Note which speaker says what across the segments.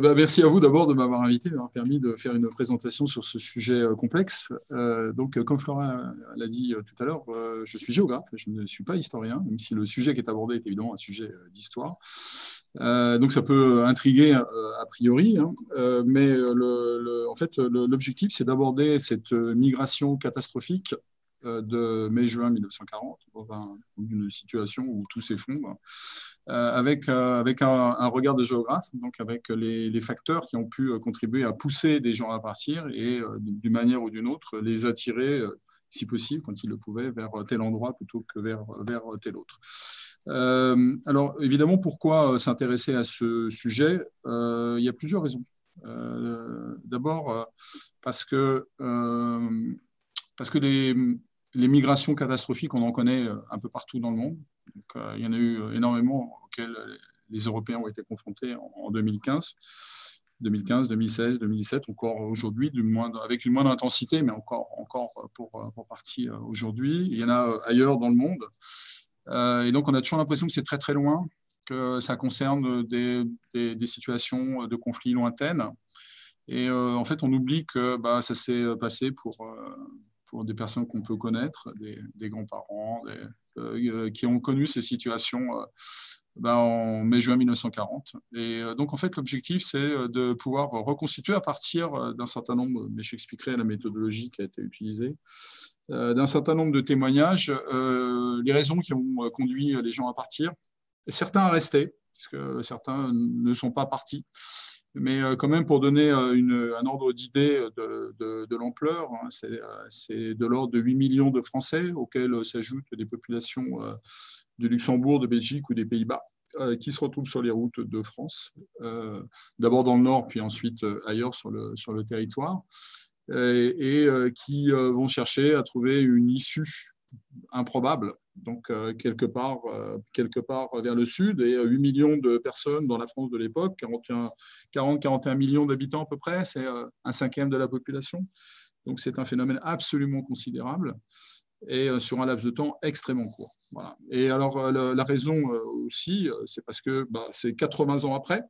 Speaker 1: bah, merci à vous d'abord de m'avoir invité, d'avoir permis de faire une présentation sur ce sujet complexe. donc, comme Flora l'a dit tout à l'heure, je suis géographe, je ne suis pas historien, même si le sujet qui est abordé est évidemment un sujet d'histoire. donc, ça peut intriguer a priori, hein. mais en fait, l'objectif, c'est d'aborder cette migration catastrophique euh, de mai-juin 1940, dans une situation où tout s'effondre, euh, avec, euh, avec un, regard de géographe, donc avec les, facteurs qui ont pu contribuer à pousser des gens à partir et, d'une manière ou d'une autre, les attirer, si possible, quand ils le pouvaient, vers tel endroit plutôt que vers, vers tel autre. alors, évidemment, pourquoi s'intéresser à ce sujet? Il y a plusieurs raisons. D'abord, parce que, parce que les, les migrations catastrophiques, on en connaît euh, un peu partout dans le monde. Euh, il y en a eu euh, énormément auxquelles les Européens ont été confrontés en, 2015. 2015, 2016, 2017, encore aujourd'hui, avec une moindre intensité, mais encore, encore pour, pour partie aujourd'hui. Il y en a ailleurs dans le monde. et donc, on a toujours l'impression que c'est très, très loin, que ça concerne des, des, situations de conflits lointaines. Et en fait, on oublie que bah, ça s'est passé pour, pour des personnes qu'on peut connaître, des, grands-parents, euh, qui ont connu ces situations euh, ben, en mai-juin 1940. Et euh, donc, en fait, l'objectif, c'est de pouvoir reconstituer à partir d'un certain nombre, mais j'expliquerai la méthodologie qui a été utilisée, d'un certain nombre de témoignages, les raisons qui ont conduit les gens à partir, certains à rester, puisque certains ne sont pas partis. Mais euh, quand même, pour donner euh, un ordre d'idée de, l'ampleur, hein, euh, c'est de l'ordre de 8 millions de Français, auxquels s'ajoutent des populations du Luxembourg, de Belgique ou des Pays-Bas, qui se retrouvent sur les routes de France, d'abord dans le nord, puis ensuite ailleurs sur le, sur le territoire, et, qui vont chercher à trouver une issue improbable donc euh, quelque, part, euh, quelque part vers le sud, et 8 millions de personnes dans la France de l'époque, 40-41 millions d'habitants à peu près, c'est euh, un cinquième de la population. Donc c'est un phénomène absolument considérable et sur un laps de temps extrêmement court. Et alors la, raison aussi, c'est parce que bah, c'est 80 ans après,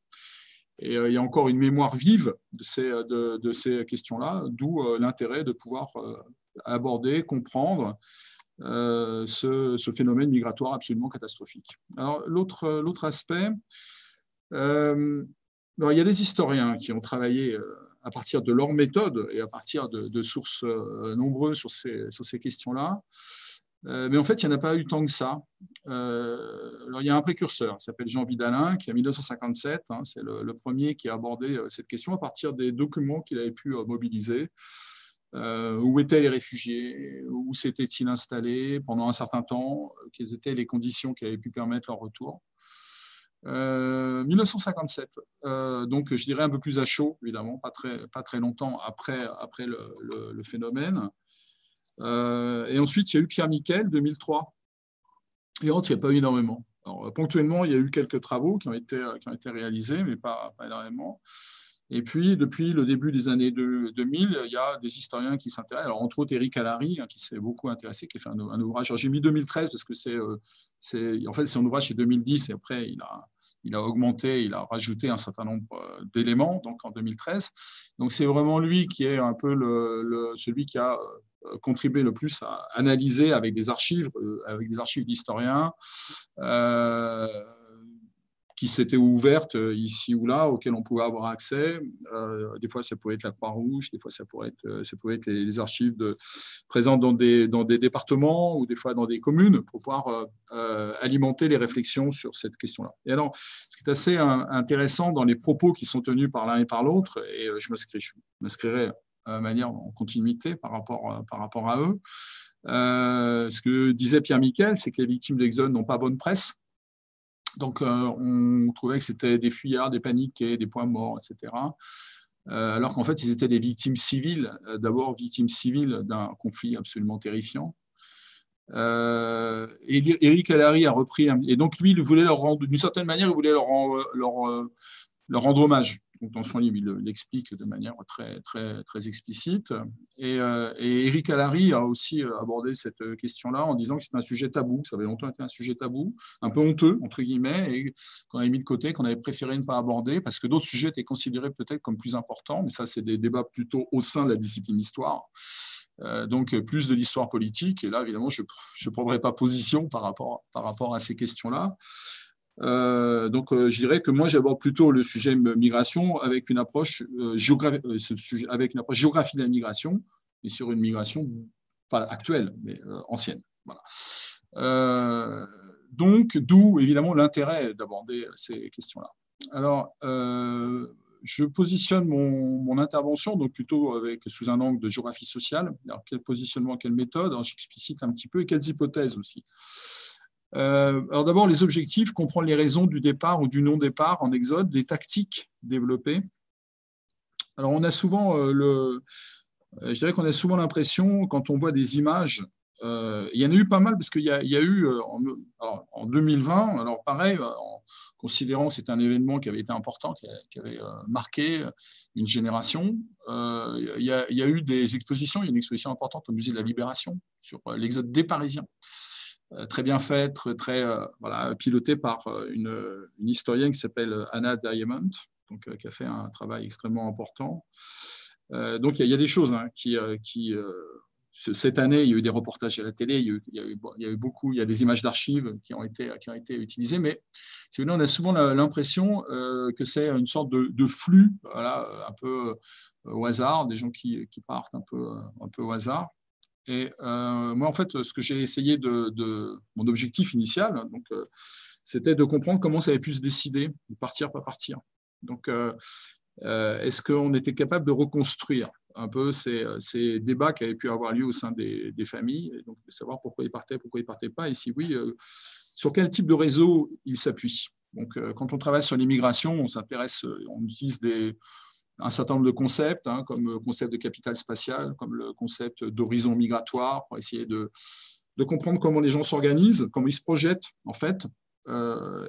Speaker 1: et il y a encore une mémoire vive de ces, de ces questions-là, d'où l'intérêt de pouvoir aborder, comprendre euh, ce, phénomène migratoire absolument catastrophique. Alors, l'autre aspect, euh, il y a des historiens qui ont travaillé euh, à partir de leur méthode et à partir de, sources nombreuses sur ces, sur ces questions-là. mais en fait, il n'y en a pas eu tant que ça. alors, il y a un précurseur, qui s'appelle Jean Vidalin, qui en 1957, hein, c'est le, premier qui a abordé cette question à partir des documents qu'il avait pu mobiliser. Euh, où étaient les réfugiés, où s'étaient-ils installés pendant un certain temps, quelles étaient les conditions qui avaient pu permettre leur retour. 1957, euh, euh, donc je dirais un peu plus à chaud, évidemment, pas très, pas très longtemps après, après le, phénomène. et ensuite, il y a eu Pierre Miquel, 2003. Et entre, il n'y a pas eu énormément. Alors, ponctuellement, il y a eu quelques travaux qui ont été, qui ont été réalisés, mais pas énormément. Et puis, depuis le début des années 2000, il y a des historiens qui s'intéressent. Alors, entre autres, Eric Allary, hein, qui s'est beaucoup intéressé, qui a fait un, ouvrage. J'ai mis 2013 parce que euh, c'est, en fait, un ouvrage, c'est 2010, et après, il a, il a augmenté, il a rajouté un certain nombre euh, d'éléments, donc en 2013. Donc, c'est vraiment lui qui est un peu celui qui a euh, contribué le plus à analyser avec des archives, avec des archives d'historiens. Qui s'étaient ouvertes euh, ici ou là, auxquelles on pouvait avoir accès. Euh, des fois, ça pouvait être la Croix-Rouge, des fois, ça pouvait être, euh, ça être les, archives présentes dans des, dans des départements ou des fois dans des communes pour pouvoir alimenter les réflexions sur cette question-là. Et alors, ce qui est assez intéressant dans les propos qui sont tenus par l'un et par l'autre, et je m'inscrirai de manière en continuité par rapport, par rapport à eux, ce que disait Pierre Miquel, c'est que les victimes d'Exode n'ont pas bonne presse. Donc, euh, on trouvait que c'était des fuyards, des paniqués, des points morts, etc. Euh, alors qu'en fait, ils étaient des victimes civiles, euh, d'abord victimes civiles d'un conflit absolument terrifiant. et Eric Allary a repris, et donc lui, il voulait leur rendre, d'une certaine manière, il voulait leur, rendre hommage. Dans son livre, il l'explique de manière très, très, très explicite. Et, euh, et Eric Allary a aussi euh, abordé cette question-là en disant que c'est un sujet tabou, ça avait longtemps été un sujet tabou, un peu honteux, entre guillemets, et qu'on avait mis de côté, qu'on avait préféré ne pas aborder, parce que d'autres sujets étaient considérés peut-être comme plus importants, mais ça, c'est des débats plutôt au sein de la discipline histoire. Euh, donc plus de l'histoire politique. Et là, évidemment, je ne prendrai pas position par rapport, par rapport à ces questions-là. Euh, donc, euh, je dirais que moi, j'aborde plutôt le sujet migration avec une approche, ce sujet, avec une approche géographie de la migration et sur une migration pas actuelle, mais ancienne. Donc, d'où évidemment l'intérêt d'aborder ces questions-là. Alors, je positionne mon, intervention donc plutôt avec, sous un angle de géographie sociale. Alors, quel positionnement, quelle méthode? J'explicite un petit peu et quelles hypothèses aussi. Euh, alors d'abord, les objectifs, comprendre les raisons du départ ou du non-départ en exode, les tactiques développées. Alors on a souvent euh, le, je dirais qu'on a souvent l'impression quand on voit des images, euh, il y en a eu pas mal parce qu'il y, a eu en, en, 2020, alors pareil, en, considérant que c'est un événement qui avait été important, qui, avait euh, marqué une génération. Euh, il y, a, eu des expositions, il y a une exposition importante au Musée de la Libération sur euh, l'exode des Parisiens, très bien faite, très voilà, pilotée par une, historienne qui s'appelle Anna Diamond, donc, qui a fait un travail extrêmement important. donc il y, a, des choses hein, qui, cette année, il y a eu des reportages à la télé, il y a eu, beaucoup, il y a des images d'archives qui, ont été, qui ont été utilisées, mais on a souvent l'impression euh, que c'est une sorte de, flux, voilà, un peu euh, au hasard, des gens qui, qui, partent un peu, un peu au hasard. Et euh, moi, en fait, ce que j'ai essayé de, Mon objectif initial, donc, c'était de comprendre comment ça avait pu se décider, de partir, pas partir. Donc, est-ce qu'on était capable de reconstruire un peu ces, débats qui avaient pu avoir lieu au sein des, familles, et donc de savoir pourquoi ils partaient, pourquoi ils partaient pas, et si oui, euh, sur quel type de réseau ils s'appuient. Donc, euh, quand on travaille sur l'immigration, on s'intéresse, euh, on utilise des, un certain nombre de concepts, hein, comme le concept de capital spatial, comme le concept d'horizon migratoire, pour essayer de, comprendre comment les gens s'organisent, comment ils se projettent, en fait,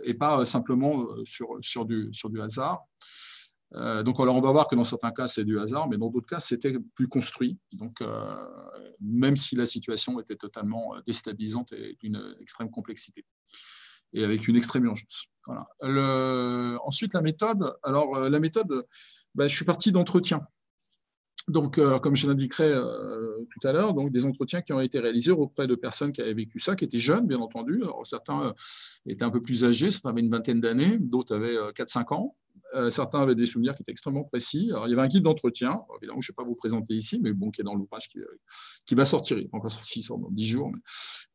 Speaker 1: et pas simplement sur, sur, du, sur du hasard. Euh, donc, alors on va voir que dans certains cas, c'est du hasard, mais dans d'autres cas, c'était plus construit. Donc, euh, même si la situation était totalement euh, déstabilisante et d'une extrême complexité, et avec une extrême urgence. Voilà. ensuite, la méthode. Alors, la méthode, bah, je suis parti d'entretien. Donc, comme je l'indiquerai tout à l'heure, des entretiens qui ont été réalisés auprès de personnes qui avaient vécu ça, qui étaient jeunes, bien entendu. Certains étaient un peu plus âgés, certains avaient une vingtaine d'années, d'autres avaient 4-5 ans. Euh, certains avaient des souvenirs qui étaient extrêmement précis. Il y avait un guide d'entretien, évidemment, je ne vais pas vous présenter ici, mais bon, qui est dans l'ouvrage qui, qui, va sortir, il n'est pas encore sorti, il dans 10 jours.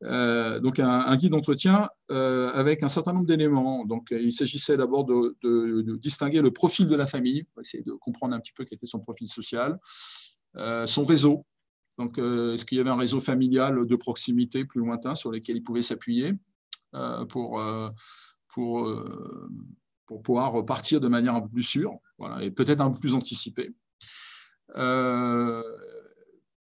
Speaker 1: Euh, donc, un, guide d'entretien euh, avec un certain nombre d'éléments. Donc, il s'agissait d'abord de, distinguer le profil de la famille, pour essayer de comprendre un petit peu quel était son profil social, son réseau. Donc, est-ce qu'il y avait un réseau familial de proximité plus lointain sur lequel il pouvait s'appuyer pour, pour pour pouvoir repartir de manière un peu plus sûre voilà, et peut-être un peu plus anticipée. Euh,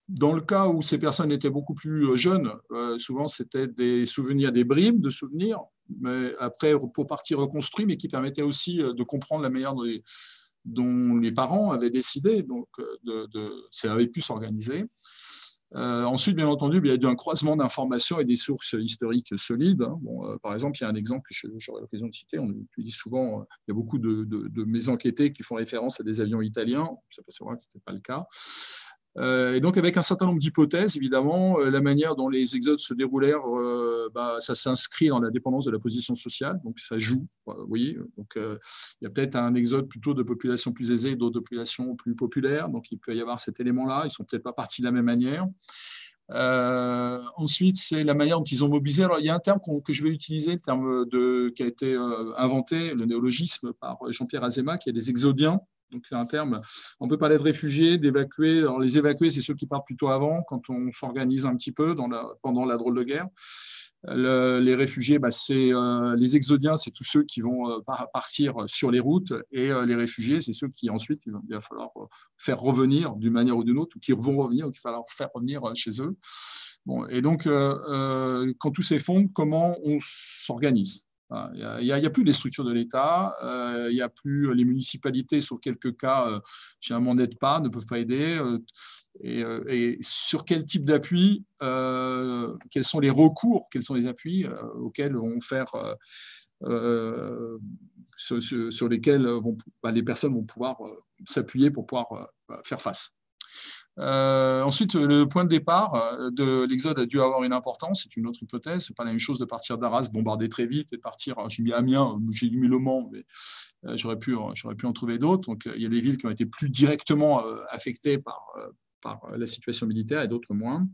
Speaker 1: dans le cas où ces personnes étaient beaucoup plus jeunes, euh, souvent c'était des souvenirs, des bribes de souvenirs, mais après pour partir reconstruit, mais qui permettaient aussi euh, de comprendre la manière dont les, dont les parents avaient décidé, donc de, ça avait pu s'organiser. Euh, ensuite, bien entendu, il y a eu un croisement d'informations et des sources historiques solides. Hein. Bon, euh, par exemple, il y a un exemple que j'aurais l'occasion de citer. On utilise souvent, euh, il y a beaucoup de, de, de mes enquêtés qui font référence à des avions italiens. Ça peut se voir que ce n'était pas le cas. Euh, et donc, avec un certain nombre d'hypothèses, évidemment, euh, la manière dont les exodes se déroulèrent, euh, bah, ça s'inscrit dans la dépendance de la position sociale, donc ça joue. Vous voyez, donc il y a peut-être un exode plutôt de populations plus aisées, d'autres de populations plus populaires, donc il peut y avoir cet élément-là. Ils sont peut-être pas partis de la même manière. ensuite, c'est la manière dont ils ont mobilisé. Alors, il y a un terme que je vais utiliser, le terme qui a été inventé, le néologisme, par Jean-Pierre Azema, qui est des exodiens. Donc, c'est un terme. On peut parler de réfugiés, d'évacués. Alors, les évacués, c'est ceux qui partent plutôt avant, quand on s'organise un petit peu pendant la drôle de guerre. les réfugiés, bah, c'est euh, les exodiens, c'est tous ceux qui vont euh, partir sur les routes, et euh, les réfugiés, c'est ceux qui ensuite il va, falloir faire revenir d'une manière ou d'une autre, ou qui vont revenir, ou qu'il va falloir faire revenir chez eux. Et donc, quand tout s'effondre, comment on s'organise? Il n'y a, plus les structures de l'État, il n'y a plus les municipalités, sur quelques cas, généralement n'aident pas, ne peuvent pas aider. Et, sur quel type d'appui, quels sont les recours, quels sont les appuis auxquels vont faire sur, lesquels vont, bah, les personnes vont pouvoir euh, s'appuyer pour pouvoir euh, bah, faire face. Euh, ensuite, le point de départ de l'exode a dû avoir une importance. C'est une autre hypothèse. C'est pas la même chose de partir d'Arras, bombarder très vite, et partir. J'ai mis Amiens, j'ai mis Le Mans, mais j'aurais pu, en trouver d'autres. Donc, il y a des villes qui ont été plus directement affectées par la situation militaire et d'autres moins.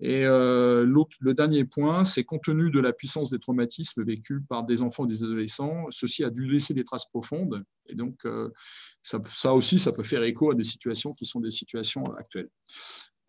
Speaker 1: Et euh, le dernier point, c'est compte tenu de la puissance des traumatismes vécus par des enfants et des adolescents, ceci a dû laisser des traces profondes. Et donc, euh, ça, aussi, ça peut faire écho à des situations qui sont des situations actuelles.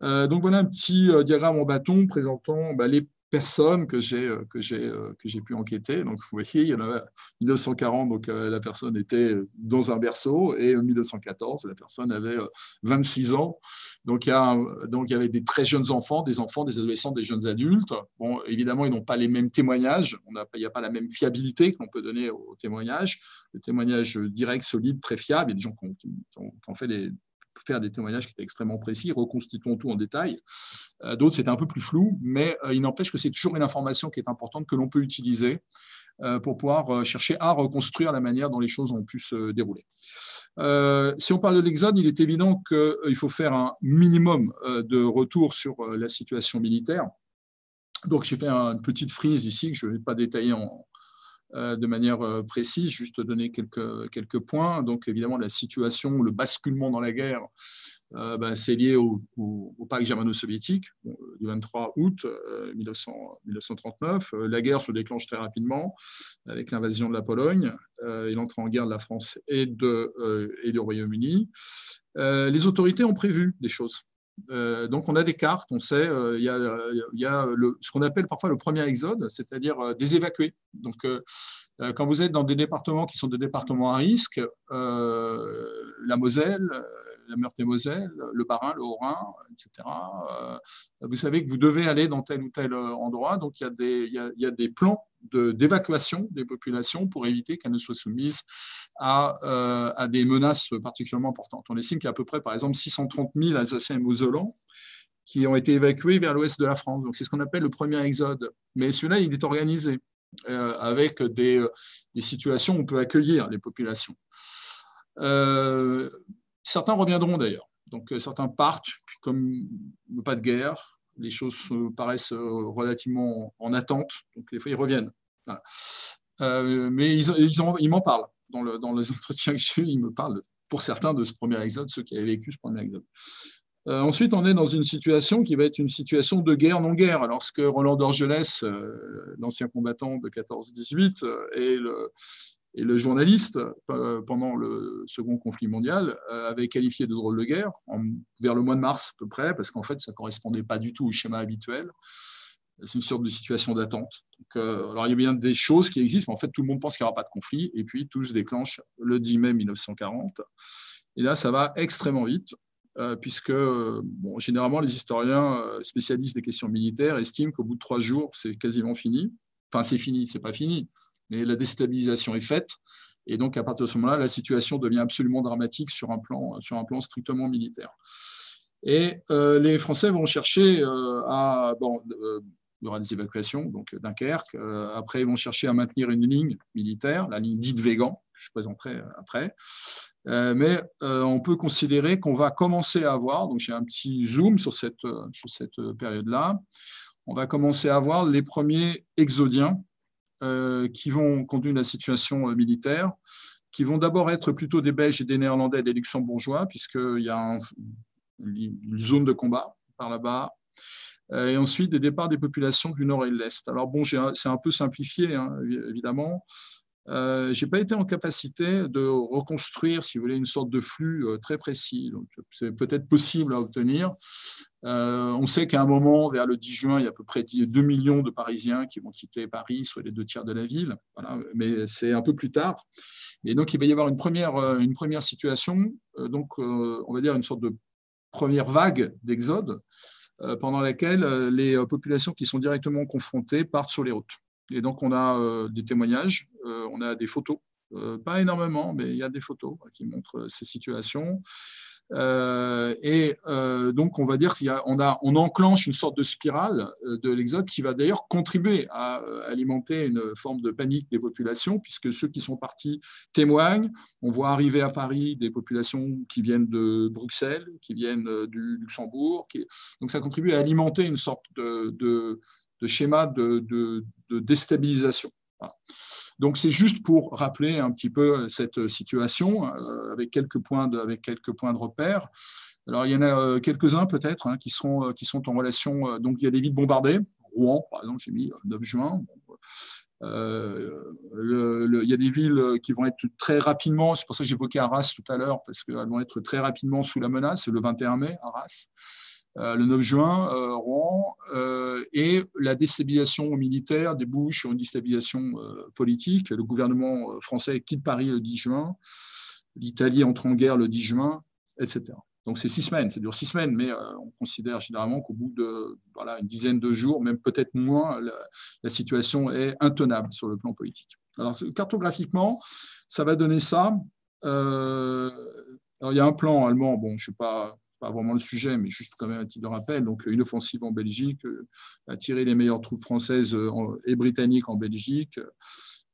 Speaker 1: Euh, donc voilà un petit diagramme en bâton présentant bah, les personnes que j'ai euh, que j'ai euh, que j'ai pu enquêter. Donc vous voyez, il y en avait 1940, donc euh, la personne était dans un berceau, et en 1914, la personne avait 26 ans. Donc il y a donc il y avait des très jeunes enfants, des enfants, des adolescents, des jeunes adultes. Bon, évidemment, ils n'ont pas les mêmes témoignages. On a, il n'y a pas la même fiabilité qu'on peut donner aux témoignages. Le témoignage direct, solide, très fiable. Il y a des gens qui ont fait des faire des témoignages qui étaient extrêmement précis, reconstituons tout en détail. Euh, d'autres, c'était un peu plus flou, mais euh, il n'empêche que c'est toujours une information qui est importante que l'on peut utiliser euh, pour pouvoir chercher à reconstruire la manière dont les choses ont pu se dérouler. si on parle de l'Exode, il est évident qu'il faut faire un minimum de retour sur la situation militaire. Donc j'ai fait une petite frise ici que je ne vais pas détailler en, de manière euh, précise, juste donner quelques, quelques points. Donc évidemment, la situation, le basculement dans la guerre, euh, ben, c'est lié au, au, pacte germano-soviétique du 23 août 1939. La guerre se déclenche très rapidement avec l'invasion de la Pologne et l'entrée en guerre de la France et, de, et du Royaume-Uni. les autorités ont prévu des choses. Euh, donc, on a des cartes, on sait, euh, il y a, ce qu'on appelle parfois le premier exode, c'est-à-dire euh, des évacués. Donc, quand vous êtes dans des départements qui sont des départements à risque, la Moselle, la Meurthe-et-Moselle, le Bas-Rhin, le Haut-Rhin, etc., vous savez que vous devez aller dans tel ou tel endroit. Donc, il y a des, plans d'évacuation des populations pour éviter qu'elles ne soient soumises à, euh, à, des menaces particulièrement importantes. On estime qu'il y a à peu près, par exemple, 630 000 Alsaciens et qui ont été évacués vers l'ouest de la France. Donc, c'est ce qu'on appelle le premier exode. Mais celui-là, il est organisé euh, avec euh, des, situations où on peut accueillir les populations. Certains reviendront d'ailleurs. Donc, certains partent, puis comme pas de guerre, les choses paraissent euh, relativement en attente, donc des fois ils reviennent. Euh, mais ils, m'en parlent. Dans, le, dans, les entretiens que j'ai ils me parlent, pour certains, de ce premier exode, ceux qui avaient vécu ce premier exode. Euh, ensuite, on est dans une situation qui va être une situation de guerre-non-guerre. Lorsque Roland d'Orgelès, l'ancien combattant de 14-18, et le, et le journaliste, euh, pendant le second conflit mondial, euh, avait qualifié de drôle de guerre vers le mois de mars à peu près, parce qu'en fait, ça ne correspondait pas du tout au schéma habituel. C'est une sorte de situation d'attente. Euh, alors, il y a bien des choses qui existent, mais en fait, tout le monde pense qu'il n'y aura pas de conflit, et puis tout se déclenche le 10 mai 1940. Et là, ça va extrêmement vite, puisque bon, généralement, les historiens spécialistes des questions militaires estiment qu'au bout de trois jours, c'est quasiment fini. Enfin, c'est fini, c'est pas fini mais la déstabilisation est faite. Et donc, à partir de ce moment-là, la situation devient absolument dramatique sur un plan, sur un plan strictement militaire. Et euh, les Français vont chercher euh, à. Bon, euh, il y aura des évacuations, donc Dunkerque. après, ils vont chercher à maintenir une ligne militaire, la ligne dite Végan, que je présenterai après. mais on peut considérer qu'on va commencer à avoir, donc j'ai un petit zoom sur cette, sur cette période-là, on va commencer à avoir les premiers exodiens qui vont conduire la situation euh, militaire, qui vont d'abord être plutôt des Belges et des Néerlandais et des Luxembourgeois, puisqu'il y a une zone de combat par là-bas, euh, et ensuite des départs des populations du nord et de l'est. Alors bon, c'est un peu simplifié, hein, évidemment, euh, je n'ai pas été en capacité de reconstruire, si vous voulez, une sorte de flux euh, très précis. C'est peut-être possible à obtenir. Euh, on sait qu'à un moment, vers le 10 juin, il y a à peu près 2 millions de Parisiens qui vont quitter Paris, soit les deux tiers de la ville. Voilà. Mais c'est un peu plus tard. Et donc, il va y avoir une première, une première situation, donc on va dire une sorte de première vague d'exode, pendant laquelle les populations qui sont directement confrontées partent sur les routes. Et donc, on a des témoignages, on a des photos, pas énormément, mais il y a des photos qui montrent ces situations. Euh, et euh, donc, on va dire qu'on a, on enclenche une sorte de spirale euh, de l'exode qui va d'ailleurs contribuer à alimenter une forme de panique des populations, puisque ceux qui sont partis témoignent. On voit arriver à Paris des populations qui viennent de Bruxelles, qui viennent du Luxembourg. Donc, ça contribue à alimenter une sorte de, de schéma de, de déstabilisation. Donc c'est juste pour rappeler un petit peu cette situation euh, avec quelques points de, avec quelques points de repère. Alors il y en a euh, quelques-uns peut-être hein, qui, seront, euh, qui sont en relation. donc il y a des villes bombardées, Rouen par exemple, j'ai mis 9 juin. il y a des villes qui vont être très rapidement, c'est pour ça que j'évoquais Arras tout à l'heure, parce qu'elles vont être très rapidement sous la menace, le 21 mai, Arras. Euh, le 9 juin, euh, Rouen, euh, et la déstabilisation militaire débouche sur une déstabilisation politique. Le gouvernement français quitte Paris le 10 juin, l'Italie entre en guerre le 10 juin, etc. Donc c'est six semaines, ça dure six semaines, mais on considère généralement qu'au bout de voilà, une dizaine de jours, même peut-être moins, la, situation est intenable sur le plan politique. Alors cartographiquement, ça va donner ça. il y a un plan allemand, bon, je ne suis pas pas vraiment le sujet, mais juste quand même un titre de rappel. Donc, une offensive en Belgique, euh, attirer les meilleures troupes françaises euh, et britanniques en Belgique,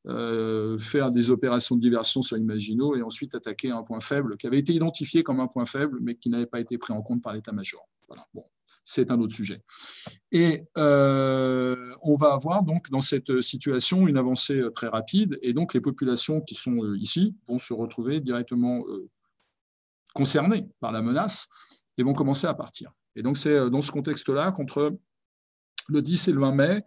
Speaker 1: euh, faire des opérations de diversion sur Imagino et ensuite attaquer un point faible qui avait été identifié comme un point faible, mais qui n'avait pas été pris en compte par l'état-major. Bon, c'est un autre sujet. Et on va avoir donc dans cette situation une avancée très rapide, et donc les populations qui sont ici vont se retrouver directement concernées par la menace et vont commencer à partir. Et donc, c'est euh, dans ce contexte-là qu'entre le 10 et le 20 mai,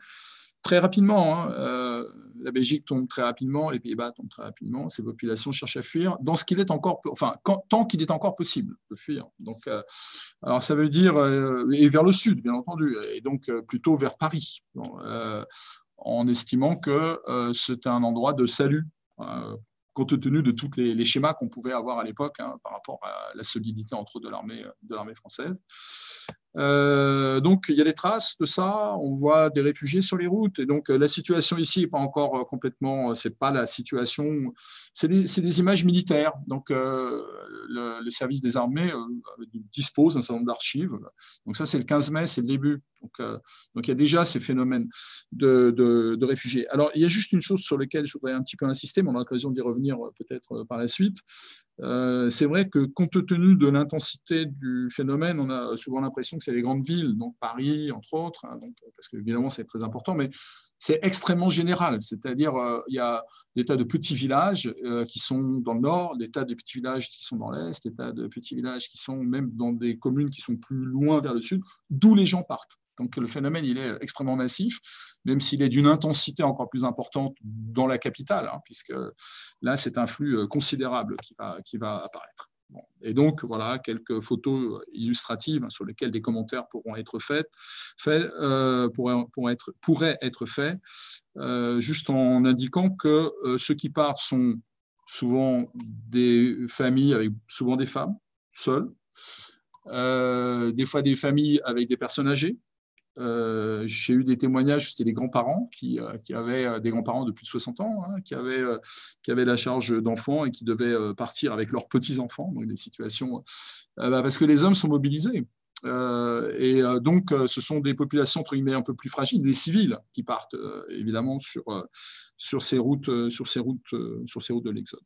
Speaker 1: très rapidement, hein, euh, la Belgique tombe très rapidement, les Pays-Bas tombent très rapidement, ces populations cherchent à fuir, dans ce qu'il est encore, enfin, tant qu'il est encore possible de fuir. Donc, euh, alors ça veut dire, et vers le sud, bien entendu, et donc plutôt vers Paris, en estimant que c'est un endroit de salut compte tenu de tous les, schémas qu'on pouvait avoir à l'époque hein, par rapport à la solidité entre de l'armée de l'armée française. Euh, donc, il y a des traces de ça. On voit des réfugiés sur les routes. Et donc, la situation ici n'est pas encore euh, complètement. C'est pas la situation. C'est des, images militaires. Donc, euh, le, service des armées dispose d'un certain nombre d'archives. Donc, ça, c'est le 15 mai, c'est le début. Donc, donc, il y a déjà ces phénomènes de, de, réfugiés. Alors, il y a juste une chose sur laquelle je voudrais un petit peu insister, mais on a l'occasion d'y revenir peut-être par la suite. c'est vrai que compte tenu de l'intensité du phénomène, on a souvent l'impression c'est les grandes villes, donc Paris, entre autres, hein, parce qu'évidemment, c'est très important, mais c'est extrêmement général. C'est-à-dire, euh, il y a des tas de petits villages euh, qui sont dans le nord, des tas de petits villages qui sont dans l'est, des tas de petits villages qui sont même dans des communes qui sont plus loin vers le sud, d'où les gens partent. Donc le phénomène, il est extrêmement massif, même s'il est d'une intensité encore plus importante dans la capitale, hein, puisque là, c'est un flux euh, considérable qui va, qui va apparaître. Et donc, voilà, quelques photos illustratives sur lesquelles des commentaires pourront être faits, euh, pourraient, être, pourraient être faits, euh, juste en indiquant que ceux qui partent sont souvent des familles avec souvent des femmes seules, des fois des familles avec des personnes âgées, euh, j'ai eu des témoignages, c'était les grands-parents qui, euh, avaient euh, des grands-parents de plus de 60 ans, hein, qui, avaient, qui avaient la charge d'enfants et qui devaient partir avec leurs petits-enfants, donc des situations, bah, parce que les hommes sont mobilisés. et donc, ce sont des populations entre guillemets un peu plus fragiles, des civils qui partent évidemment sur, sur ces routes, sur ces routes, sur ces routes de l'Exode.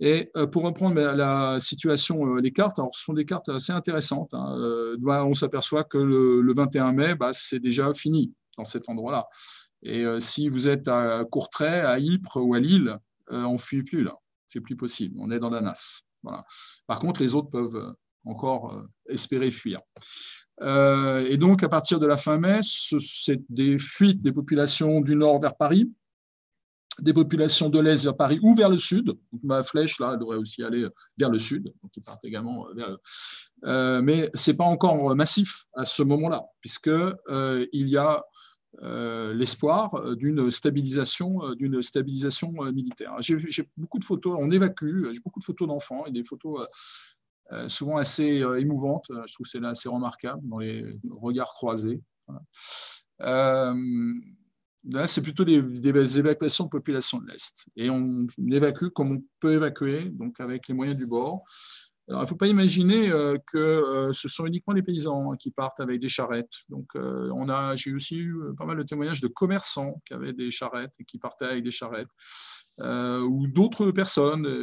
Speaker 1: Et euh, pour reprendre la situation, euh, les cartes, alors ce sont des cartes assez intéressantes. Hein. Euh, on s'aperçoit que le, 21 mai, bah, c'est déjà fini dans cet endroit-là. Et si vous êtes à Courtrai, à Ypres ou à Lille, on ne fuit plus là. C'est plus possible. On est dans la nasse. Voilà. Par contre, les autres peuvent encore espérer fuir. et donc, à partir de la fin mai, c'est des fuites des populations du nord vers Paris, des populations de l'Est vers Paris ou vers le sud. Ma flèche, là, elle devrait aussi aller vers le sud, donc ils partent également vers le... Euh, mais ce n'est pas encore massif à ce moment-là, puisqu'il euh, y a euh, l'espoir d'une stabilisation, d'une stabilisation militaire. J'ai beaucoup de photos, on évacue, j'ai beaucoup de photos d'enfants et des photos souvent assez émouvantes, je trouve que c'est assez remarquable dans les regards croisés. Là, c'est plutôt des, évacuations de population de l'Est. Et on évacue comme on peut évacuer, donc avec les moyens du bord. Alors, il ne faut pas imaginer euh, que euh, ce sont uniquement les paysans qui partent avec des charrettes. Donc, euh, on a, j'ai aussi eu pas mal de témoignages de commerçants qui avaient des charrettes et qui partaient avec des charrettes. ou d'autres personnes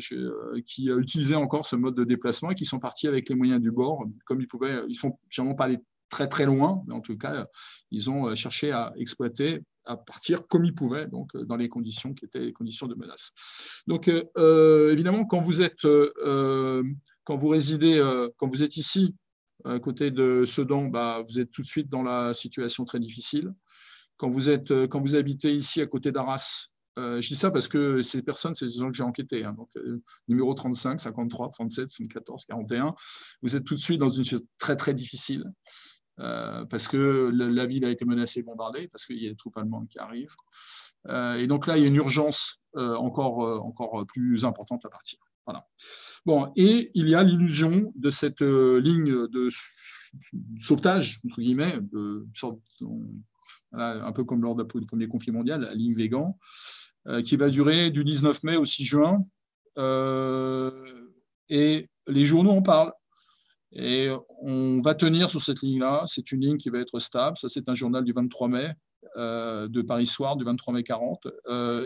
Speaker 1: qui utilisaient encore ce mode de déplacement et qui sont partis avec les moyens du bord, comme ils pouvaient. Ils sont pas allés très très loin, mais en tout cas, ils ont cherché à exploiter à partir comme ils pouvaient, donc dans les conditions qui étaient les conditions de menace. Donc, évidemment, quand vous êtes quand vous résidez, euh, quand vous êtes ici, à côté de Sedan, bah, vous êtes tout de suite dans la situation très difficile. Quand vous, êtes, euh, quand vous habitez ici, à côté d'Arras, euh, je dis ça parce que ces personnes, c'est des gens que j'ai enquêtés. Hein. donc, numéro 35, 53, 37, 74, 41, vous êtes tout de suite dans une situation très, très difficile. Parce que la ville a été menacée, bombardée, parce qu'il y a des troupes allemandes qui arrivent. et donc là, il y a une urgence encore, encore plus importante à partir. Voilà. Bon, et il y a l'illusion de cette euh, ligne de sauvetage, entre guillemets, un peu comme lors de, comme les conflits mondiaux, la ligne Végan, euh, qui va durer du 19 mai au 6 juin. Euh, et les journaux en parlent. Et on va tenir sur cette ligne-là. C'est une ligne qui va être stable. Ça, c'est un journal du 23 mai de Paris Soir, du 23 mai 40,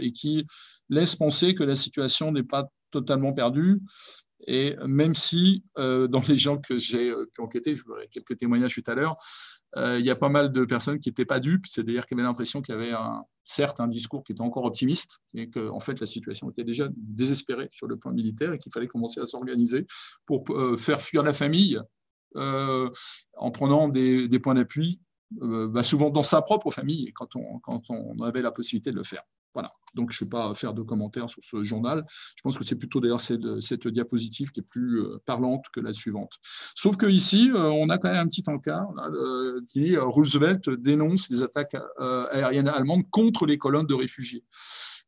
Speaker 1: et qui laisse penser que la situation n'est pas totalement perdu. Et même si, euh, dans les gens que j'ai euh, enquêtés, je vous quelques témoignages tout à l'heure, euh, il y a pas mal de personnes qui n'étaient pas dupes, c'est-à-dire qui avaient l'impression qu'il y avait certes un discours qui était encore optimiste, et qu'en en fait la situation était déjà désespérée sur le plan militaire et qu'il fallait commencer à s'organiser pour faire fuir la famille en prenant des, points d'appui, bah, souvent dans sa propre famille, quand on avait la possibilité de le faire. Voilà. Donc, je ne vais pas faire de commentaires sur ce journal. Je pense que c'est plutôt d'ailleurs cette, diapositive qui est plus euh, parlante que la suivante. Sauf qu'ici, euh, on a quand même un petit encart euh, qui Roosevelt dénonce les attaques aériennes allemandes contre les colonnes de réfugiés.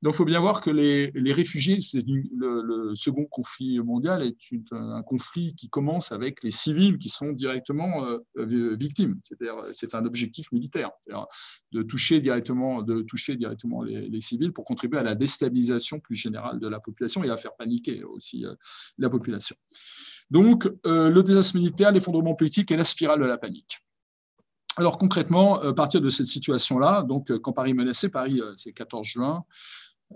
Speaker 1: Donc, il faut bien voir que les, réfugiés, le, second conflit mondial est un conflit qui commence avec les civils qui sont directement euh, victimes. C'est un objectif militaire, de toucher directement, de toucher directement les, civils pour contribuer à la déstabilisation plus générale de la population et à faire paniquer aussi euh, la population. Donc, euh, le désastre militaire, l'effondrement politique et la spirale de la panique. Alors concrètement, à partir de cette situation-là, donc quand Paris menacé, Paris c'est le 14 juin,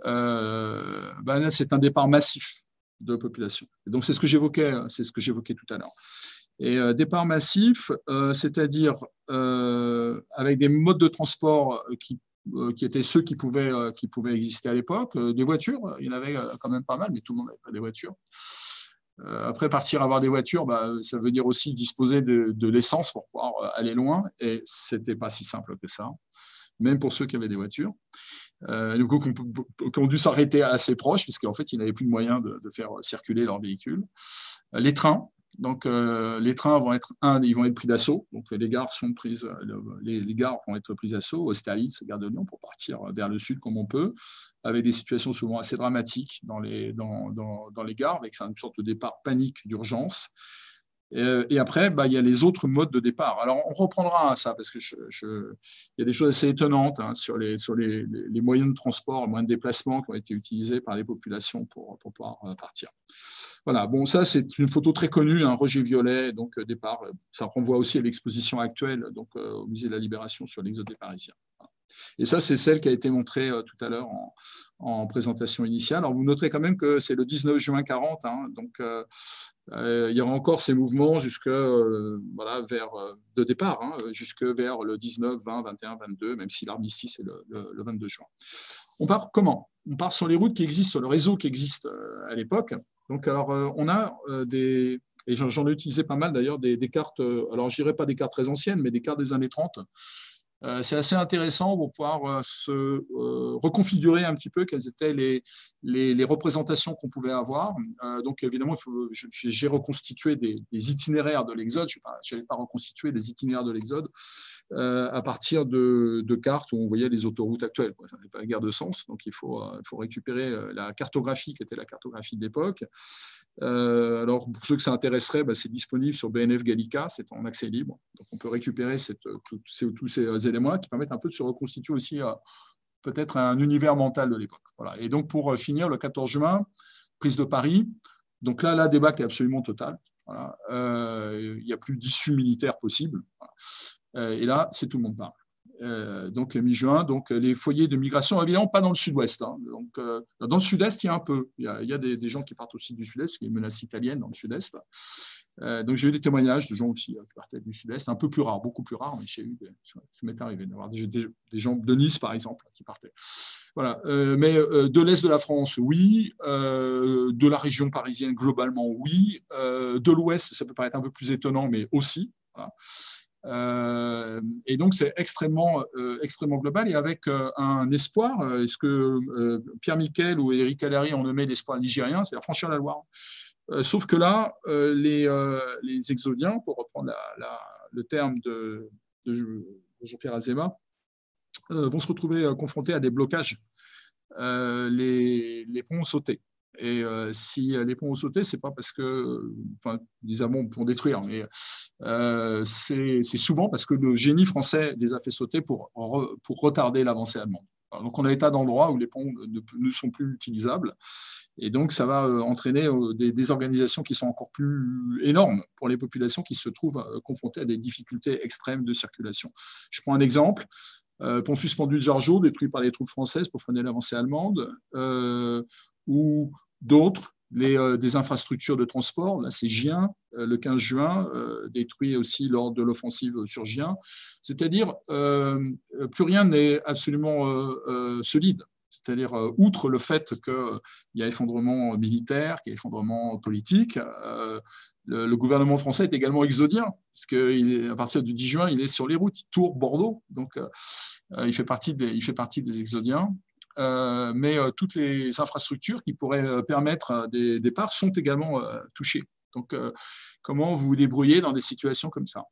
Speaker 1: euh, ben c'est un départ massif de population. donc, c'est ce que j'évoquais, c'est ce que j'évoquais tout à l'heure. Et euh, départ massif, euh, c'est-à-dire avec des modes de transport qui, qui étaient ceux qui pouvaient, qui pouvaient exister à l'époque. des voitures, il y en avait quand même pas mal, mais tout le monde n'avait pas des voitures. Après, partir avoir des voitures, bah, ça veut dire aussi disposer de, de l'essence pour pouvoir aller loin. Et ce n'était pas si simple que ça, même pour ceux qui avaient des voitures euh, qui ont dû s'arrêter assez proches, puisqu'en fait, ils n'avaient plus de moyens de, faire circuler leurs véhicules. Euh, les trains, donc euh, les trains vont être un, ils vont être pris d'assaut. Donc les gares sont prises, les, gares vont être prises d'assaut, Austerlitz, Gare de Lyon, pour partir vers le sud comme on peut, avec des situations souvent assez dramatiques dans les, dans, dans, dans les gares, avec une sorte de départ panique d'urgence. Euh, et après, bah, il y a les autres modes de départ. Alors, on reprendra ça parce qu'il je, y a des choses assez étonnantes hein, sur, les, moyens de transport, les moyens de déplacement qui ont été utilisés par les populations pour, pouvoir euh, partir. Voilà, bon, ça, c'est une photo très connue, un Roger Violet, donc euh, départ. Ça renvoie aussi à l'exposition actuelle donc, au Musée de la Libération sur l'exode des Parisiens. Et ça, c'est celle qui a été montrée tout à l'heure en, en, présentation initiale. Alors, vous noterez quand même que c'est le 19 juin 40, hein, donc euh, il y aura encore ces mouvements jusque euh, voilà, vers euh, de départ, hein, jusque vers le 19, 20, 21, 22, même si l'armistice est le, le, 22 juin. On part comment? On part sur les routes qui existent, sur le réseau qui existe à l'époque. Donc, alors, on a des, et j'en ai utilisé pas mal d'ailleurs, des, cartes, alors je dirais pas des cartes très anciennes, mais des cartes des années 30, euh, c'est assez intéressant pour pouvoir euh, se euh, reconfigurer un petit peu quelles étaient les, les, représentations qu'on pouvait avoir. donc évidemment, j'ai reconstitué des, itinéraires de l'Exode. Je n'avais pas, pas reconstitué des itinéraires de l'Exode à partir de, cartes où on voyait les autoroutes actuelles. Ça n'est pas la guerre de sens, donc il faut, il faut récupérer la cartographie qui était la cartographie d'époque. Euh, alors, pour ceux que ça intéresserait, bah, c'est disponible sur BNF Gallica, c'est en accès libre. Donc, on peut récupérer cette, tous ces, éléments qui permettent un peu de se reconstituer aussi peut-être un univers mental de l'époque. Voilà. Et donc, pour finir, le 14 juin, prise de Paris. Donc là, la débâcle est absolument totale. Voilà. il n'y a plus d'issue militaire possible. et là, c'est tout le monde parle. Euh, donc mi-juin, donc les foyers de migration, évidemment pas dans le sud-ouest. Hein. donc euh, dans le sud-est, il y a un peu. Il y a, des, gens qui partent aussi du sud-est, qui est une menace italienne dans le sud-est. Euh, donc j'ai eu des témoignages de gens aussi qui partaient du sud-est, un peu plus rare, beaucoup plus rare, mais j'ai eu, ça m'est arrivé d'avoir des, gens de Nice par exemple qui partaient. Voilà. mais de l'est de la France, oui. de la région parisienne globalement, oui. de l'ouest, ça peut paraître un peu plus étonnant, mais aussi. Euh, et donc, c'est extrêmement, euh, extrêmement global et avec euh, un espoir. Est-ce que Pierre Miquel ou Éric Allary ont nommé l'espoir nigérien, c'est-à-dire franchir la Loire Sauf que là, les, exodiens, pour reprendre le terme de, Jean-Pierre Azema, vont se retrouver confrontés à des blocages. les, ponts sautés. Et euh, si les ponts ont sauté, c'est pas parce que, enfin, les Allemands pour détruire, mais euh, c'est souvent parce que le génie français les a fait sauter pour, pour retarder l'avancée allemande. Donc, on a état d'endroits où les ponts ne, sont plus utilisables. Et donc, ça va euh, entraîner des, des, organisations qui sont encore plus énormes pour les populations qui se trouvent confrontées à des difficultés extrêmes de circulation. Je prends un exemple. pont suspendu de Jargeau, détruit par les troupes françaises pour freiner l'avancée allemande, ou d'autres, euh, des infrastructures de transport. Là, c'est Gien, euh, le 15 juin, euh, détruit aussi lors de l'offensive sur Gien. C'est-à-dire, plus rien n'est absolument solide. C'est-à-dire, outre le fait qu'il y a effondrement militaire, qu'il y a effondrement politique, le, gouvernement français est également exodien, parce qu'à partir du 10 juin, il est sur les routes, il tourne Bordeaux, donc il, fait partie il fait partie des exodiens. Euh, mais euh, toutes les infrastructures qui pourraient euh, permettre des départs sont également touchées. Donc, comment vous vous débrouillez dans des situations comme ça?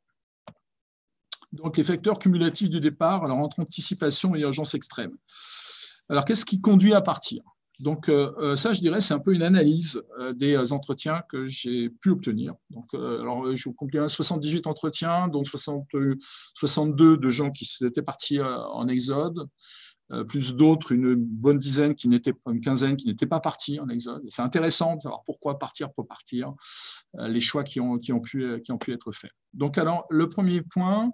Speaker 1: Donc, les facteurs cumulatifs du départ, alors entre anticipation et urgence extrême. Alors, qu'est-ce qui conduit à partir? Donc ça, je dirais, c'est un peu une analyse des entretiens que j'ai pu obtenir. Donc, alors, je vous compte 78 entretiens, dont 62 de gens qui étaient partis en exode, plus d'autres, une bonne dizaine qui n'étaient une quinzaine qui n'étaient pas partis en exode. C'est intéressant de savoir pourquoi partir pour partir, euh, les choix qui ont, qui, ont pu, être faits. Donc, alors, le premier point,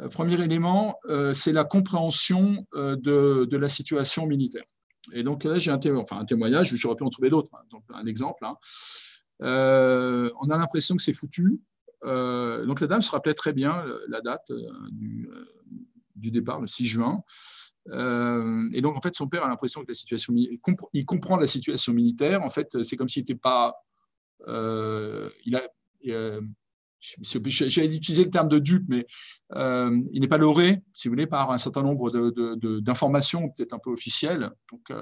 Speaker 1: euh, premier élément, c'est la compréhension de, de, la situation militaire. Et donc là, j'ai un, témoignage, j'aurais pu en trouver d'autres. Hein. donc, un exemple. Hein. on a l'impression que c'est foutu. donc, la dame se rappelait très bien la date du départ, le 6 juin. Euh, et donc, en fait, son père a l'impression que la situation, il comprend la situation militaire. En fait, c'est comme s'il n'était pas. Euh, il a. Euh, le terme de dupe, mais il n'est pas loré, si vous voulez, par un certain nombre d'informations, peut-être un peu officielles. Donc,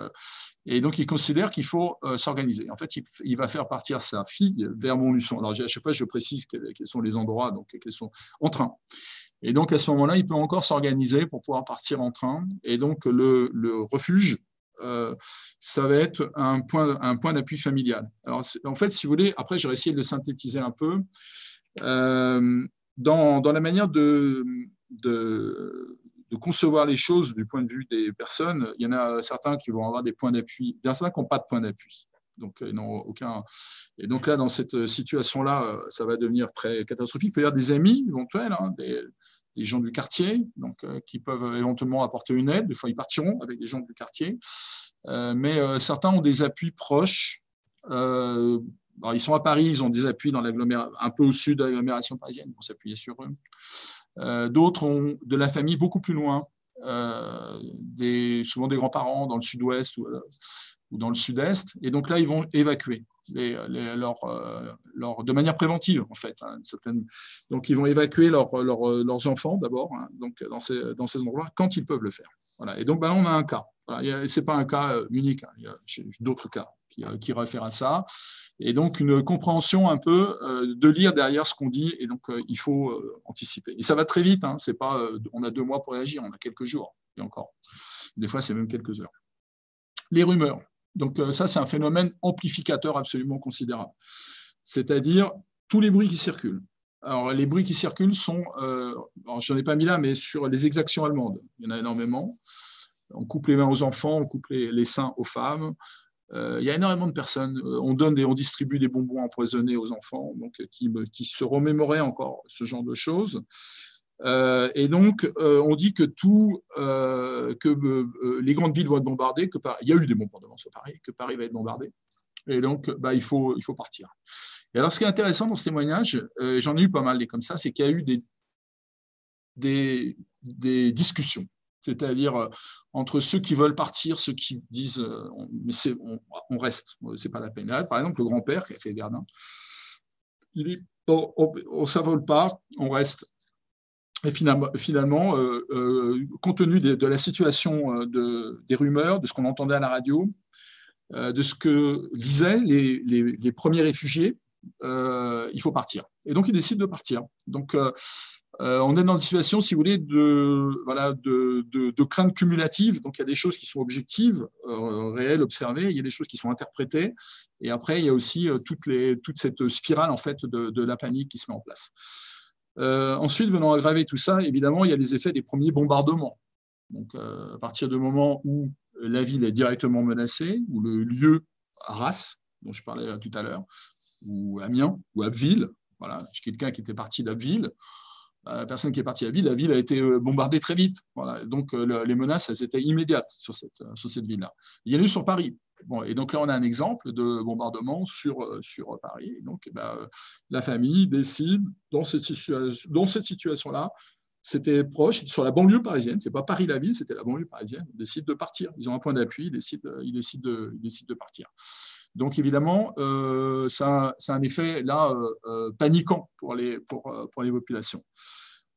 Speaker 1: et donc, il considère qu'il faut s'organiser. En fait, il, va faire partir sa fille vers Montluçon. Alors, à chaque fois, je précise quels, quels sont les endroits, donc quels sont en train. Et donc, à ce moment-là, il peut encore s'organiser pour pouvoir partir en train. Et donc, le, refuge, euh, ça va être un point, un point d'appui familial. Alors, en fait, si vous voulez, après, j'ai essayé de le synthétiser un peu. Euh, dans, dans, la manière de, de, concevoir les choses du point de vue des personnes, il y en a certains qui vont avoir des points d'appui, certains qui n'ont pas de points d'appui. Donc, ils n'ont aucun. Et donc là, dans cette situation-là, ça va devenir très catastrophique. Il peut y avoir des amis éventuels, hein, des, des gens du quartier, donc, euh, qui peuvent éventuellement apporter une aide. Des fois, ils partiront avec des gens du quartier. Euh, mais euh, certains ont des appuis proches. ils sont à Paris, ils ont des appuis dans un peu au sud de l'agglomération parisienne, pour s'appuyer sur eux. D'autres ont de la famille beaucoup plus loin, des, souvent des grands-parents dans le sud-ouest ou, ou dans le sud-est. Et donc là, ils vont évacuer euh, de manière préventive, en fait. Hein, donc, ils vont évacuer leur, leurs enfants d'abord, hein, donc dans ces, dans ces endroits quand ils peuvent le faire. Et donc, ben là, on a un cas. Ce n'est pas un cas euh, unique, hein. il y a d'autres cas qui, euh, qui, réfèrent à ça. Et donc, une compréhension un peu de lire derrière ce qu'on dit, et donc il faut anticiper. Et ça va très vite, c'est pas on a deux mois pour réagir, on a quelques jours, et encore. Des fois, c'est même quelques heures. Les rumeurs. Donc euh, ça, c'est un phénomène amplificateur absolument considérable. C'est-à-dire tous les bruits qui circulent. Alors les bruits qui circulent sont, euh, je n'en ai pas mis là, mais sur les exactions allemandes, il y en a énormément. on coupe les mains aux enfants, on coupe les, seins aux femmes. Il y a énormément de personnes. On donne et on distribue des bonbons empoisonnés aux enfants, donc qui, qui se remémoraient encore ce genre de choses. et donc, on dit que tout, que les grandes villes vont être bombardées, que il y a eu des bombardements sur Paris, que Paris va être bombardé. Et donc, bah, il, faut, partir. Et alors, ce qui est intéressant dans ce témoignage, euh, j'en ai eu pas mal des comme ça, c'est qu'il y a eu des discussions, c'est-à-dire euh, entre ceux qui veulent partir, ceux qui disent euh, mais on, on, reste, c'est pas la peine. par exemple, le grand-père qui a fait Verdun, il dit on, ne s'avole pas, on reste. Et finalement, compte tenu de, la situation de, des rumeurs, de ce qu'on entendait à la radio, de ce que disaient les, les, premiers réfugiés, euh, il faut partir. Et donc, il décide de partir. Donc, euh, euh, on est dans une situation, si vous voulez, de, voilà, de, crainte cumulative. Donc, il y a des choses qui sont objectives, réelles, observées. Il y a des choses qui sont interprétées. Et après, il y a aussi les, toute cette spirale en fait, de, la panique qui se met en place. ensuite, venant aggraver tout ça, évidemment, il y a les effets des premiers bombardements. Donc, à partir du moment où la ville est directement menacée, où le lieu Arras, dont je parlais tout à l'heure, ou Amiens, ou Abbeville. Voilà, quelqu'un qui était parti d'Abbeville. La personne qui est partie à ville, la ville a été euh, bombardée très vite. Voilà. Donc, euh, les menaces, elles étaient immédiates sur cette, euh, sur cette ville-là. Il y en a eu sur Paris. Bon, et donc là, on a un exemple de bombardement sur, sur Paris. donc, eh ben, la famille décide, dans cette, situation, dans cette situation-là, c'était proche, sur la banlieue parisienne, c'est pas Paris-la-ville, c'était la banlieue parisienne, ils décident de partir. Ils ont un point d'appui, ils ils ils décident de partir. Donc évidemment, euh, ça, a un effet là euh, euh, paniquant pour les, pour, pour les populations.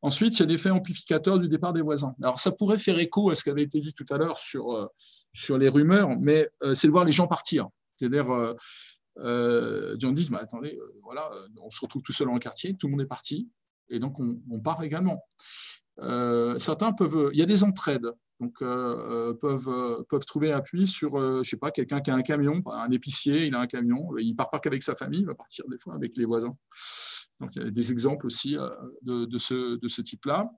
Speaker 1: Ensuite, il y a l'effet amplificateur du départ des voisins. Alors ça pourrait faire écho à ce qui avait été dit tout à l'heure sur, sur les rumeurs, mais c'est de voir les gens partir. C'est-à-dire, euh, gens disent, mais attendez, voilà, on se retrouve tout seul dans le quartier, tout le monde est parti, et donc on, on part également. Certains peuvent, il y a des entraides donc euh, euh, peuvent, euh, peuvent trouver appui sur, je sais pas, quelqu'un qui a un camion, un épicier, il a un camion, il part pas qu'avec sa famille, il va partir des fois avec les voisins. Donc il y a des exemples aussi de, de ce, de ce type-là.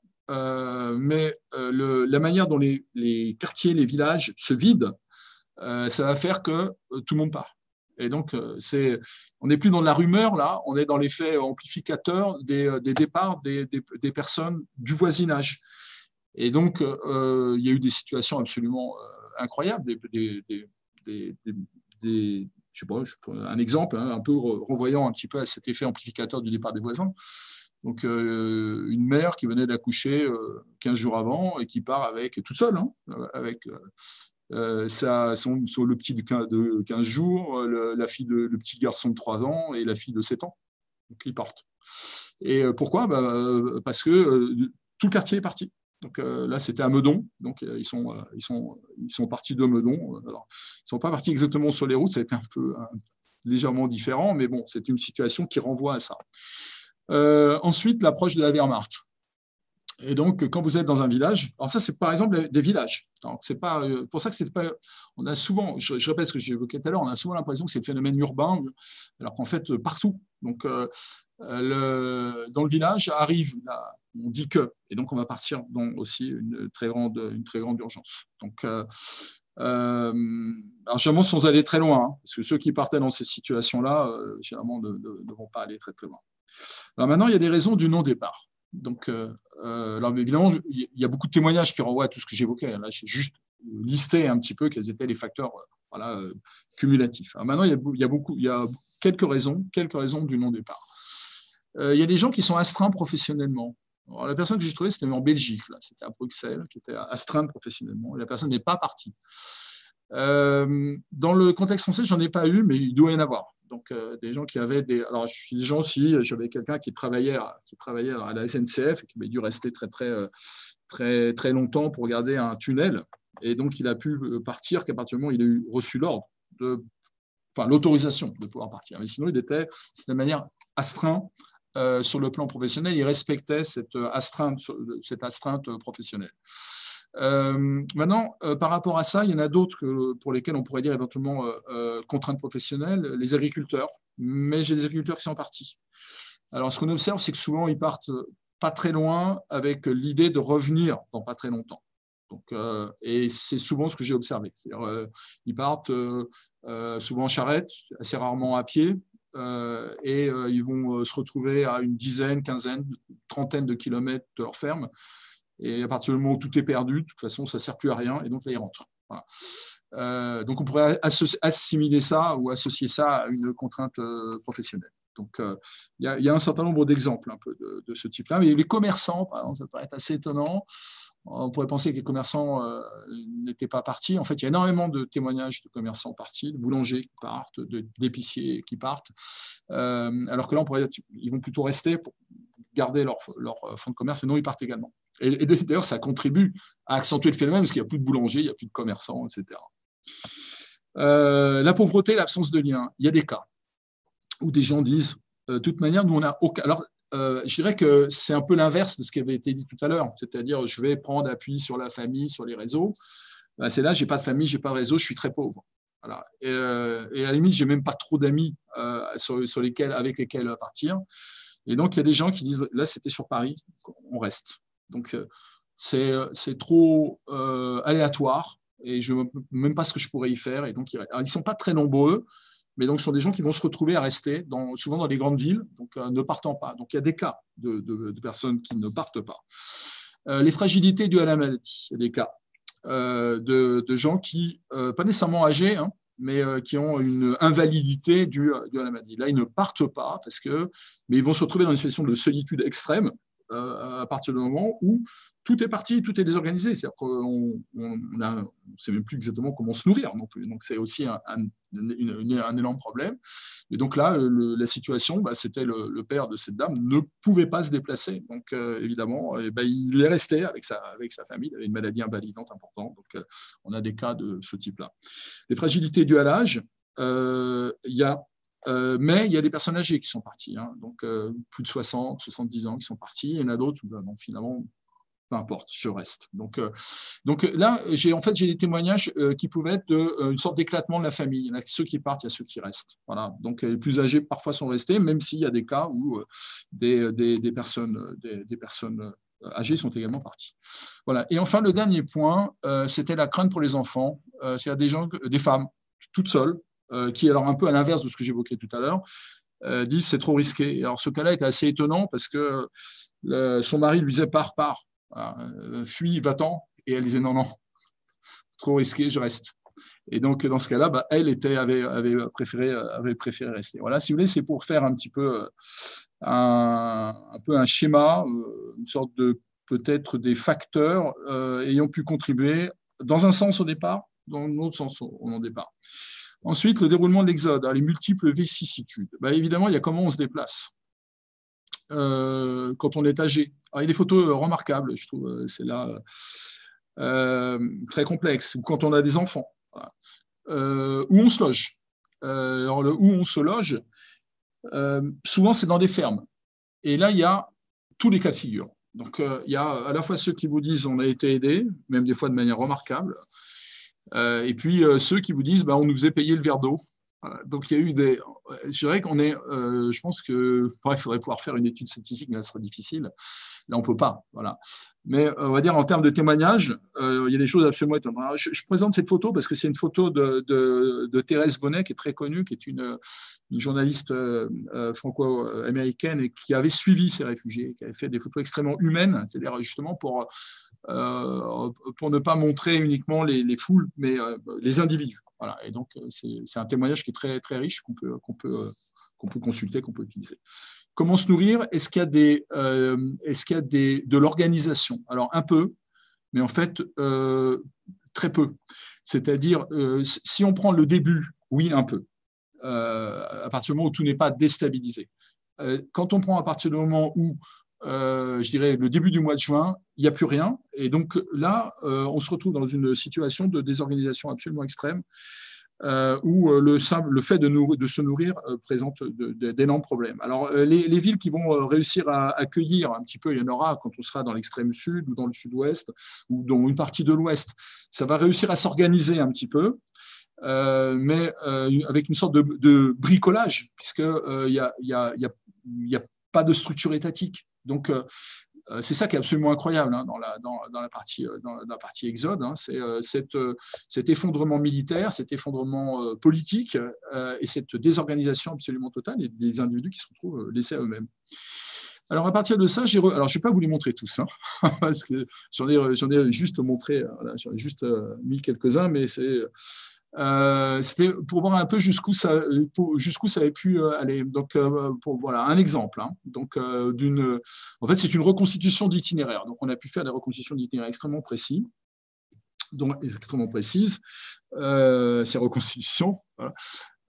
Speaker 1: mais la manière dont les, les, quartiers, les villages se vident, ça va faire que tout le monde part. Et donc, c'est, on n'est plus dans la rumeur, là, on est dans l'effet amplificateur des, des départs des, personnes du voisinage. Et donc, euh, il y a eu des situations absolument euh, incroyables, un exemple, hein, un peu renvoyant un petit peu à cet effet amplificateur du départ des voisins. Donc, euh, une mère qui venait d'accoucher 15 jours avant et qui part avec, toute seule, hein, avec ça, son, le petit de 15, jours, le, la fille le petit garçon de 3 ans et la fille de 7 ans. Donc, ils partent. Et pourquoi? Bah, Parce que tout le quartier est parti. Donc euh, là, c'était à Meudon. Donc euh, ils, sont, euh, ils, sont, ils sont partis de Meudon. Alors, ils ne sont pas partis exactement sur les routes, ça a été un peu légèrement différent, mais bon, c'est une situation qui renvoie à ça. ensuite, l'approche de la Wehrmacht. Et donc, quand vous êtes dans un village, alors ça, c'est par exemple des villages. C'est pas pour ça que c'est pas. On a souvent, je, répète ce que évoqué tout à l'heure, on a souvent l'impression que c'est le phénomène urbain, alors qu'en fait partout. Donc, le, dans le village arrive on dit que, et donc on va partir dans aussi une très grande, une très grande urgence. Donc, euh, euh, alors généralement sans aller très loin, hein, parce que ceux qui partaient dans ces situations-là, euh, généralement ne, vont pas aller très très loin. Alors maintenant, il y a des raisons du non-départ. Donc, alors évidemment, il y a beaucoup de témoignages qui renvoient à tout ce que j'évoquais. Là, j'ai juste listé un petit peu quels étaient les facteurs voilà, cumulatifs. Alors maintenant, il y, a, beaucoup, il y a quelques raisons, quelques raisons du non-départ. il y a des gens qui sont astreints professionnellement la personne que j'ai trouvée, c'était en Belgique, c'était à Bruxelles, qui était astreinte professionnellement, la personne n'est pas partie. Euh, dans le contexte français, j'en ai pas eu, mais il doit y en avoir. Donc, euh, des gens qui avaient des. Alors, je suis des gens aussi, j'avais quelqu'un qui travaillait, à, qui travaillait à la SNCF et qui avait dû rester très, très, euh, très, très longtemps pour regarder un tunnel. Et donc, il a pu partir qu'à partir du moment où il a eu reçu l'ordre, enfin, l'autorisation de pouvoir partir. Mais sinon, il était, de manière astreint euh, sur le plan professionnel, il respectait cette astreinte, cette astreinte professionnelle. Euh, maintenant, euh, par rapport à ça, il y en a d'autres pour lesquels on pourrait dire éventuellement contraintes professionnelles, les agriculteurs, mais j'ai des agriculteurs qui sont partis. Alors, ce qu'on observe, c'est que souvent, ils partent pas très loin avec l'idée de revenir dans pas très longtemps. Donc, et c'est souvent ce que j'ai observé. Ils partent souvent en charrette, assez rarement à pied, et ils vont se retrouver à une dizaine, quinzaine, trentaine de kilomètres de leur ferme. Et à partir du moment où tout est perdu, de toute façon, ça ne sert plus à rien, et donc là, ils rentrent. donc, on pourrait assimiler ça ou associer ça à une contrainte professionnelle. Donc, euh, il y, a un certain nombre d'exemples un peu de, ce type-là. Mais les commerçants, par exemple, ça peut être assez étonnant. On pourrait penser que les commerçants euh, n'étaient pas partis. En fait, il y a énormément de témoignages de commerçants partis, de boulangers qui partent, d'épiciers qui partent. Euh, alors que là, on pourrait ils vont plutôt rester pour garder leur, leur fonds de commerce, et non, ils partent également. Et, d'ailleurs, ça contribue à accentuer le phénomène parce qu'il n'y a plus de boulangers, il n'y a plus de commerçants, etc. la pauvreté, l'absence de lien, il y a des cas où des gens disent, euh, de toute manière, nous, on n'a aucun. Alors, euh, je dirais que c'est un peu l'inverse de ce qui avait été dit tout à l'heure, c'est-à-dire je vais prendre appui sur la famille, sur les réseaux. Ben, c'est là, j'ai pas de famille, j'ai pas de réseau, je suis très pauvre. Et, euh, à la limite, j'ai même pas trop d'amis sur, lesquels, avec lesquels partir. Et donc, il y a des gens qui disent, là, c'était sur Paris, on reste. Donc, c'est trop aléatoire et je ne sais même pas ce que je pourrais y faire. Et donc, ils ne sont pas très nombreux, mais donc ce sont des gens qui vont se retrouver à rester, souvent dans les grandes villes, donc euh, ne partant pas. Donc il y a des cas de, personnes qui ne partent pas. Euh, les fragilités dues à la maladie, il y a des cas euh, de, gens qui, pas nécessairement âgés, hein, mais qui ont une invalidité due, à la maladie. Là, ils ne partent pas parce que, mais ils vont se retrouver dans une situation de solitude extrême euh, à partir du moment où tout est parti, tout est désorganisé. C'est-à-dire qu'on ne sait même plus exactement comment se nourrir. Donc c'est aussi un, énorme problème. Et donc là, la situation, bah, c'était le, père de cette dame ne pouvait pas se déplacer. Donc euh, évidemment, eh ben, il est resté avec sa, famille. Il avait une maladie invalidante importante. Donc euh, on a des cas de ce type-là. Les fragilités dues à l'âge, il y a euh, mais il y a des personnes âgées qui sont parties, hein. donc euh, plus de 60, 70 ans qui sont partis. Il y en a d'autres, ben, finalement, peu importe, je reste. Donc, euh, là, j'ai en fait j'ai des témoignages qui pouvaient être de, une sorte d'éclatement de la famille. Il y en a ceux qui partent, il y a ceux qui restent. Voilà. Donc les plus âgés parfois sont restés, même s'il y a des cas où des, personnes, des, personnes âgées sont également parties. Voilà. Et enfin, le dernier point, c'était la crainte pour les enfants. C'est-à-dire des gens, des femmes toutes seules, euh, qui, alors un peu à l'inverse de ce que j'évoquais tout à l'heure, euh, disent c'est trop risqué. Alors ce cas-là était assez étonnant parce que son mari lui disait pars, pars, euh, fuis, va-t'en. Et elle disait non, non, trop risqué, je reste. Et donc, dans ce cas-là, bah, elle était, avait, préféré, avait préféré rester. Voilà, si vous voulez, c'est pour faire un petit peu un, un peu un schéma, une sorte de peut-être des facteurs ayant pu contribuer dans un sens au départ, dans un autre sens au, au départ. Ensuite, le déroulement de l'exode, les multiples vicissitudes. Bah, évidemment, il y a comment on se déplace euh, quand on est âgé. il y a des photos euh, remarquables, je trouve, euh, c'est là très complexe, ou quand on a des enfants, où on se loge. alors, où on se loge, souvent c'est dans des fermes. Et là, il y a tous les cas de figure. Donc, il y a à la fois ceux qui vous disent on a été aidé, même des fois de manière remarquable, et puis euh, ceux qui vous disent bah, on nous faisait payer le verre d'eau. Donc il y a eu des. C'est vrai qu'on est. Euh, je pense que il faudrait pouvoir faire une étude statistique, mais ça serait difficile. Là, on peut pas. Voilà. Mais on va dire en termes de témoignages, il y a des choses absolument étonnantes. Je, présente cette photo parce que c'est une photo de, de, Thérèse Bonnet, qui est très connue, qui est une, journaliste franco-américaine et qui avait suivi ces réfugiés, qui avait fait des photos extrêmement humaines, c'est-à-dire justement pour euh, pour ne pas montrer uniquement les, foules, mais euh, les individus. Voilà. Et donc, euh, c'est un témoignage qui est très, très riche, qu'on peut, qu'on peut, qu'on peut consulter, qu'on peut utiliser. Comment se nourrir? Est-ce qu'il y a, des, est-ce qu'il y a des, de l'organisation? Alors, un peu, mais en fait, très peu. C'est-à-dire, si on prend le début, oui, un peu, à partir du moment où tout n'est pas déstabilisé. quand on prend à partir du moment où euh, je dirais, le début du mois de juin, il n'y a plus rien. Et donc là, euh, on se retrouve dans une situation de désorganisation absolument extrême, euh, où le, fait de, se nourrir présente d'énormes problèmes. Alors, les, villes qui vont réussir à accueillir un petit peu, il y en aura quand on sera dans l'extrême sud ou dans le sud-ouest ou dans une partie de l'ouest, ça va réussir à s'organiser un petit peu. mais avec une sorte de, bricolage, puisqu'il y a, y a, pas de structure étatique. Donc, euh, c'est ça qui est absolument incroyable hein, dans, la, dans, la partie, Exode. Hein. c'est cet effondrement militaire, cet effondrement politique et cette désorganisation absolument totale des individus qui se retrouvent laissés à eux-mêmes. Alors, à partir de ça, j'ai alors je ne vais pas vous les montrer tous, hein, parce que j'en ai, juste montré, j'en ai juste mis quelques-uns, mais c'est euh, c'était pour voir un peu jusqu'où ça, ça avait pu euh, aller. Donc, euh, voilà, un exemple. Hein. Donc, en fait, c'est une reconstitution d'itinéraire. Donc, on a pu faire des reconstitutions d'itinéraire extrêmement précis, donc extrêmement précises. ces reconstitutions.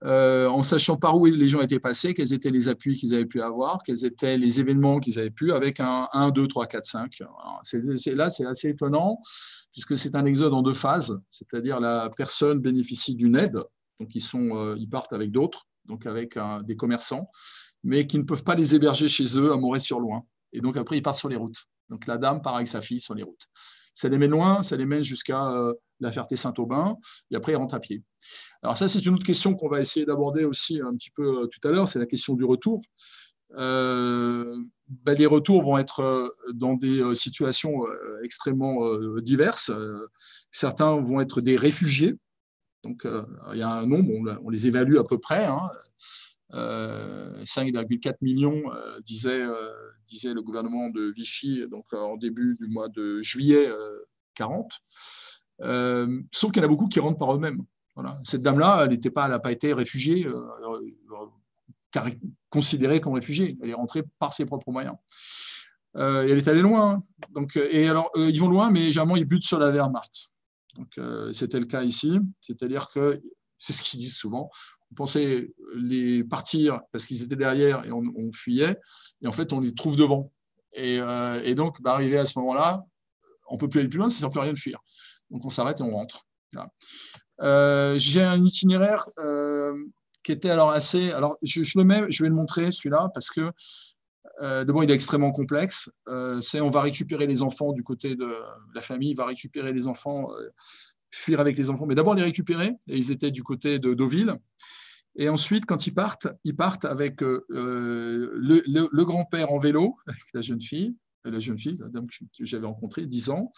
Speaker 1: En sachant par où les gens étaient passés, quels étaient les appuis qu'ils avaient pu avoir, quels étaient les événements qu'ils avaient pu, avec un 1, 2, 3, 4, 5. c'est, là, c'est assez étonnant puisque c'est un exode en deux phases, c'est-à-dire la personne bénéficie d'une aide, donc ils, sont, euh, ils partent avec d'autres, donc avec des commerçants, mais qui ne peuvent pas les héberger chez eux à Moret-sur-Loing. Et donc après, ils partent sur les routes. Donc la dame part avec sa fille sur les routes. Ça les mène loin, ça les mène jusqu'à euh, la Ferté-Saint-Aubin, et après ils rentrent à pied. Alors ça, c'est une autre question qu'on va essayer d'aborder aussi un petit peu euh, tout à l'heure, c'est la question du retour. Euh, ben, les retours vont être euh, dans des situations extrêmement diverses. Certains vont être des réfugiés. Donc, il y a un nombre, on, les évalue à peu près. 5,4 hein. millions, disait, disait, le gouvernement de Vichy donc, en début du mois de juillet 40. Sauf qu'il y en a beaucoup qui rentrent par eux-mêmes. Voilà. Cette dame-là, elle n'a pas, pas été réfugiée considérée comme réfugiée. Elle est rentrée par ses propres moyens. Euh, elle est allée loin. Hein. Donc, euh, et alors, euh, ils vont loin, mais généralement, ils butent sur la Wehrmacht. Donc, c'était le cas ici. C'est-à-dire que, c'est ce qu'ils disent souvent, on pensait les partir parce qu'ils étaient derrière et on, fuyait. Et en fait, on les trouve devant. Et, donc, bah, arrivé à ce moment-là, on ne peut plus aller plus loin, ne sert plus rien de fuir. Donc, on s'arrête et on rentre. J'ai un itinéraire qui était alors assez. Alors, je, vais le montrer celui-là parce que euh, d'abord, il est extrêmement complexe. Euh, c'est on va récupérer les enfants du côté de la famille, il va récupérer les enfants, euh, fuir avec les enfants, mais d'abord les récupérer. Et ils étaient du côté de Deauville. Et ensuite, quand ils partent, ils partent avec le, le, grand-père en vélo, avec la jeune fille, la jeune fille, la dame que j'avais rencontrée, 10 ans.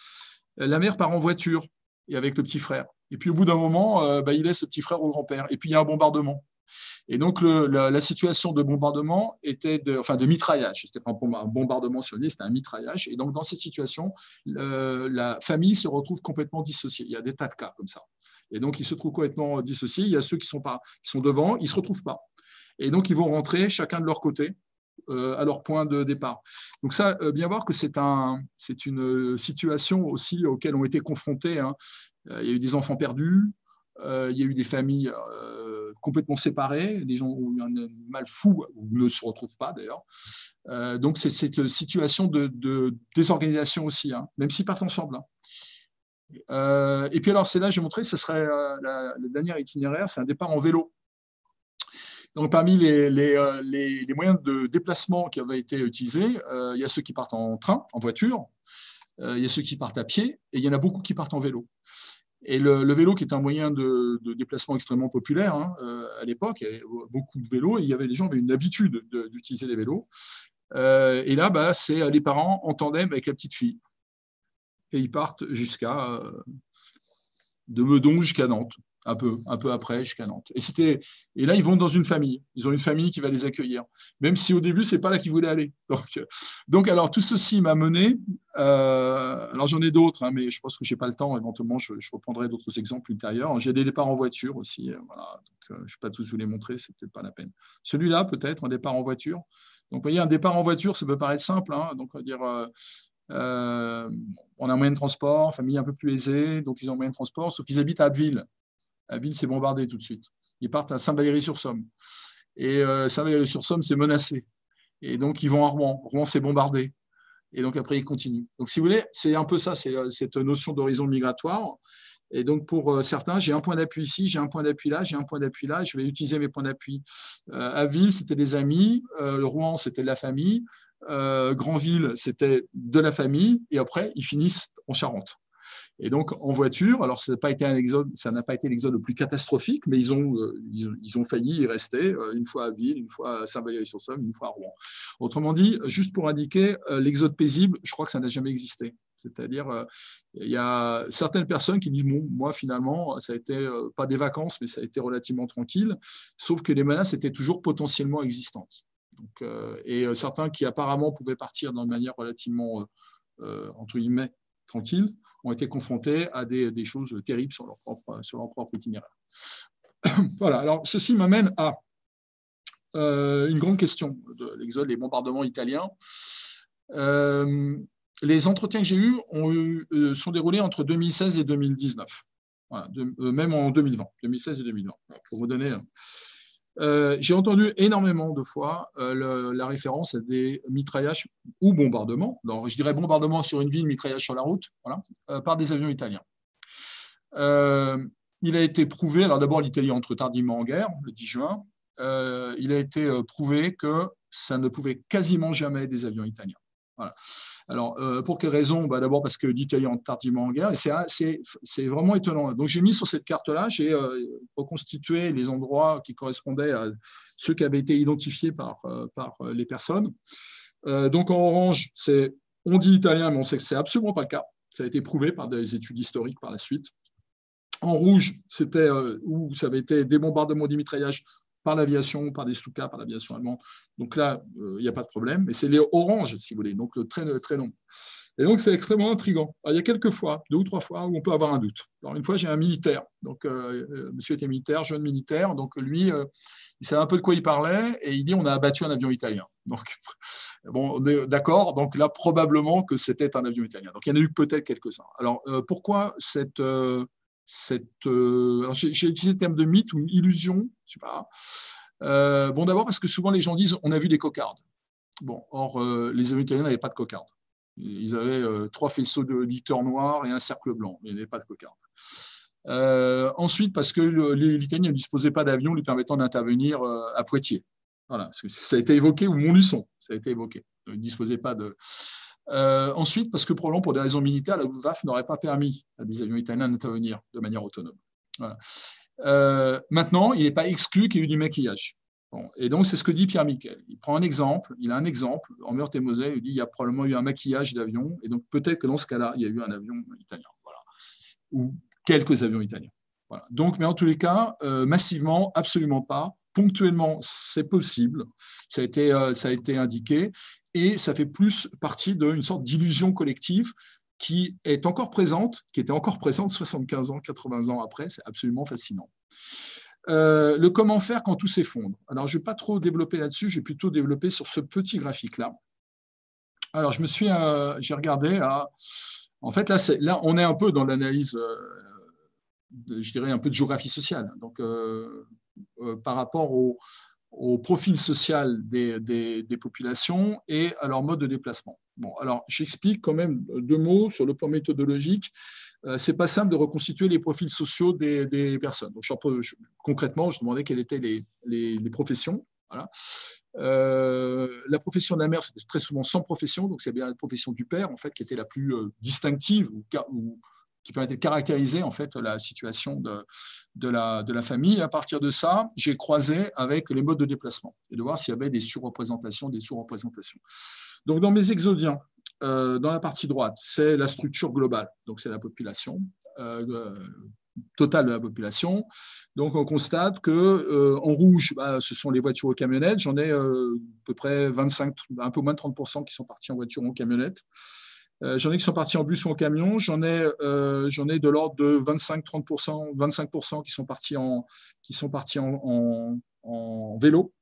Speaker 1: La mère part en voiture et avec le petit frère. Et puis au bout d'un moment, bah, il laisse le petit frère au grand-père. Et puis il y a un bombardement. Et donc, la, situation de bombardement était de, enfin, de mitraillage. Ce n'était pas un bombardement sur c'était un mitraillage. Et donc, dans cette situation, la famille se retrouve complètement dissociée. Il y a des tas de cas comme ça. Et donc, ils se trouvent complètement dissociés. Il y a ceux qui sont, pas, qui sont devant, ils se retrouvent pas. Et donc, ils vont rentrer chacun de leur côté euh, à leur point de départ. Donc ça, euh, bien voir que c'est un, une situation aussi auxquelles ont été confrontés. Hein. Euh, il y a eu des enfants perdus, il y a eu des familles complètement séparés, les gens ont eu un mal fou, ou ne se retrouvent pas d'ailleurs. Euh, donc c'est cette situation de, désorganisation aussi, hein, même s'ils partent ensemble. Hein. Euh, et puis alors c'est là, j'ai montré, ce serait euh, le dernier itinéraire, c'est un départ en vélo. Donc, parmi les, les, moyens de déplacement qui avaient été utilisés, il y a ceux qui partent en train, en voiture, il y a ceux qui partent à pied, et il y en a beaucoup qui partent en vélo. Et le, vélo, qui est un moyen de, déplacement extrêmement populaire hein, euh, à l'époque, beaucoup de vélos et il y avait des gens qui avaient une habitude d'utiliser les vélos. Euh, et là, bah, c'est les parents en tandem avec la petite fille. Et ils partent jusqu'à euh, de Meudon jusqu'à Nantes un peu, un peu après jusqu'à Nantes. Et, c'était, et là, ils vont dans une famille. Ils ont une famille qui va les accueillir, même si au début, c'est pas là qu'ils voulaient aller. Donc, alors, tout ceci m'a mené. Euh, alors, j'en ai d'autres, hein, mais je pense que j'ai pas le temps. Éventuellement, je, reprendrai d'autres exemples ultérieurs. J'ai des départs en voiture aussi. Euh, voilà. Donc, euh, je ne vais pas tous vous les montrer, c'est peut-être pas la peine. Celui-là, peut-être, un départ en voiture. Donc, vous voyez, un départ en voiture, ça peut paraître simple. Hein. donc, on va dire. on a un moyen de transport, famille un peu plus aisée, donc ils ont un moyen de transport, sauf qu'ils habitent à Abbeville la ville s'est bombardée tout de suite. Ils partent à Saint-Valery-sur-Somme. Et euh, Saint-Valery-sur-Somme, c'est menacé. Et donc, ils vont à Rouen. Rouen, c'est bombardé. Et donc, après, ils continuent. Donc, si vous voulez, c'est un peu ça, c'est euh, cette notion d'horizon migratoire. Et donc, pour euh, certains, j'ai un point d'appui ici, j'ai un point d'appui là, j'ai un point d'appui là, je vais utiliser mes points d'appui. à Ville, c'était des amis. Rouen, c'était de la famille. Grandville, c'était de la famille. Et après, ils finissent en Charente. Et donc, en voiture, alors ça n'a pas été l'exode le plus catastrophique, mais ils ont, euh, ils, ont failli y rester euh, une fois à Ville, une fois à Saint-Valery-sur-Somme, une fois à Rouen. Autrement dit, juste pour indiquer, euh, l'exode paisible, je crois que ça n'a jamais existé. C'est-à-dire, il y a certaines personnes qui disent, bon, moi finalement, ça a été pas des vacances, mais ça a été relativement tranquille, sauf que les menaces étaient toujours potentiellement existantes. Donc, et certains qui apparemment pouvaient partir d'une manière relativement, entre guillemets, tranquille, ont été confrontés à des, choses terribles sur leur propre, itinéraire. voilà, alors ceci m'amène à euh, une grande question de l'exode, les bombardements italiens. Euh, les entretiens que j'ai eus euh, sont déroulés entre 2016 et 2019, même en 2020, 2016 et 2020, pour vous donner euh, j'ai entendu énormément de fois euh, la référence à des mitraillages ou bombardements, je dirais bombardement sur une ville, mitraillage sur la route, euh, par des avions italiens. il a été prouvé, alors d'abord l'Italie entre tardivement en guerre, le 10 juin, il a été prouvé que ça ne pouvait quasiment jamais des avions italiens. Alors, euh, pour quelle raison? Bah, D'abord parce que l'Italie est tardivement en guerre, et c'est vraiment étonnant. Donc, j'ai mis sur cette carte-là, j'ai euh, reconstitué les endroits qui correspondaient à ceux qui avaient été identifiés par, euh, les personnes. donc, en orange, c'est on dit italien, mais on sait que ce n'est absolument pas le cas. Ça a été prouvé par des études historiques par la suite. En rouge, c'était où ça avait été des bombardements, des mitraillages par l'aviation, par des Stuka, par l'aviation allemande. Donc là, il n'y a pas de problème. Mais c'est les oranges, si vous voulez, donc le très, très long. Et donc, c'est extrêmement intriguant. il y a quelques fois, deux ou trois fois, où on peut avoir un doute. Alors, une fois, j'ai un militaire. Donc, euh, monsieur était militaire, jeune militaire. Donc, lui, euh, il savait un peu de quoi il parlait et il dit on a abattu un avion italien. Donc, bon, d'accord. Donc, là, probablement que c'était un avion italien. Donc, il y en a eu peut-être quelques-uns. Alors, euh, pourquoi cette Euh, j'ai utilisé le terme de mythe ou illusion, je sais pas. Euh, bon, d'abord parce que souvent les gens disent on a vu des cocardes. Or euh, les Américains n'avaient pas de cocardes. Ils avaient trois faisceaux de lecteurs noirs et un cercle blanc, ils n'avaient pas de cocardes. ensuite, parce que les Italiens ne disposaient pas d'avions lui permettant d'intervenir à Poitiers. Voilà, ça a été évoqué, ou Montluçon, ça a été évoqué. Ils ne disposaient pas de. Euh, ensuite, parce que probablement pour des raisons militaires, la WAF n'aurait pas permis à des avions italiens d'intervenir de manière autonome. Euh, maintenant, il n'est pas exclu qu'il y ait eu du maquillage. et donc, c'est ce que dit Pierre Miquel. Il prend un exemple, il a un exemple, en Meurthe-et-Moselle, il dit qu'il y a probablement eu un maquillage d'avion, et donc peut-être que dans ce cas-là, il y a eu un avion italien, ou quelques avions italiens. Donc, mais en tous les cas, euh, massivement, absolument pas. Ponctuellement, c'est possible, ça a été, ça a été indiqué, et ça fait plus partie d'une sorte d'illusion collective qui est encore présente, qui était encore présente 75 ans, 80 ans après. C'est absolument fascinant. Euh, le comment faire quand tout s'effondre. Alors, je ne vais pas trop développer là-dessus, je vais plutôt développer sur ce petit graphique-là. Alors, je me suis, euh, j'ai regardé en fait, là, là, on est un peu dans l'analyse, euh, je dirais, un peu de géographie sociale. Donc, par rapport au, au profil social des, des, populations et à leur mode de déplacement. Bon, alors j'explique quand même deux mots sur le plan méthodologique. Euh, c'est pas simple de reconstituer les profils sociaux des, des personnes. Donc, concrètement, je demandais quelles étaient les, les, professions. Euh, la profession de la mère, c'était très souvent sans profession, donc c'est bien la profession du père en fait qui était la plus euh, distinctive qui permettait de caractériser en fait la situation de, la, famille. à partir de ça, j'ai croisé avec les modes de déplacement et de voir s'il y avait des surreprésentations, des sous-représentations. Donc dans mes exodiens, euh, dans la partie droite, c'est la structure globale, donc c'est la population. Euh, totale de la population. Donc, on constate que euh, en rouge, bah, ce sont les voitures aux camionnettes. J'en ai à peu près 25, un peu moins de 30% qui sont partis en voiture ou en camionnette. Euh, j'en ai qui sont partis en bus ou en camion. J'en ai, euh, ai de l'ordre de 25-30%, 25% qui sont partis en, qui sont partis en, en, vélo.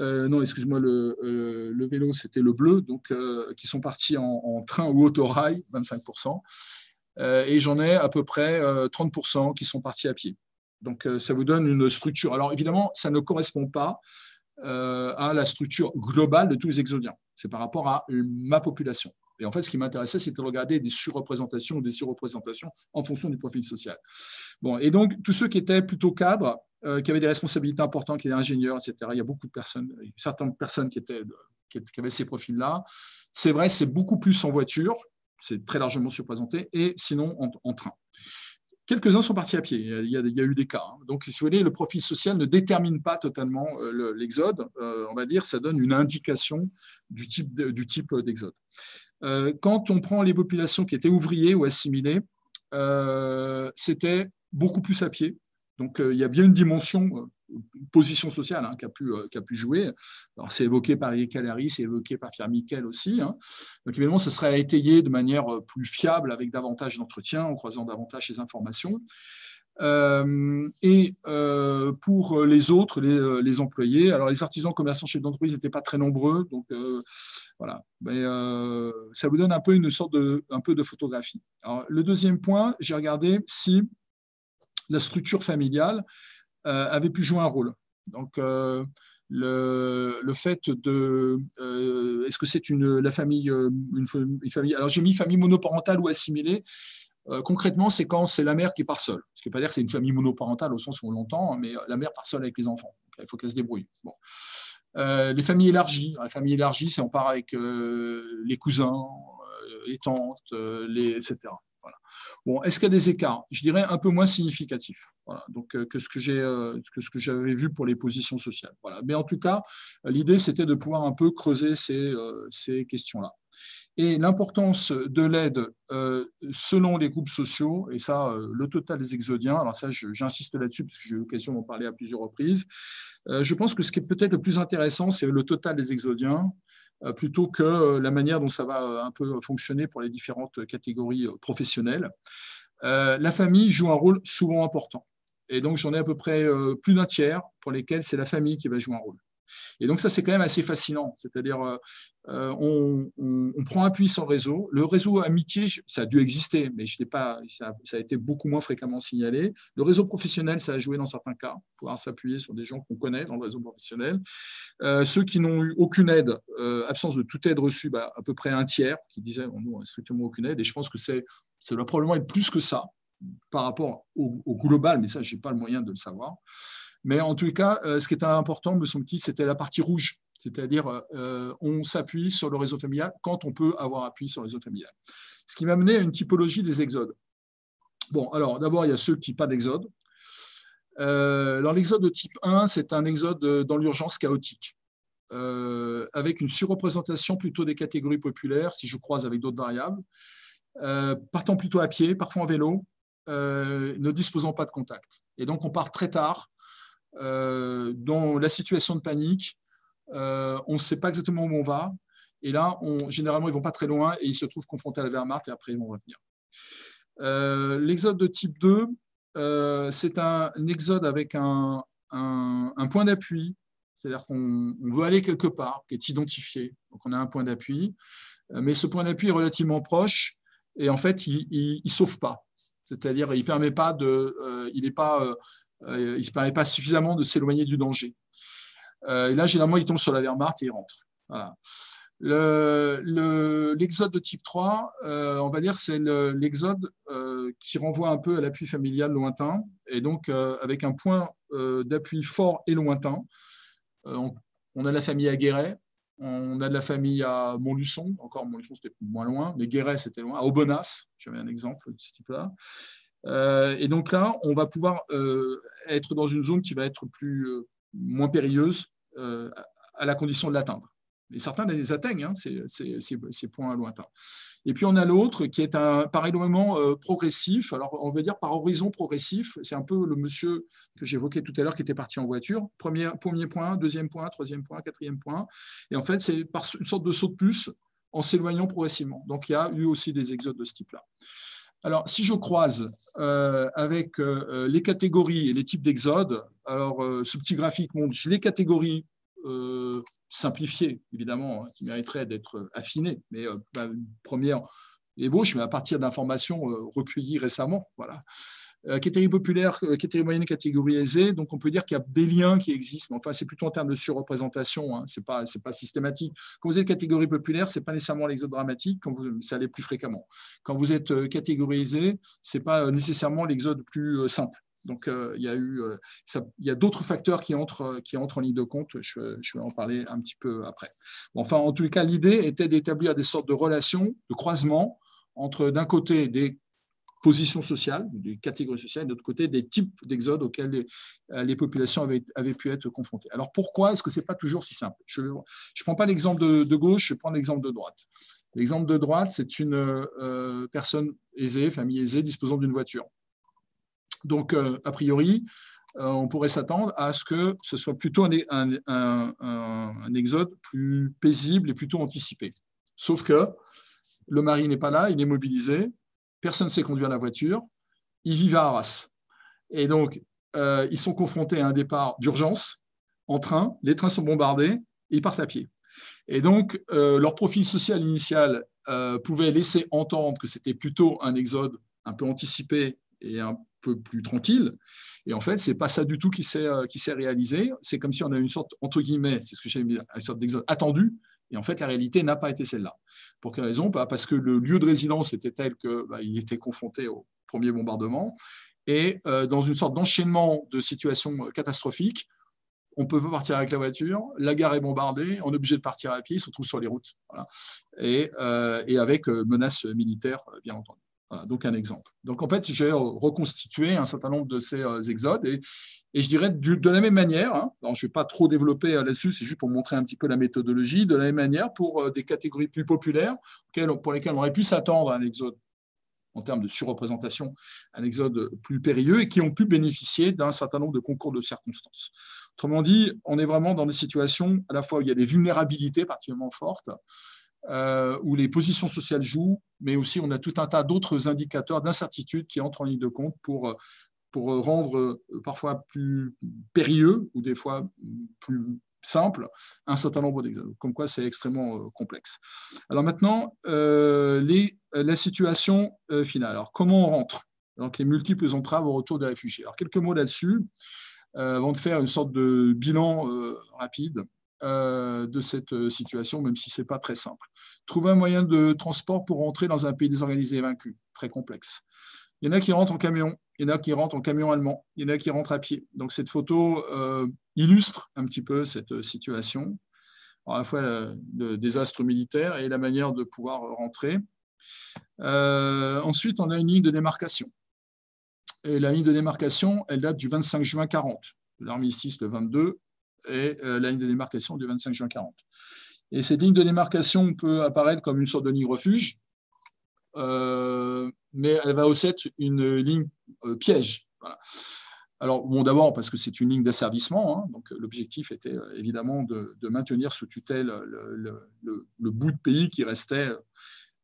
Speaker 1: Euh, non, excuse-moi, le, vélo, c'était le bleu, donc qui sont partis en, train ou autorail, 25%. et j'en ai à peu près 30% qui sont partis à pied. Donc, ça vous donne une structure. Alors, évidemment, ça ne correspond pas à la structure globale de tous les exodiens. C'est par rapport à ma population. Et en fait, ce qui m'intéressait, c'était de regarder des surreprésentations ou des surreprésentations en fonction du profil social. Bon, et donc, tous ceux qui étaient plutôt cadres, euh, qui avaient des responsabilités importantes, qui étaient ingénieurs, etc., il y a beaucoup de personnes, certaines personnes qui, étaient, qui avaient ces profils-là. C'est vrai, c'est beaucoup plus en voiture, c'est très largement surprésenté, et sinon en, train. Quelques-uns sont partis à pied, il y, a, eu des cas. Hein. Donc, si vous voulez, le profil social ne détermine pas totalement l'exode. on va dire, ça donne une indication du type d'exode. Quand on prend les populations qui étaient ouvriers ou assimilées, c'était beaucoup plus à pied. Donc, il y a bien une dimension position sociale hein, qui, a pu, euh, jouer. C'est évoqué par Eric Calary, c'est évoqué par Pierre Miquel aussi. Hein. Donc évidemment, ça serait étayé de manière euh, plus fiable avec davantage d'entretien, en croisant davantage ces informations. Euh, et pour les autres, les, employés, alors les artisans, commerçants, chefs d'entreprise n'étaient pas très nombreux, donc voilà. Mais ça vous donne un peu une sorte de, un peu de photographie. Alors, le deuxième point, j'ai regardé si la structure familiale euh, avait pu jouer un rôle. Donc, euh, le, fait de. Euh, est-ce que c'est une, la une, famille Alors, j'ai mis famille monoparentale ou assimilée. Concrètement, c'est quand c'est la mère qui part seule. Ce qui ne veut pas dire que c'est une famille monoparentale au sens où on l'entend, mais la mère part seule avec les enfants. il faut qu'elle se débrouille. Bon. les familles élargies. La famille élargie, c'est on part avec les cousins, les tantes, etc. Bon, est-ce qu'il y a des écarts? Je dirais un peu moins significatifs donc, euh, que ce que, euh, j'avais vu pour les positions sociales. Mais en tout cas, l'idée, c'était de pouvoir un peu creuser euh, ces questions-là. Et l'importance de l'aide selon les groupes sociaux, et ça, le total des exodiens, alors ça, j'insiste là-dessus parce que j'ai eu l'occasion d'en parler à plusieurs reprises. je pense que ce qui est peut-être le plus intéressant, c'est le total des exodiens, euh, plutôt que euh, la manière dont ça va euh, un peu fonctionner pour les différentes catégories professionnelles. la famille joue un rôle souvent important. Et donc, j'en ai à peu près plus d'un tiers pour lesquels c'est la famille qui va jouer un rôle. Et donc ça, c'est quand même assez fascinant. C'est-à-dire, euh, euh, on, prend appui sur le réseau. Le réseau amitié, ça a dû exister, mais je pas, ça, a été beaucoup moins fréquemment signalé. Le réseau professionnel, ça a joué dans certains cas, pouvoir s'appuyer sur des gens qu'on connaît dans le réseau professionnel. Euh, ceux qui n'ont eu aucune aide, absence de toute aide reçue, bah, à peu près un tiers qui disaient bon, nous, strictement aucune aide. Et je pense que c'est, ça doit probablement être plus que ça par rapport au, au global, mais ça, je n'ai pas le moyen de le savoir. Mais en tout cas, euh, ce qui était important, me semble-t-il, c'était la partie rouge. C'est-à-dire, euh, on s'appuie sur le réseau familial quand on peut avoir appui sur le réseau familial. Ce qui m'a mené à une typologie des exodes. Bon, alors d'abord, il y a ceux qui n'ont pas d'exode. Euh, alors, l'exode de type 1, c'est un exode dans l'urgence chaotique, avec une surreprésentation plutôt des catégories populaires, si je croise avec d'autres variables, partant plutôt à pied, parfois en vélo, ne disposant pas de contact. Et donc, on part très tard dans la situation de panique, euh, on ne sait pas exactement où on va. Et là, généralement, ils ne vont pas très loin et ils se trouvent confrontés à la Wehrmacht et après, ils vont revenir. Euh, l'exode de type 2, c'est un, exode avec un, point d'appui, c'est-à-dire qu'on veut aller quelque part, qui est identifié. Donc, on a un point d'appui, mais ce point d'appui est relativement proche et en fait, il ne sauve pas. C'est-à-dire, il permet pas de, il n'est pas euh, il ne permet pas suffisamment de s'éloigner du danger. Euh, et là, généralement, il tombe sur la Wehrmacht et il rentre. L'exode de type 3, euh, on va dire, c'est l'exode qui renvoie un peu à l'appui familial lointain, et donc avec un point d'appui fort et lointain. On, a la famille à Guéret, on a de la famille à Montluçon, encore Montluçon c'était moins loin, mais Guéret c'était loin, à Aubenas, j'avais un exemple de ce type-là. Euh, et donc là, on va pouvoir euh, être dans une zone qui va être plus, euh, moins périlleuse à la condition de l'atteindre. Et certains les atteignent, hein, ces, points lointains. Et puis on a l'autre qui est un, par éloignement progressif. Alors on va dire par horizon progressif. C'est un peu le monsieur que j'évoquais tout à l'heure qui était parti en voiture. Premier, premier point, deuxième point, troisième point, quatrième point. Et en fait, c'est par une sorte de saut de plus en s'éloignant progressivement. Donc il y a eu aussi des exodes de ce type-là. Alors, si je croise euh, avec euh, les catégories et les types d'exode, alors euh, ce petit graphique montre les catégories simplifiées, évidemment, hein, qui mériteraient d'être affinées, mais bah, une première ébauche, mais à partir d'informations recueillies récemment. Voilà. Euh, catégorie populaire, euh, catégorie moyenne, catégorie aisée. Donc, on peut dire qu'il y a des liens qui existent. Mais enfin, c'est plutôt en termes de surreprésentation. Hein. Ce n'est pas, systématique. Quand vous êtes catégorie populaire, ce n'est pas nécessairement l'exode dramatique. Quand vous, ça allait plus fréquemment. Quand vous êtes euh, catégorisé, ce n'est pas nécessairement l'exode plus simple. Donc, il y a, eu, a d'autres facteurs qui entrent, qui entrent en ligne de compte. Je, vais en parler un petit peu après. enfin, en tout cas, l'idée était d'établir des sortes de relations, de croisements entre d'un côté des positions sociales, des catégories sociales, et de l'autre côté des types d'exodes auxquels les, euh, populations avaient, pu être confrontées. Alors pourquoi est-ce que ce n'est pas toujours si simple? Je ne prends pas l'exemple de, gauche, je prends l'exemple de droite. L'exemple de droite, c'est une euh, personne aisée, famille aisée, disposant d'une voiture. Donc, euh, a priori, on pourrait s'attendre à ce que ce soit plutôt un, un, exode plus paisible et plutôt anticipé. Sauf que le mari n'est pas là, il est mobilisé, personne ne sait conduire la voiture, ils vivent à Arras. Et donc, euh, ils sont confrontés à un départ d'urgence en train, les trains sont bombardés ils partent à pied. Et donc, euh, leur profil social initial euh, pouvait laisser entendre que c'était plutôt un exode un peu anticipé et un peu plus tranquille. Et en fait, ce n'est pas ça du tout qui s'est réalisé. C'est comme si on a une sorte, entre guillemets, c'est ce que j'ai une sorte d'exode attendu, et en fait, la réalité n'a pas été celle-là. Pour quelle raison? Bah, Parce que le lieu de résidence était tel qu'il bah, était confronté au premier bombardement. Et euh, dans une sorte d'enchaînement de situations catastrophiques, on ne peut pas partir avec la voiture, la gare est bombardée, on est obligé de partir à pied, il se trouve sur les routes. Et, euh, et, avec euh, menaces militaires, bien entendu donc un exemple. Donc en fait, j'ai reconstitué un certain nombre de ces euh, exodes et, je dirais de la même manière, hein, je ne vais pas trop développer euh, là-dessus, c'est juste pour montrer un petit peu la méthodologie, de la même manière pour euh, des catégories plus populaires pour lesquelles on aurait pu s'attendre à un exode en termes de surreprésentation, un exode plus périlleux et qui ont pu bénéficier d'un certain nombre de concours de circonstances. Autrement dit, on est vraiment dans des situations à la fois où il y a des vulnérabilités particulièrement fortes, euh, où les positions sociales jouent, mais aussi on a tout un tas d'autres indicateurs d'incertitude qui entrent en ligne de compte pour, pour rendre euh, parfois plus périlleux ou des fois plus simple un certain nombre d'exemples, comme quoi c'est extrêmement euh, complexe. Alors maintenant, les, la situation finale. Alors comment on rentre? Donc les multiples entraves au retour des réfugiés. Alors quelques mots là-dessus, avant de faire une sorte de bilan rapide. Euh, de cette euh, situation, même si ce n'est pas très simple. Trouver un moyen de transport pour rentrer dans un pays désorganisé et vaincu, très complexe. Il y en a qui rentrent en camion, il y en a qui rentrent en camion allemand, il y en a qui rentrent à pied. Donc cette photo euh, illustre un petit peu cette situation, à la fois le, désastre militaire et la manière de pouvoir rentrer. ensuite, on a une ligne de démarcation. Et la ligne de démarcation, elle date du 25 juin 40. L'armistice le 22 et euh, la ligne de démarcation du 25 juin 40. Et cette ligne de démarcation peut apparaître comme une sorte de ligne refuge, euh, mais elle va aussi être une ligne euh, piège. Alors, bon, d'abord parce que c'est une ligne d'asservissement, hein, donc l'objectif était évidemment de, maintenir sous tutelle le, le, bout de pays qui restait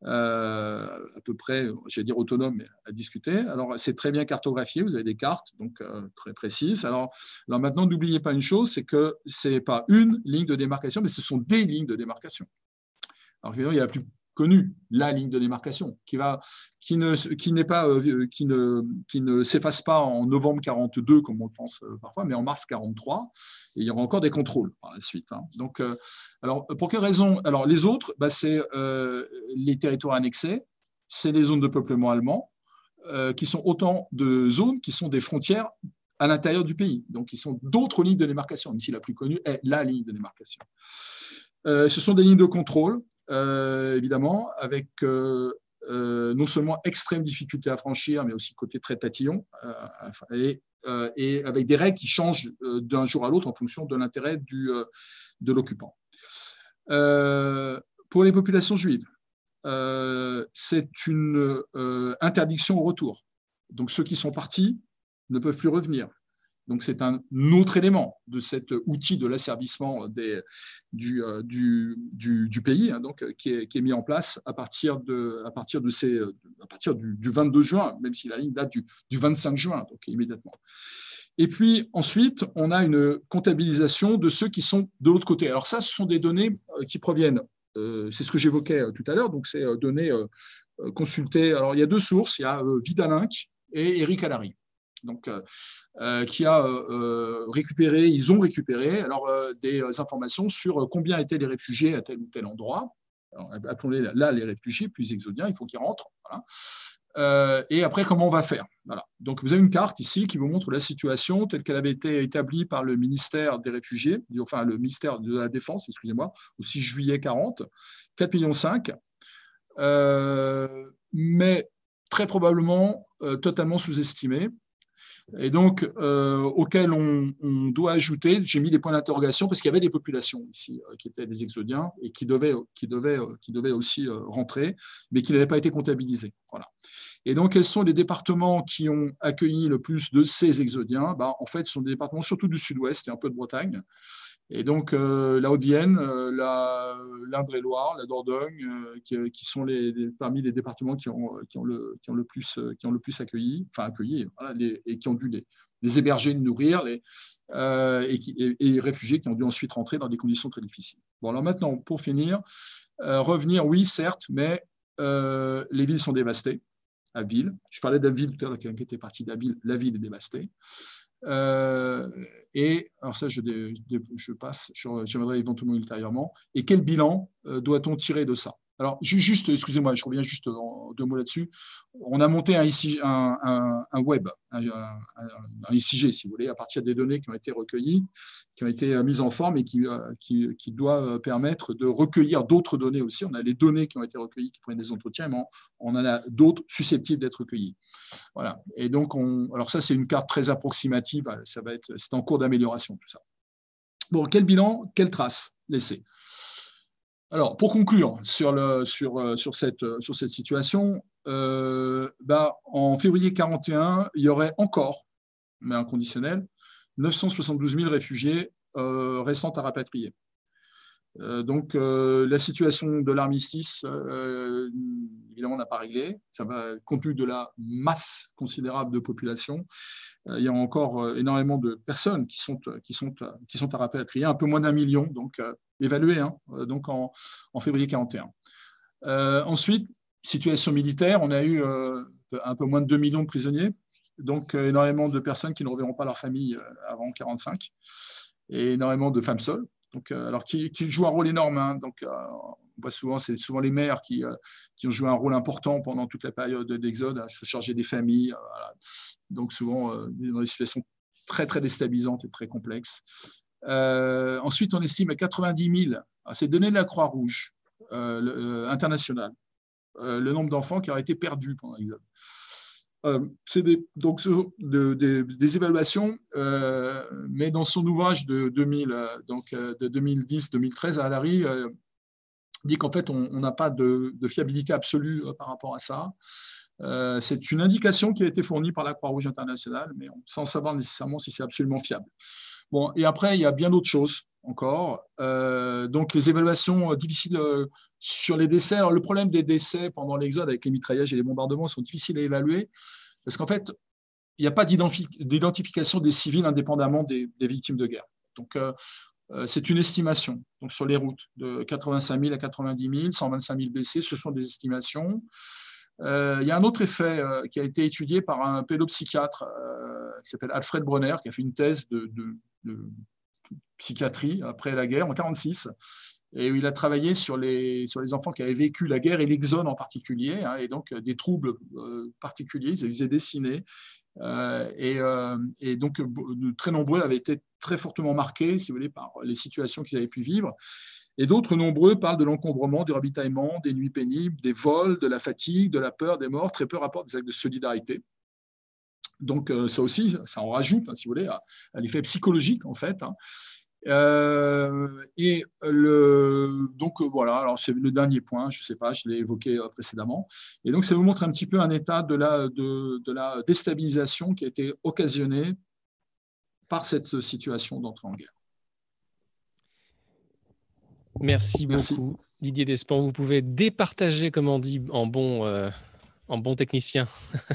Speaker 1: euh, à peu près, j'allais dire autonome, à discuter. Alors, c'est très bien cartographié, vous avez des cartes, donc euh, très précises. Alors, alors maintenant, n'oubliez pas une chose, c'est que ce n'est pas une ligne de démarcation, mais ce sont des lignes de démarcation. Alors, il y a plus connu, la ligne de démarcation, qui, ne, euh, s'efface pas en novembre 42, comme on le pense euh, parfois, mais en mars 43. Et il y aura encore des contrôles par la suite. Hein. Donc, euh, alors, pour quelles raisons Alors, les autres, bah, c'est les territoires annexés, c'est les zones de peuplement allemand, qui sont autant de zones qui sont des frontières à l'intérieur du pays. Donc, ils sont d'autres lignes de démarcation, même si la plus connue est la ligne de démarcation. ce sont des lignes de contrôle euh, évidemment, avec euh, euh, non seulement extrême difficulté à franchir, mais aussi côté très tatillon, et, avec des règles qui changent d'un jour à l'autre en fonction de l'intérêt de l'occupant. pour les populations juives, c'est une interdiction au retour. Donc ceux qui sont partis ne peuvent plus revenir. Donc c'est un autre élément de cet outil de l'asservissement du, euh, du, pays hein, donc, qui est, qui, est, mis en place à partir, du, 22 juin, même si la ligne date du, 25 juin, donc immédiatement. Et puis ensuite, on a une comptabilisation de ceux qui sont de l'autre côté. Alors ça, ce sont des données euh, qui proviennent, euh, c'est ce que j'évoquais tout à l'heure, donc c'est données consultées. Alors il y a deux sources, il y a Vidalinck et Eric Allary donc, euh, euh, qui a euh, récupéré, ils ont récupéré alors, des informations sur combien étaient les réfugiés à tel ou tel endroit. Appelons-les là les réfugiés, plus exodiens, il faut qu'ils rentrent. et après, comment on va faire voilà. Donc, vous avez une carte ici qui vous montre la situation telle qu'elle avait été établie par le ministère des réfugiés, enfin le ministère de la Défense, excusez-moi, au 6 juillet 40, 4,5 millions. mais très probablement totalement sous-estimé et donc euh, auquel on, doit ajouter, j'ai mis des points d'interrogation parce qu'il y avait des populations ici euh, qui étaient des exodiens et qui devaient, qui devaient, euh, qui devaient aussi rentrer, mais qui n'avaient pas été comptabilisés. Voilà. Et donc, quels sont les départements qui ont accueilli le plus de ces exodiens? Bah, En fait, ce sont des départements surtout du sud-ouest et un peu de Bretagne. Et donc, euh, la Haute-Vienne, euh, l'Indre-et-Loire, la Dordogne, euh, qui, sont parmi les départements qui ont, le, plus, accueilli, enfin accueilli, et qui ont dû les, héberger, les nourrir, les, et, les réfugiés qui ont dû ensuite rentrer dans des conditions très difficiles. Bon, alors maintenant, pour finir, revenir, oui, certes, mais les villes sont dévastées à ville. Je parlais d'Aville tout à l'heure, quelqu'un qui était parti d'Aville, la ville est dévastée. Euh, et alors ça, je, je passe, j'aimerais éventuellement ultérieurement. Et quel bilan euh, doit-on tirer de ça? Alors, juste, excusez-moi, je reviens juste deux mots là-dessus. On a monté un, web, un, ICG, si vous voulez, à partir des données qui ont été recueillies, qui ont été mises en forme et qui, euh, qui, qui doivent permettre de recueillir d'autres données aussi. On a les données qui ont été recueillies qui prennent des entretiens, mais on, en a d'autres susceptibles d'être recueillies. Voilà. Et donc, on, alors ça, c'est une carte très approximative. Ça va être, c'est en cours d'amélioration tout ça. Bon, quel bilan, quelle trace laisser alors, pour conclure sur, euh, euh, cette situation, euh, bah, en février 41, il y aurait encore, mais inconditionnel, 972 000 réfugiés restants à rapatrier. Donc, la situation de l'armistice, évidemment, n'a pas réglé. Ça va, compte tenu de la masse considérable de population, il y a encore énormément de personnes qui sont, qui sont, qui sont à rapatrier, un peu moins d'un million. Donc, évalué hein, euh, donc en, février 41. Euh, ensuite, situation militaire, on a eu euh, un peu moins de 2 millions de prisonniers, donc énormément de personnes qui ne reverront pas leur famille avant 45, et énormément de femmes seules. Donc, alors qui, jouent un rôle énorme. Hein, donc, on voit souvent, c'est souvent les mères qui, qui, ont joué un rôle important pendant toute la période d'exode, à se charger des familles. Donc, souvent dans des situations très très déstabilisantes et très complexes. Euh, ensuite, on estime à 90 000, c'est donné de la Croix-Rouge euh, euh, internationale, le nombre d'enfants qui auraient été perdus pendant l'exode. C'est des, donc des évaluations, mais dans son ouvrage de, 2000, donc, de 2010-2013, Alary dit qu'en fait, on n'a pas de, fiabilité absolue par rapport à ça. c'est une indication qui a été fournie par la Croix-Rouge internationale, mais sans savoir nécessairement si c'est absolument fiable. Bon, et après, il y a bien d'autres choses encore. Euh, donc, les évaluations difficiles euh, sur les décès. Alors, le problème des décès pendant l'exode avec les mitraillages et les bombardements sont difficiles à évaluer parce qu'en fait, il n'y a pas d'identification des civils indépendamment des, victimes de guerre. Donc, euh, c'est une estimation donc, sur les routes de 85 000 à 90 000, 125 000 blessés, ce sont des estimations. il y a un autre effet qui a été étudié par un pédopsychiatre qui s'appelle Alfred Bronner, qui a fait une thèse de, de psychiatrie après la guerre, en 1946. Et il a travaillé sur les, sur les enfants qui avaient vécu la guerre et l'exode en particulier, hein, et donc des troubles euh, particuliers. Ils faisaient dessiner. Euh, et, euh, et, donc, très nombreux avaient été très fortement marqués, si vous voulez, par les situations qu'ils avaient pu vivre. Et d'autres nombreux parlent de l'encombrement, du ravitaillement, des nuits pénibles, des vols, de la fatigue, de la peur, des morts. Très peu rapportent des actes de solidarité. Donc, euh, ça aussi, ça en rajoute, hein, si vous voulez, à, l'effet psychologique, en fait. Hein. Euh, et le, donc, voilà, alors c'est le dernier point, je ne sais pas, je l'ai évoqué euh, précédemment. Et donc, ça vous montre un petit peu un état de la, de, de la déstabilisation qui a été occasionnée par cette situation d'entrée en guerre.
Speaker 2: Merci, beaucoup, Didier Despont. Vous pouvez départager, comme on dit en bon, en bon technicien.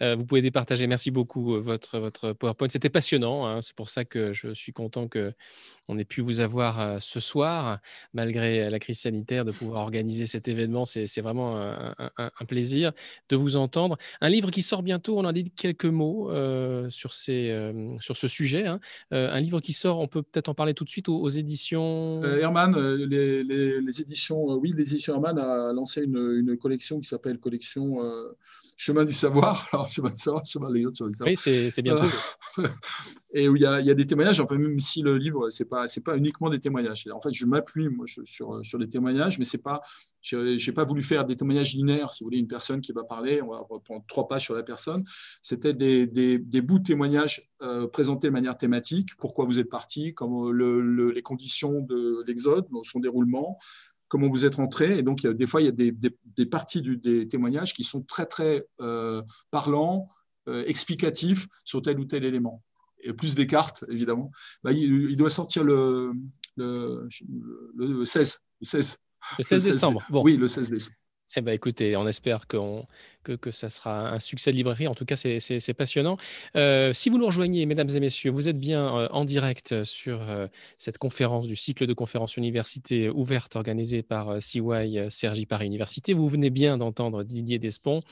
Speaker 2: Euh, vous pouvez départager. Merci beaucoup euh, votre, votre PowerPoint. C'était passionnant. Hein. C'est pour ça que je suis content qu'on ait pu vous avoir euh, ce soir, malgré la crise sanitaire, de pouvoir organiser cet événement. C'est vraiment un, plaisir de vous entendre. Un livre qui sort bientôt, on en dit quelques mots sur, ces, sur ce sujet. Hein. un livre qui sort, on peut peut-être en parler tout de suite aux, éditions?
Speaker 1: Herman, les, les, éditions, oui, les éditions Herman a lancé une, une collection qui s'appelle Collection formation chemin du savoir. Alors, chemin du savoir, chemin des autres sur le
Speaker 2: savoir. Oui, c'est bien
Speaker 1: euh, et où il y, a, il y, a, des témoignages, enfin, même si le livre, ce n'est pas, pas uniquement des témoignages. En fait, je m'appuie sur, sur des témoignages, mais c'est pas, je n'ai pas voulu faire des témoignages linéaires. Si vous voulez, une personne qui va parler, on va prendre trois pages sur la personne. C'était des, des, des, bouts de témoignages euh, présentés de manière thématique. Pourquoi vous êtes parti, comment le, les conditions de l'exode, son déroulement, comment vous êtes rentré. Et donc, des fois, il y a des, des, parties du, des témoignages qui sont très, très euh, parlants, euh, explicatifs sur tel ou tel élément. Et plus des cartes, évidemment. Bah, il, doit sortir le, le, le, 16.
Speaker 2: Le 16, le 16 décembre.
Speaker 1: Bon. Oui, le 16 décembre.
Speaker 2: Eh ben, écoutez, on espère que, que, ça sera un succès de librairie. En tout cas, c'est passionnant. Euh, si vous nous rejoignez, mesdames et messieurs, vous êtes bien euh, en direct sur euh, cette conférence du cycle de conférences université ouverte organisée par CY Sergi Paris Université. Vous venez bien d'entendre Didier Despont,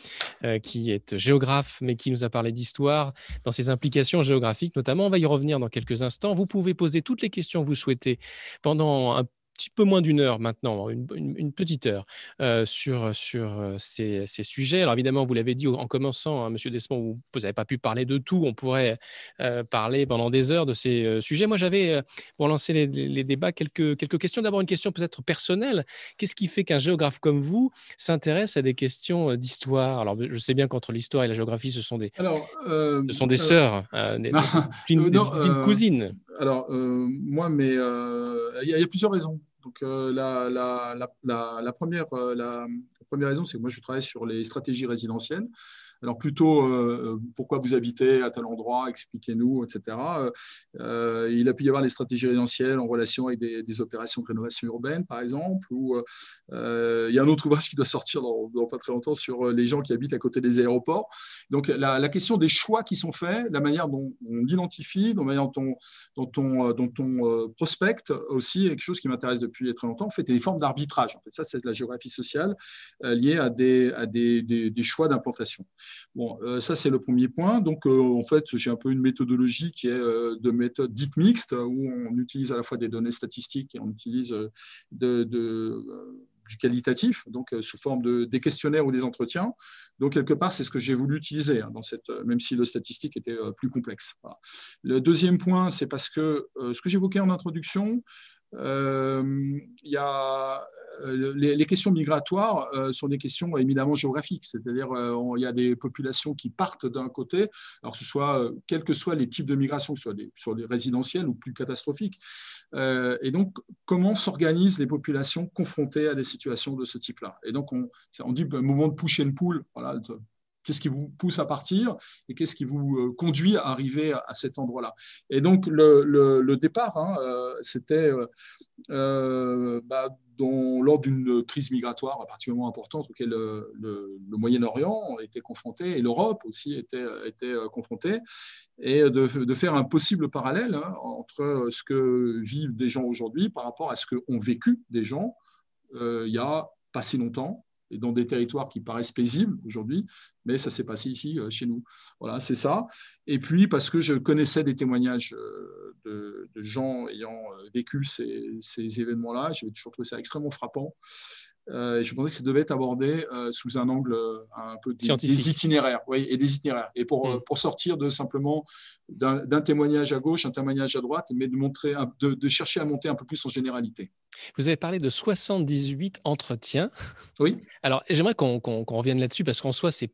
Speaker 2: qui est géographe, mais qui nous a parlé d'histoire dans ses implications géographiques notamment. On va y revenir dans quelques instants. Vous pouvez poser toutes les questions que vous souhaitez pendant un petit peu moins d'une heure maintenant, une, petite heure, euh, sur, sur euh, ces, ces, sujets. Alors évidemment, vous l'avez dit en commençant, hein, Monsieur Desmond, vous n'avez pas pu parler de tout. On pourrait euh, parler pendant des heures de ces sujets. Moi, j'avais, pour lancer les, les, débats, quelques, quelques questions. D'abord, une question peut-être personnelle. Qu'est-ce qui fait qu'un géographe comme vous s'intéresse à des questions d'histoire? Alors, je sais bien qu'entre l'histoire et la géographie, ce sont des, alors, ce sont des sœurs, des, des, cousines.
Speaker 1: Alors, moi, mais il y, a plusieurs raisons. Donc, euh, la, première, euh, la, première raison, c'est que moi, je travaille sur les stratégies résidentielles. Alors plutôt, euh, pourquoi vous habitez à tel endroit, expliquez-nous, etc. Euh, il a pu y avoir des stratégies résidentielles en relation avec des, opérations de rénovation urbaine, par exemple, ou euh, il y a un autre ouvrage qui doit sortir dans, pas très longtemps sur les gens qui habitent à côté des aéroports. Donc la, question des choix qui sont faits, la manière dont on identifie, la manière dont on, prospecte aussi, est quelque chose qui m'intéresse depuis très longtemps. En fait, des formes d'arbitrage. Ça, c'est la géographie sociale liée à des choix d'implantation. Bon, euh, ça, c'est le premier point. Donc, euh, en fait, j'ai un peu une méthodologie qui est euh, de méthode dite mixte, où on utilise à la fois des données statistiques et on utilise du qualitatif, donc sous forme de des questionnaires ou des entretiens. Donc quelque part, c'est ce que j'ai voulu utiliser hein, dans cette, même si le statistique était plus complexe. Le deuxième point, c'est parce que ce que j'évoquais en introduction, il y a euh, les, questions migratoires euh, sont des questions éminemment géographiques, c'est-à-dire euh, y a des populations qui partent d'un côté, alors que ce soit, quels que soient les types de migration, que ce soit des, sur les résidentielles ou plus catastrophiques. et donc, comment s'organisent les populations confrontées à des situations de ce type-là? Et donc, on, dit un moment de push and pull, voilà, Qu'est-ce qui vous pousse à partir et qu'est-ce qui vous conduit à arriver à, cet endroit-là? Et donc, le, départ, hein, c'était bah, lors d'une crise migratoire particulièrement importante auquel le, Moyen-Orient était confronté et l'Europe aussi était, euh, confrontée, et de, faire un possible parallèle hein, entre ce que vivent des gens aujourd'hui par rapport à ce qu'ont vécu des gens euh, il y a pas si longtemps dans des territoires qui paraissent paisibles aujourd'hui, mais ça s'est passé ici, euh, chez nous. Voilà, c'est ça. Et puis, parce que je connaissais des témoignages euh, de, gens ayant euh, vécu ces, ces événements-là, j'avais toujours trouvé ça extrêmement frappant. Euh, je pensais que ça devait être abordé euh, sous un angle euh, un peu des, itinéraires, oui, et des itinéraires, et pour, mm. pour sortir de simplement d'un témoignage à gauche, un témoignage à droite, mais de montrer, de, de, chercher à monter un peu plus en généralité.
Speaker 2: Vous avez parlé de 78 entretiens.
Speaker 1: Oui.
Speaker 2: Alors, j'aimerais qu'on revienne là-dessus parce qu'en soi, c'est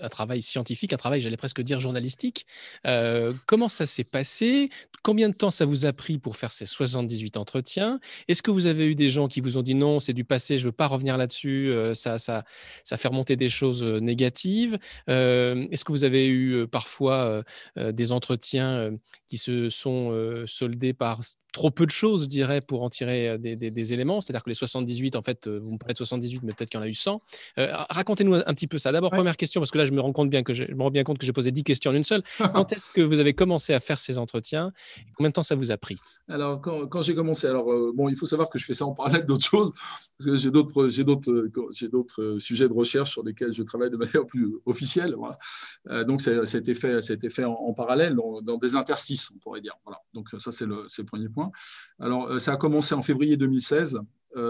Speaker 2: un travail scientifique, un travail, j'allais presque dire journalistique. Euh, comment ça s'est passé? Combien de temps ça vous a pris pour faire ces 78 entretiens? Est-ce que vous avez eu des gens qui vous ont dit non, c'est du passé, je ne veux pas revenir là-dessus, euh, ça, ça, ça fait remonter des choses euh, négatives? Est-ce que vous avez eu parfois des entretiens qui se sont soldés par trop peu de choses, je dirais, pour en tirer des, éléments. C'est-à-dire que les 78, en fait, vous me parlez de 78, mais peut-être qu'il y en a eu 100. Euh, racontez-nous un, petit peu ça. D'abord, première question, parce que là, je me rends compte bien que je, me rends bien compte que j'ai posé 10 questions en une seule. Quand est-ce que vous avez commencé à faire ces entretiens Combien de temps ça vous a pris?
Speaker 1: Alors, quand, j'ai commencé, alors bon, il faut savoir que je fais ça en parallèle d'autres choses, parce que j'ai d'autres, j'ai d'autres, j'ai d'autres sujets de recherche sur lesquels je travaille de manière plus officielle. Voilà. donc, ça, a été fait, ça a été fait en, parallèle, dans, dans, des interstices, on pourrait dire. Voilà. Donc, ça, c'est le, c'est le premier point. Alors, euh, ça a commencé en février 2016.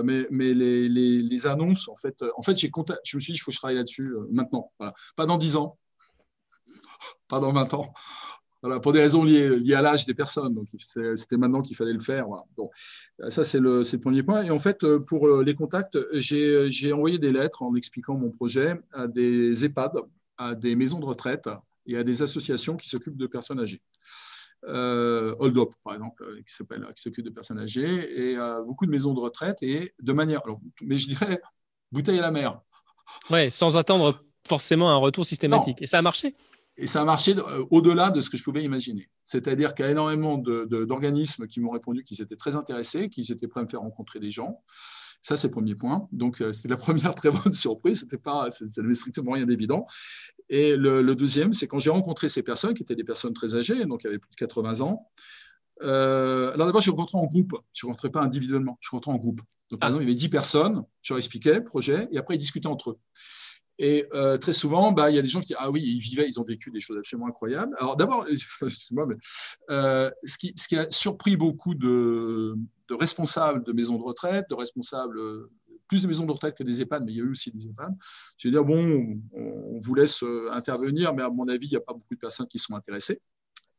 Speaker 1: mais, mais les, annonces, en fait, en fait je me suis dit, il faut que je travaille là-dessus maintenant. Pas dans 10 ans, pas dans 20 ans. Voilà, pour des raisons liées, à l'âge des personnes. Donc, c'était maintenant qu'il fallait le faire. Ça, c'est le, premier point. Et en fait, pour les contacts, j'ai envoyé des lettres en expliquant mon projet à des EHPAD, à des maisons de retraite et à des associations qui s'occupent de personnes âgées. Euh, Hold Up, par exemple, euh, qui s'appelle, qui s'occupe de personnes âgées, et euh, beaucoup de maisons de retraite, et de manière, mais je dirais, bouteille à la mer.
Speaker 2: Ouais, sans attendre forcément un retour systématique. Et ça a marché?
Speaker 1: Et ça a marché au-delà de ce que je pouvais imaginer. C'est-à-dire qu'il y a énormément d'organismes qui m'ont répondu qu'ils étaient très intéressés, qu'ils étaient prêts à me faire rencontrer des gens. Ça, c'est le premier point. Donc, c'était la première très bonne surprise. C'était pas, ça n'avait strictement rien d'évident. Et le, deuxième, c'est quand j'ai rencontré ces personnes, qui étaient des personnes très âgées, donc qui avaient plus de 80 ans. Euh, alors d'abord, je rencontré en groupe. Je ne rencontrais pas individuellement, je rencontrais en groupe. Donc, par ah. exemple, il y avait 10 personnes, je leur expliquais le projet, et après, ils discutaient entre eux. Et euh, très souvent, bah, il y a des gens qui disent Ah oui, ils vivaient, ils ont vécu des choses absolument incroyables. Alors d'abord, euh, ce, qui, ce, qui, a surpris beaucoup de, de, responsables de maisons de retraite, de responsables plus de maisons de retraite que des EHPAD, mais il y a eu aussi des EHPAD. Je veux dire, bon, on vous laisse euh, intervenir, mais à mon avis, il n'y a pas beaucoup de personnes qui sont intéressées.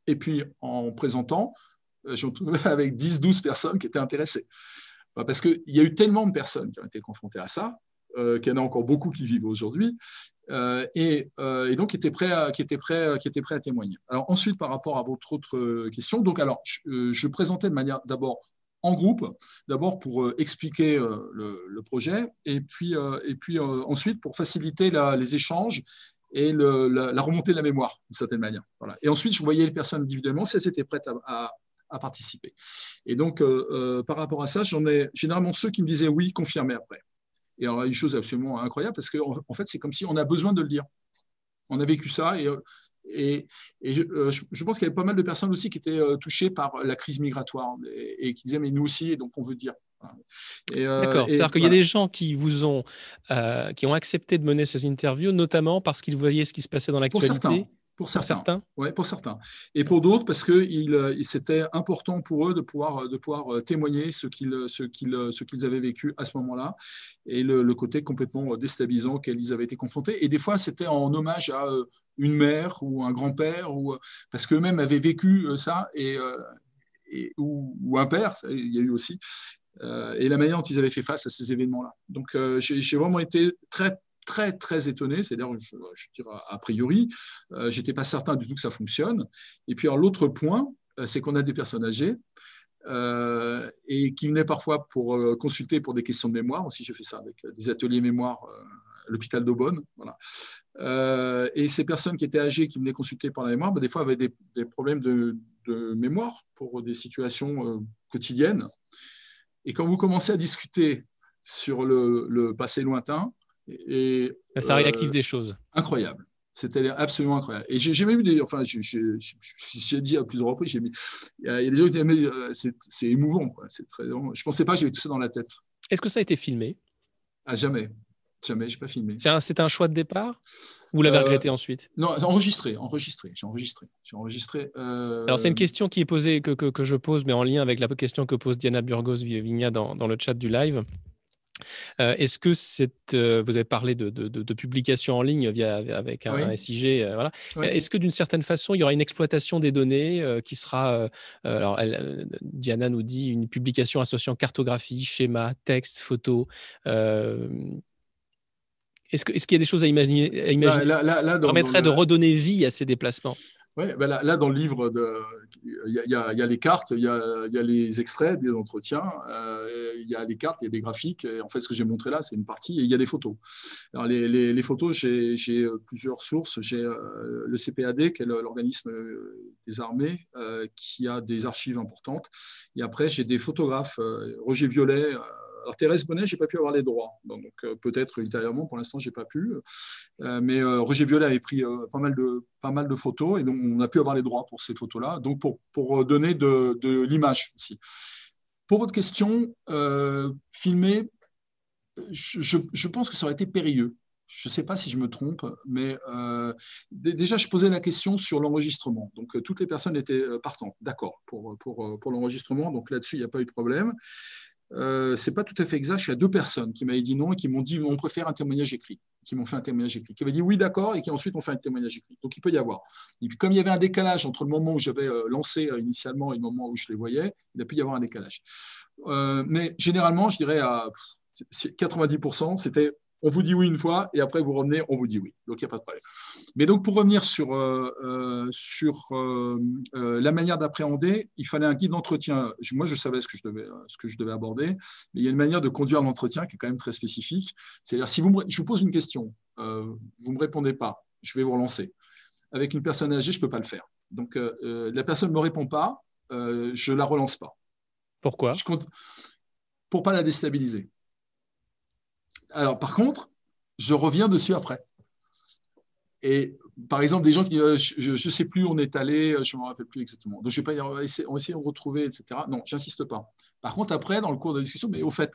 Speaker 1: Et puis, en présentant, euh, me trouvais avec 10-12 personnes qui étaient intéressées. Bah, parce qu'il y a eu tellement de personnes qui ont été confrontées à ça, euh, qu'il y en a encore beaucoup qui vivent aujourd'hui, et, donc qui étaient, prêts à, qui, étaient prêts, qui étaient prêts à témoigner. Alors ensuite, par rapport à votre autre question, donc alors, je présentais de manière d'abord en groupe, d'abord pour euh, expliquer euh, le, projet, et puis, euh, et puis ensuite pour faciliter les échanges et la, remontée de la mémoire, d'une certaine manière. Voilà. Et ensuite, je voyais les personnes individuellement si elles étaient prêtes à, participer. Et donc, par rapport à ça, j'en ai généralement ceux qui me disaient oui, confirmez après. Et alors, une chose absolument incroyable, parce qu'en en fait, c'est comme si on a besoin de le dire. On a vécu ça, et et, euh, je, pense qu'il y avait pas mal de personnes aussi qui étaient euh, touchées par la crise migratoire et, qui disaient mais nous aussi, et donc on veut dire.
Speaker 2: Euh, D'accord. C'est-à-dire qu'il y a des gens qui vous ont, qui ont accepté de mener ces interviews, notamment parce qu'ils voyaient ce qui se passait dans l'actualité.
Speaker 1: Pour certains. Oui, pour certains. Et pour d'autres, parce que il, c'était important pour eux de pouvoir, de pouvoir euh, témoigner ce qu'ils, ce qu'ils, ce qu'ils avaient vécu à ce moment-là et le, côté complètement déstabilisant auquel ils avaient été confrontés. Et des fois, c'était en hommage à euh, une mère ou un grand-père, ou, parce qu'eux-mêmes avaient vécu euh, ça, et, et ou, ou, un père, il y a eu aussi, et la manière dont ils avaient fait face à ces événements-là. Donc, j'ai, j'ai vraiment été très très, très étonné. C'est-à-dire, je, dirais a priori, euh, je n'étais pas certain du tout que ça fonctionne. Et puis, l'autre point, euh, c'est qu'on a des personnes âgées euh, et qui venaient parfois pour consulter pour des questions de mémoire. Aussi, je fais ça avec des ateliers mémoire à l'hôpital d'Aubonne. Voilà. et ces personnes qui étaient âgées, qui venaient consulter pour la mémoire, bah, des fois avaient des, problèmes de, mémoire pour des situations quotidiennes. Et quand vous commencez à discuter sur le passé lointain,
Speaker 2: et, ça réactive euh, des choses.
Speaker 1: Incroyable. C'était absolument incroyable. Et j'ai même eu des. Enfin, j'ai dit à plusieurs reprises, il y a des gens qui disaient, euh, c'est émouvant. Quoi. Très, je ne pensais pas que j'avais tout ça dans la tête.
Speaker 2: Est-ce que ça a été filmé?
Speaker 1: Ah, Jamais. Jamais, je n'ai pas filmé.
Speaker 2: C'est un, choix de départ? Ou vous l'avez euh, regretté ensuite?
Speaker 1: Non, enregistré, enregistré. J'ai enregistré. enregistré
Speaker 2: Alors, c'est une question qui est posée, que, que, je pose, mais en lien avec la question que pose Diana Burgos-Vigna dans, dans, le chat du live. Euh, est-ce que euh, vous avez parlé de, de, publication en ligne via, avec un, SIG, euh. Est-ce que d'une certaine façon, il y aura une exploitation des données qui sera, alors Diana nous dit une publication associant cartographie, schéma, texte, photo. est-ce, qu'il y a des choses à imaginer, à imaginer qui permettraient de redonner vie à ces déplacements?
Speaker 1: Oui, ben là, dans le livre, il y, a les cartes, il y, a, les extraits des entretiens, euh, il y a les cartes, il y a des graphiques. En fait, ce que j'ai montré là, c'est une partie, et il y a des photos. Alors, les, photos, j'ai plusieurs sources. J'ai euh, le CPAD, qui est l'organisme euh, des armées, qui a des archives importantes. Et après, j'ai des photographes, Roger Violet, alors Thérèse Bonnet, j'ai pas pu avoir les droits, donc euh, peut-être ultérieurement. Pour l'instant, j'ai pas pu. Euh, mais euh, Roger Violet avait pris pas mal de pas mal de photos et donc on a pu avoir les droits pour ces photos-là. Donc pour pour donner de, de l'image aussi. Pour votre question, filmer, je, je, pense que ça aurait été périlleux. Je ne sais pas si je me trompe, mais déjà, je posais la question sur l'enregistrement. Donc, toutes les personnes étaient partantes, d'accord, pour, pour, pour l'enregistrement. Donc, là-dessus, il n'y a pas eu de problème. Euh, c'est pas tout à fait exact. Je suis à deux personnes qui m'avaient dit non et qui m'ont dit on préfère un témoignage écrit, qui m'ont fait un témoignage écrit, qui avaient dit oui d'accord et qui ensuite ont fait un témoignage écrit. Donc il peut y avoir. Et puis comme il y avait un décalage entre le moment où j'avais euh, lancé euh, initialement et le moment où je les voyais, il a pu y avoir un décalage. mais généralement, je dirais à 90%, c'était on vous dit oui une fois et après vous revenez, on vous dit oui. Donc il n'y a pas de problème. Mais donc pour revenir sur, euh, euh, sur euh, la manière d'appréhender, il fallait un guide d'entretien. Moi, je savais ce que je devais, ce que je devais aborder, mais il y a une manière de conduire l'entretien qui est quand même très spécifique. C'est-à-dire, si vous je vous pose une question, vous ne me répondez pas, je vais vous relancer. Avec une personne âgée, je ne peux pas le faire. Donc la personne ne me répond pas, je ne la relance pas.
Speaker 2: Pourquoi?
Speaker 1: Je compte, Pour ne pas la déstabiliser. Alors, par contre, je reviens dessus après. Et par exemple, des gens qui disent euh, Je ne sais plus où on est allé, euh, je ne me rappelle plus exactement. Donc, je vais pas essayer, de retrouver, etc. Non, j'insiste pas. Par contre, après, dans le cours de discussion, mais au fait,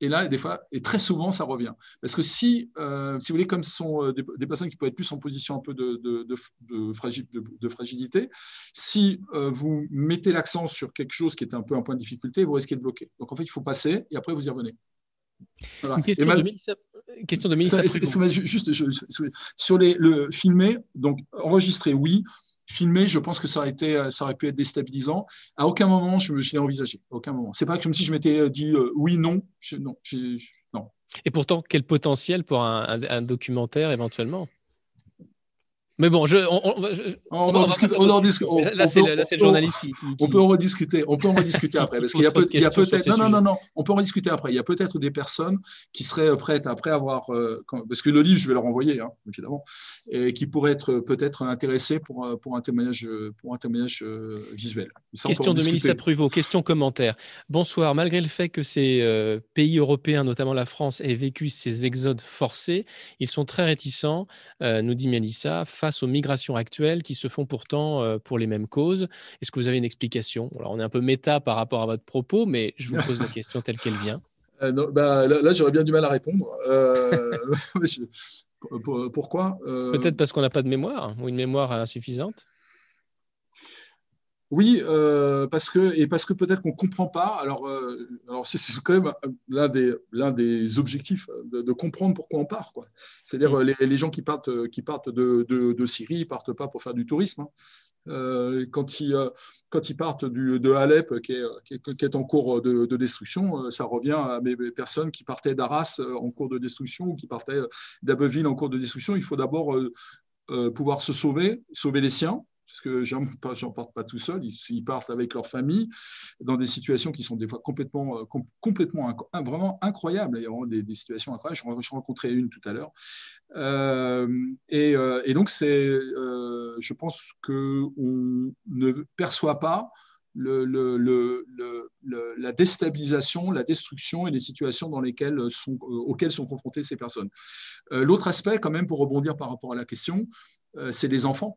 Speaker 1: et là, des fois, et très souvent, ça revient. Parce que si, euh, si vous voulez, comme ce sont des, personnes qui peuvent être plus en position un peu de, fragilité, si vous mettez l'accent sur quelque chose qui est un peu un point de difficulté, vous risquez de bloquer. Donc, en fait, il faut passer et après, vous y revenez.
Speaker 2: Une question, de Mélissa, question de Mélissa
Speaker 1: Juste, sur les, le filmer, donc enregistrer, oui. Filmer, je pense que ça aurait, été, ça aurait pu être déstabilisant. À aucun moment, je, je l'ai envisagé. À aucun moment. C'est pas comme si je m'étais dit euh, oui, non. non, non.
Speaker 2: Et pourtant, quel potentiel pour un documentaire éventuellement? Mais bon, je, on, on,
Speaker 1: on, en discute.
Speaker 2: Là, c'est le, journaliste qui,
Speaker 1: On peut en rediscuter. On peut en rediscuter après. Parce qu'il y a, peut-être. Non, non, non, non. On peut en rediscuter après. Il y a peut-être des personnes qui seraient prêtes après avoir. Euh, parce que le livre, je vais le renvoyer, hein, évidemment, et qui pourraient être peut-être intéressées pour, euh, pour un témoignage, pour un témoignage euh, visuel.
Speaker 2: question de Mélissa Pruvot. Question commentaire. Bonsoir. Malgré le fait que ces pays européens, notamment la France, aient vécu ces exodes forcés, ils sont très réticents, nous dit Mélissa, face aux migrations actuelles qui se font pourtant euh, pour les mêmes causes. Est-ce que vous avez une explication? Alors, On est un peu méta par rapport à votre propos, mais je vous pose la question telle qu'elle vient.
Speaker 1: Euh, bah, là, j'aurais bien du mal à répondre. Euh, pourquoi?
Speaker 2: Peut-être parce qu'on n'a pas de mémoire ou une mémoire insuffisante
Speaker 1: oui, euh, parce que et parce que peut-être qu'on comprend pas. Alors, euh, alors c'est quand même l'un des l'un des objectifs de, comprendre pourquoi on part. Quoi. C'est-à-dire mm. les, les, gens qui partent qui partent de, de, de Syrie, ils partent pas pour faire du tourisme. Hein. Euh, quand ils quand ils partent du, de Alep, qui est, qui est, en cours de, de, destruction, ça revient à mes personnes qui partaient d'Arras en cours de destruction ou qui partaient d'Abbeville en cours de destruction. Il faut d'abord pouvoir se sauver, sauver les siens parce que j'en partent pas tout seuls, ils, partent avec leur famille dans des situations qui sont des fois complètement, euh, complètement vraiment incroyables. Il y a des, situations incroyables. J'en rencontrais une tout à l'heure. Euh, euh, et, donc, je pense qu'on ne perçoit pas la déstabilisation, la destruction et les situations dans lesquelles sont, auxquelles sont confrontées ces personnes. L'autre aspect, quand même, pour rebondir par rapport à la question, c'est les enfants.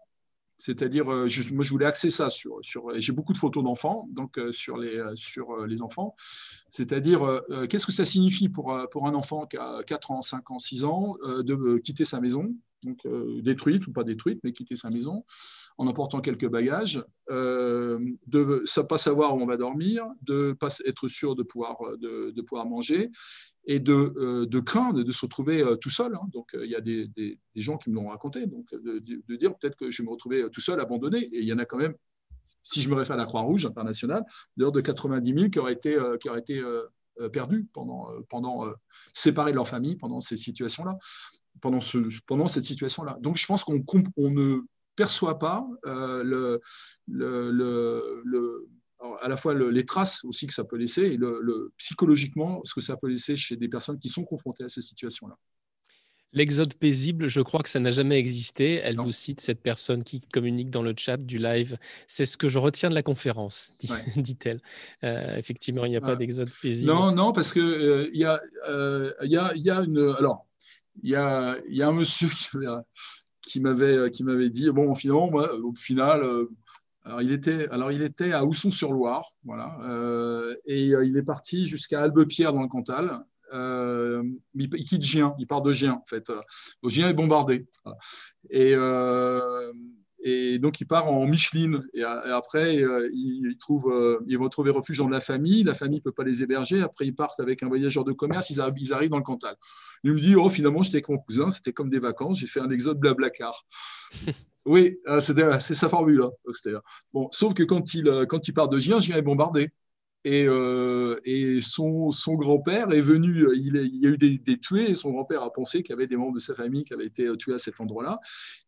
Speaker 1: C'est-à-dire, euh, moi, je voulais axer ça sur. sur j'ai beaucoup de photos d'enfants, donc euh, sur, les, euh, sur les enfants. C'est-à-dire, qu'est-ce que ça signifie pour, pour un enfant qui a 4 ans, 5 ans, 6 ans de quitter sa maison, donc détruite ou pas détruite, mais quitter sa maison en emportant quelques bagages, de ne pas savoir où on va dormir, de pas être sûr de pouvoir, de, de pouvoir manger, et de, euh, de, craindre de se retrouver euh, tout seul. Hein. Donc, euh, il y a des, des, gens qui me l'ont raconté, donc de, dire peut-être que je vais me retrouver tout seul, abandonné. Et il y en a quand même, si je me réfère à la Croix-Rouge internationale, l'ordre de 90 000 qui auraient été, qui auraient été perdus pendant, pendant séparés de leur famille pendant ces situations-là, pendant, ce, pendant cette situation-là. Donc, je pense qu'on on ne perçoit pas le, le, le à la fois les traces aussi que ça peut laisser et psychologiquement ce que ça peut laisser chez des personnes qui sont confrontées à ces situations-là.
Speaker 2: L'exode paisible, je crois que ça n'a jamais existé. Elle vous cite cette personne qui communique dans le chat du live. C'est ce que je retiens de la conférence, dit-elle. Euh, effectivement, il n'y a pas d'exode paisible.
Speaker 1: Non, non, parce qu'il euh, il y, a, euh, y, a, y, a, une. Alors, a, y a un monsieur qui, m'avait qui m'avait dit bon, finalement, au final, alors il, était, alors, il était à Ousson-sur-Loire, voilà, euh, et euh, il est parti jusqu'à Albepierre dans le Cantal. Euh, il, quitte Gien, il part de Gien, en fait. Gien est bombardé. Et, Et donc, il part en Micheline. Et, après, il, trouve, ils vont trouver refuge dans la famille. La famille ne peut pas les héberger. Après, ils partent avec un voyageur de commerce. Ils arrivent, dans le Cantal. Il me dit, oh, finalement, j'étais avec mon cousin. C'était comme des vacances. J'ai fait un exode blablacar. oui, c'est sa formule. Hein. Bon, sauf que quand il, quand il part de Gien, Gien est bombardé. Et, euh, et son, son grand-père est venu, il, y a eu des, tués, et son grand-père a pensé qu'il y avait des membres de sa famille qui avaient été tués à cet endroit-là,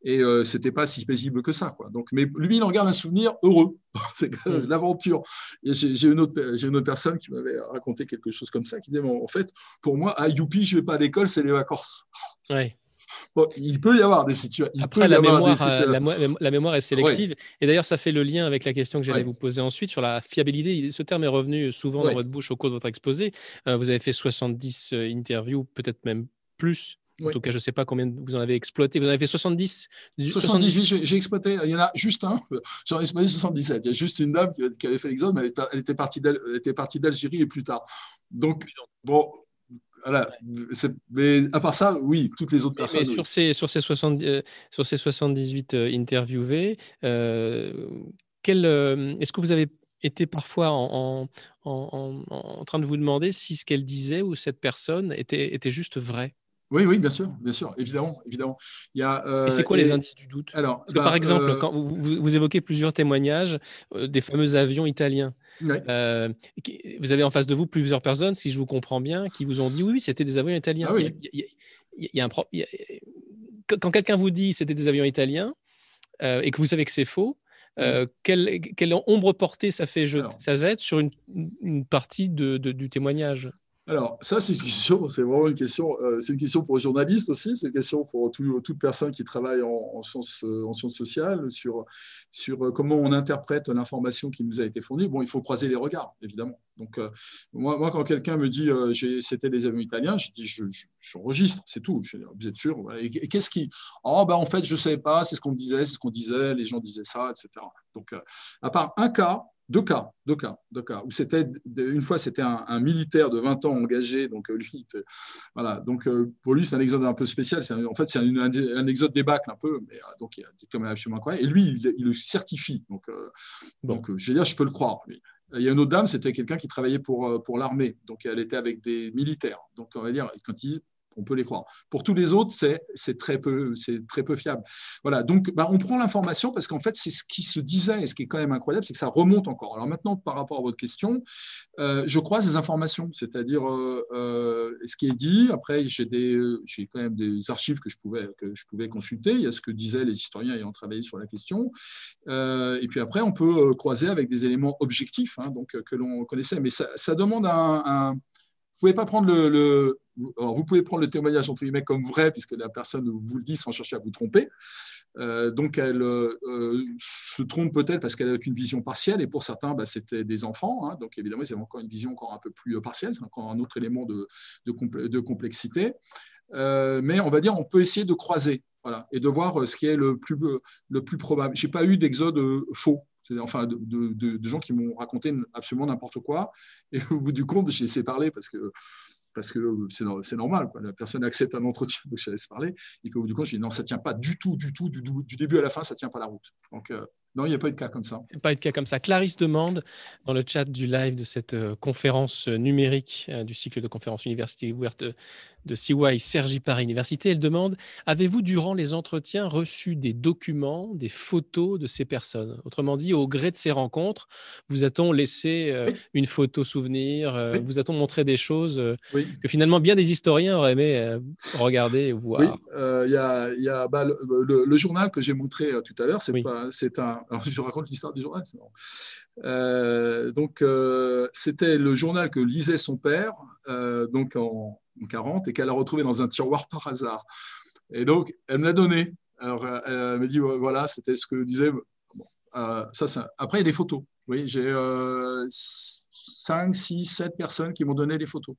Speaker 1: et euh, ce n'était pas si paisible que ça. Quoi. Donc, mais lui, il en garde un souvenir heureux, c'est mm. l'aventure. J'ai une, autre, une autre personne qui m'avait raconté quelque chose comme ça, qui disait, en fait, pour moi, à Youpi, je ne vais pas à l'école, c'est les vacances.
Speaker 2: Ouais
Speaker 1: il peut y avoir des situations.
Speaker 2: Après, la mémoire, euh, la, mémoire est sélective. Et d'ailleurs, ça fait le lien avec la question que j'allais vous poser ensuite sur la fiabilité. Ce terme est revenu souvent dans votre bouche au cours de votre exposé. Euh, vous avez fait 70 euh, interviews, peut-être même plus. En tout cas, je ne sais pas combien vous en avez exploité. Vous en avez fait 70
Speaker 1: 70, j'ai exploité. Il y en a juste un. J'en ai exploité 77. Il y a juste une dame qui avait fait l'exode, mais elle était partie d'Algérie et plus tard. Donc, bon, voilà. Mais à part ça, oui, toutes les autres personnes.
Speaker 2: sur, ces, sur, ces 70, euh, sur ces 78 euh, interviewés, euh, est-ce que vous avez été parfois en, en, en, train de vous demander si ce qu'elle disait ou cette personne était, était juste vrai
Speaker 1: oui, oui, bien sûr, bien sûr, évidemment, évidemment.
Speaker 2: Il y a, et c'est quoi les indices du doute? Alors, par bah, exemple, quand vous, vous, évoquez plusieurs témoignages des fameux avions italiens, euh, vous avez en face de vous plusieurs personnes, si je vous comprends bien, qui vous ont dit oui, c'était des avions italiens. il, y a, un quand quelqu'un vous dit c'était des avions italiens euh, et que vous savez que c'est faux, euh, quelle, quelle, ombre portée ça fait ça jette sur une, une partie de, du témoignage?
Speaker 1: Alors, ça, c'est une question, c'est vraiment une question, euh, c'est une question pour les journalistes aussi, c'est une question pour toute personne qui travaille en, sciences, euh, en sciences sociales sur, euh, comment on interprète l'information qui nous a été fournie. Bon, il faut croiser les regards, évidemment. Donc, moi, quand quelqu'un me dit c'était des avions italiens, je dis j'enregistre, je, c'est tout. Je, vous êtes sûr Et, qu'est-ce qui Oh, ben en fait, je ne savais pas, c'est ce qu'on me disait, c'est ce qu'on disait, les gens disaient ça, etc. Donc, à part un cas, deux cas, deux cas, deux cas. Où c'était une fois c'était un, militaire de 20 ans engagé, donc euh, lui, voilà. Donc euh, pour lui c'est un exode un peu spécial. en fait c'est un, exode débâcle un peu, mais euh, donc il a comme absolument incroyable. Et lui il, le certifie. Donc donc je veux dire je peux le croire. Il y a une autre dame, c'était quelqu'un qui travaillait pour, pour l'armée, donc elle était avec des militaires. Donc on va dire, quand il on peut les croire. Pour tous les autres, c'est très, peu, fiable. Voilà, donc bah, on prend l'information parce qu'en fait, c'est ce qui se disait et ce qui est quand même incroyable, c'est que ça remonte encore. Alors maintenant, par rapport à votre question, euh, je crois ces informations, c'est-à-dire euh, euh, ce qui est dit. Après, j'ai quand même des archives que je, pouvais, que je pouvais consulter. Il y a ce que disaient les historiens ayant travaillé sur la question. et puis après, on peut croiser avec des éléments objectifs hein, donc, que l'on connaissait. Mais ça, demande un, un vous pouvez pas prendre le, vous pouvez prendre le témoignage entre guillemets comme vrai, puisque la personne vous le dit sans chercher à vous tromper. Euh, donc, elle euh, se trompe peut-être parce qu'elle n'a qu'une vision partielle, et pour certains, bah, c'était des enfants. Hein. donc, évidemment, c'est encore une vision encore un peu plus partielle, c'est encore un autre élément de, de, complexité. Euh, mais on va dire, on peut essayer de croiser voilà, et de voir ce qui est le plus, le plus probable. Je n'ai pas eu d'exode faux enfin de, de, gens qui m'ont raconté absolument n'importe quoi. Et au bout du compte, j'ai laissé parler parce que parce que c'est normal. La personne accepte un entretien, donc je laisse parler. Et puis au bout du compte, je dis non, ça ne tient pas du tout, du tout, du, début à la fin, ça ne tient pas la route. Donc, euh, non, il n'y a pas eu de cas comme ça.
Speaker 2: Il n'y a pas eu de cas comme ça. Clarisse demande dans le chat du live de cette euh, conférence numérique euh, du cycle de conférences université ouverte de CY Sergi Paris Université. Elle demande Avez-vous, durant les entretiens, reçu des documents, des photos de ces personnes? Autrement dit, au gré de ces rencontres, vous a-t-on laissé euh, une photo souvenir Vous a-t-on montré des choses que finalement bien des historiens auraient aimé regarder et voir?
Speaker 1: Oui, il y a, bah, le, journal que j'ai montré tout à l'heure, c'est un alors, je raconte l'histoire du journal. Euh, donc, euh, c'était le journal que lisait son père, euh, donc en, 40, et qu'elle a retrouvé dans un tiroir par hasard. Et donc, elle me l'a donné. Alors, elle m'a dit, voilà, c'était ce que disait. ça, ça, Après, il y a des photos. Oui, j'ai 5, 6, 7 personnes qui m'ont donné des photos.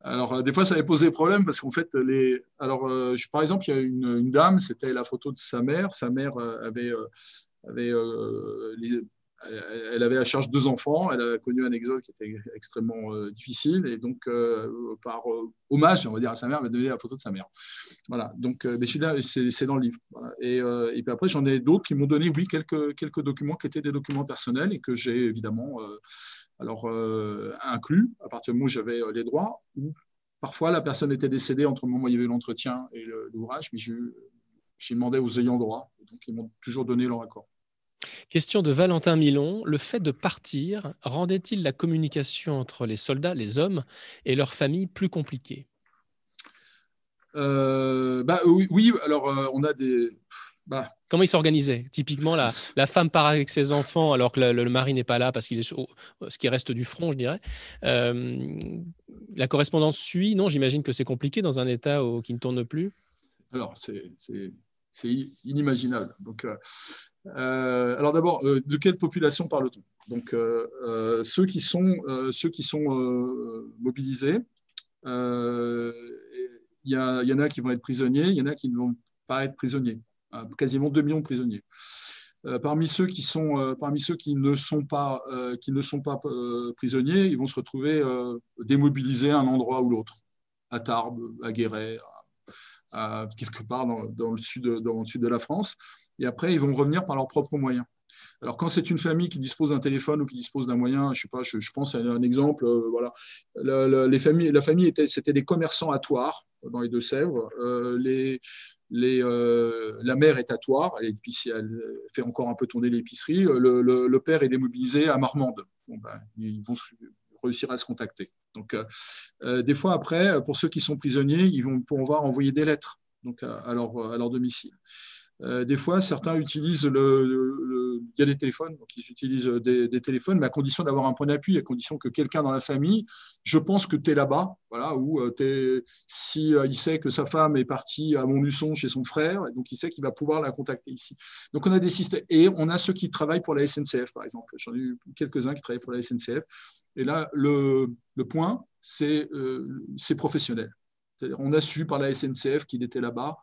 Speaker 1: Alors, des fois, ça avait posé problème parce qu'en fait, les... Alors, par exemple, il y a une dame, c'était la photo de sa mère. Sa mère avait euh, elle, avait à charge deux enfants. Elle a connu un exode qui était extrêmement euh, difficile. Et donc, euh, par hommage, on va dire, à sa mère, elle m'a donné la photo de sa mère. Voilà. Donc, c'est dans le livre. Et, puis après, j'en ai d'autres qui m'ont donné, oui, quelques, quelques documents qui étaient des documents personnels et que j'ai évidemment alors, inclus à partir du moment où j'avais les droits. Ou parfois, la personne était décédée entre le moment où il y avait l'entretien et l'ouvrage, mais j'ai demandé aux ayants droit. Donc, ils m'ont toujours donné leur accord.
Speaker 2: Question de Valentin Milon. Le fait de partir rendait-il la communication entre les soldats, les hommes, et leurs familles plus compliquée?
Speaker 1: Euh, bah, oui, alors euh, on a des.
Speaker 2: Bah. Comment ils s'organisaient Typiquement, la, la, femme part avec ses enfants alors que le, mari n'est pas là parce qu'il est ce qui reste du front, je dirais. Euh, la correspondance suit. Non, j'imagine que c'est compliqué dans un État qui ne tourne plus.
Speaker 1: Alors, c'est inimaginable. Donc, euh, alors d'abord, euh, de quelle population parle-t-on? Donc euh, ceux qui sont, ceux qui sont mobilisés, il y, en a qui vont être prisonniers, il y en a qui ne vont pas être prisonniers. quasiment 2 millions de prisonniers. parmi ceux qui sont, parmi ceux qui ne sont pas, qui ne sont pas prisonniers, ils vont se retrouver démobilisés à un endroit ou l'autre, à Tarbes, à Guéret, à, quelque part dans, le sud, dans le sud de la France et après, ils vont revenir par leurs propres moyens. Alors, quand c'est une famille qui dispose d'un téléphone ou qui dispose d'un moyen, je sais pas, je, pense à un exemple, euh, voilà, la, familles, la famille était, c'était des commerçants à Toire, dans les Deux-Sèvres. Euh, euh, la mère est à Toire, elle, elle fait encore un peu tourner l'épicerie. Le, père est démobilisé à Marmande. Ben, ils vont réussir à se contacter. Donc, des fois, après, pour ceux qui sont prisonniers, ils vont pouvoir envoyer des lettres donc, à leur domicile. Euh, des fois, certains utilisent le, il y a des téléphones, donc ils utilisent des, téléphones, mais à condition d'avoir un point d'appui, à condition que quelqu'un dans la famille, je pense que tu es là-bas, voilà, ou euh, es, si euh, sait que sa femme est partie à Montluçon chez son frère, donc il sait qu'il va pouvoir la contacter ici. Donc on a des systèmes, et on a ceux qui travaillent pour la SNCF, par exemple. J'en ai eu quelques-uns qui travaillent pour la SNCF. Et là, le, point, c'est professionnel. On a su par la SNCF qu'il était là-bas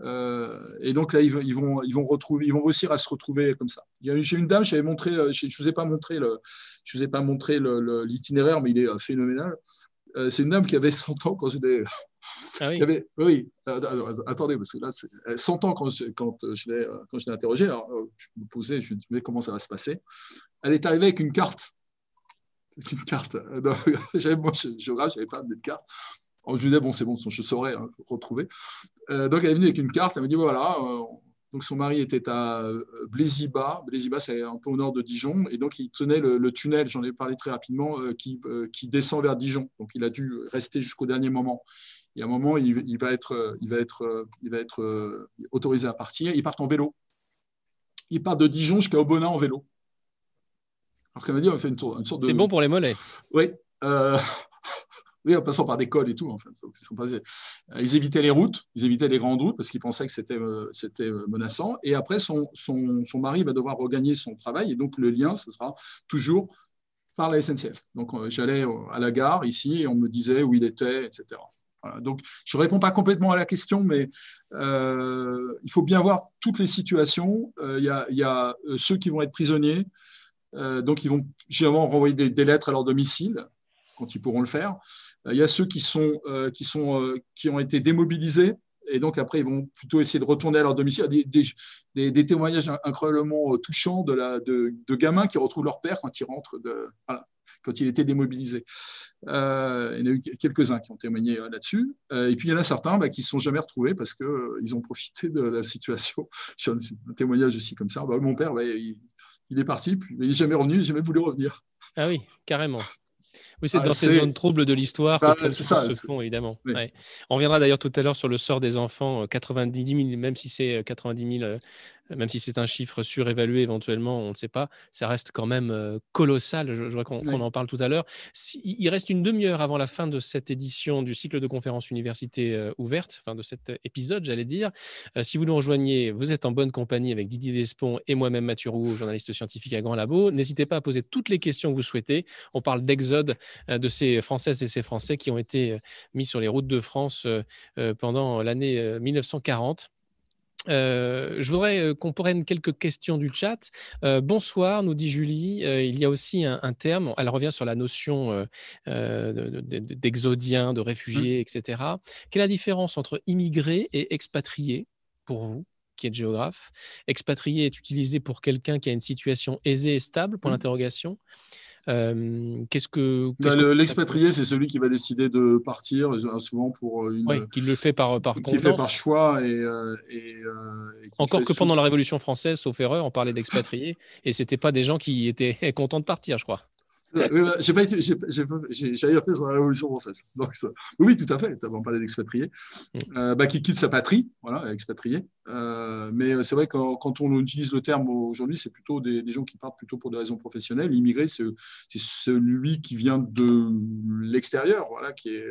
Speaker 1: euh, et donc là, ils, vont, ils, vont retrouver, ils vont réussir à se retrouver comme ça. J'ai une dame, j'avais montré, euh, je ne vous ai pas montré le, je vous ai pas montré l'itinéraire, mais il est euh, phénoménal. c'est une dame qui avait 100 ans quand j'étais. Ah oui. Avait, oui, attendez, parce que là, 100 ans quand je, quand je l'ai interrogée, alors, je me posais, je me disais comment ça va se passer? Elle est arrivée avec une carte. une carte. J'avais, moi, géographe, je n'avais pas de carte je lui disais, bon, c'est bon, je saurais hein, retrouver. Euh, donc, elle est venue avec une carte. Elle m'a dit, voilà. Euh, donc, son mari était à euh, Bléziba. Bléziba, c'est un peu au nord de Dijon. Et donc, il tenait le, tunnel, j'en ai parlé très rapidement, qui, qui, descend vers Dijon. Donc, il a dû rester jusqu'au dernier moment. Et à un moment, il, va être, il va être, il va être autorisé à partir. Ils partent en vélo. Ils partent de Dijon jusqu'à Aubenas en vélo. Alors qu'elle m'a dit, on fait une, une sorte de.
Speaker 2: C'est bon pour les mollets.
Speaker 1: Oui. En passant par des cols et tout. Euh, ils, évitaient les routes, ils évitaient les grandes routes parce qu'ils pensaient que c'était euh, euh, menaçant. Et après, son, mari va devoir regagner son travail. Et donc, le lien, ce sera toujours par la SNCF. Donc, j'allais à la gare ici et on me disait où il était, etc. Donc, je ne réponds pas complètement à la question, mais il faut bien voir toutes les situations. Il y, a, ceux qui vont être prisonniers, donc ils vont généralement renvoyer des lettres à leur domicile quand ils pourront le faire. Euh, il y a ceux qui, sont, euh, qui, sont, euh, qui ont été démobilisés et donc après, ils vont plutôt essayer de retourner à leur domicile. Des, des, des, témoignages incroyablement touchants de, la, de, de, gamins qui retrouvent leur père quand ils rentrent, de, quand il était démobilisé. il y en a eu quelques-uns qui ont témoigné là-dessus. et puis il y en a certains bah, qui ne sont jamais retrouvés parce qu'ils ont profité de la situation. J'ai un, témoignage aussi comme ça. Bah, mon père, bah, il, est parti, puis, il n'est jamais revenu, il n'a jamais voulu revenir.
Speaker 2: Ah oui, carrément. Oui, c'est ah, dans ces zones troubles de l'histoire bah, que ça, se font, évidemment. On reviendra d'ailleurs tout à l'heure sur le sort des enfants, 90 000, même si c'est 90 000 même si c'est un chiffre surévalué éventuellement, on ne sait pas, ça reste quand même euh, colossal. Je, vois qu'on en parle tout à l'heure. Il reste une demi-heure avant la fin de cette édition du cycle de conférences université euh, ouverte, fin de cet épisode, j'allais dire. Euh, si vous nous rejoignez, vous êtes en bonne compagnie avec Didier Despont et moi-même Mathieu Roux, journaliste scientifique à Grand Labo. N'hésitez pas à poser toutes les questions que vous souhaitez. On parle d'exode de ces Françaises et ces Français qui ont été mis sur les routes de France pendant l'année 1940 Euh, je voudrais euh, qu'on prenne quelques questions du chat. Euh, bonsoir, nous dit Julie. il y a aussi un, terme, elle revient sur la notion d'exodien, de, mmh. etc. Quelle est la différence entre immigré et expatrié pour vous qui êtes géographe? Expatrié est utilisé pour quelqu'un qui a une situation aisée et stable, pour mmh. l'interrogation.
Speaker 1: Euh, qu'est-ce que. Bah, l'expatrié, c'est celui qui va décider de partir, euh, souvent pour euh, une.
Speaker 2: Oui, qui le fait par, par
Speaker 1: Qui fait par choix. Et,
Speaker 2: Encore que pendant la Révolution française, sauf erreur, on parlait d'expatriés, et ce n'étaient pas des gens qui étaient contents de partir, je crois.
Speaker 1: J'ai pas été, j'ai appris sur la Révolution française. Donc, oui, tout à fait. Tu avais parlé d'expatrié, mm. euh, bah, qui quitte sa patrie, voilà, expatrié. Euh, mais c'est vrai que quand, on utilise le terme aujourd'hui, c'est plutôt des, gens qui partent plutôt pour des raisons professionnelles. L'immigré, c'est celui qui vient de l'extérieur, voilà, qui est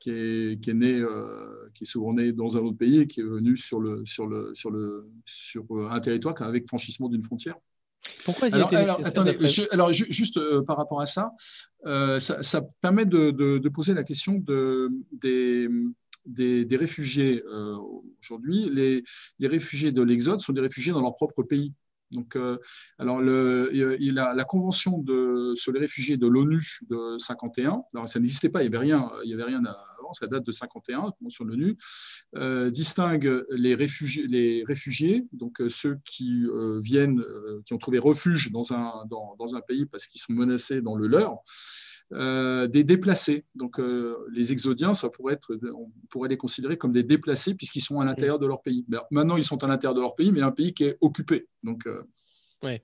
Speaker 1: qui est, qui est né, euh, qui est souvent né dans un autre pays et qui est venu sur, le, sur, le, sur, le, sur un territoire avec franchissement d'une frontière.
Speaker 2: Pourquoi
Speaker 1: alors, alors, attendez, alors, juste euh, par rapport à ça, euh, ça, permet de, poser la question de, des, des, réfugiés euh, aujourd'hui. Les, les, réfugiés de l'Exode sont des réfugiés dans leur propre pays. Donc, alors le, il a, la convention de, sur les réfugiés de l'ONU de 51, alors ça n'existait pas, il n'y avait rien, il y avait rien à, ça date de 51, sur l'ONU, euh, distingue les réfugiés, les réfugiés donc euh, ceux qui euh, viennent, qui ont trouvé refuge dans un, dans, dans un pays parce qu'ils sont menacés dans le leur, des déplacés. Donc les exodiens, ça pourrait être, on pourrait les considérer comme des déplacés puisqu'ils sont à l'intérieur de leur pays. maintenant, ils sont à l'intérieur de leur pays, mais un pays qui est occupé. Donc,
Speaker 2: ouais.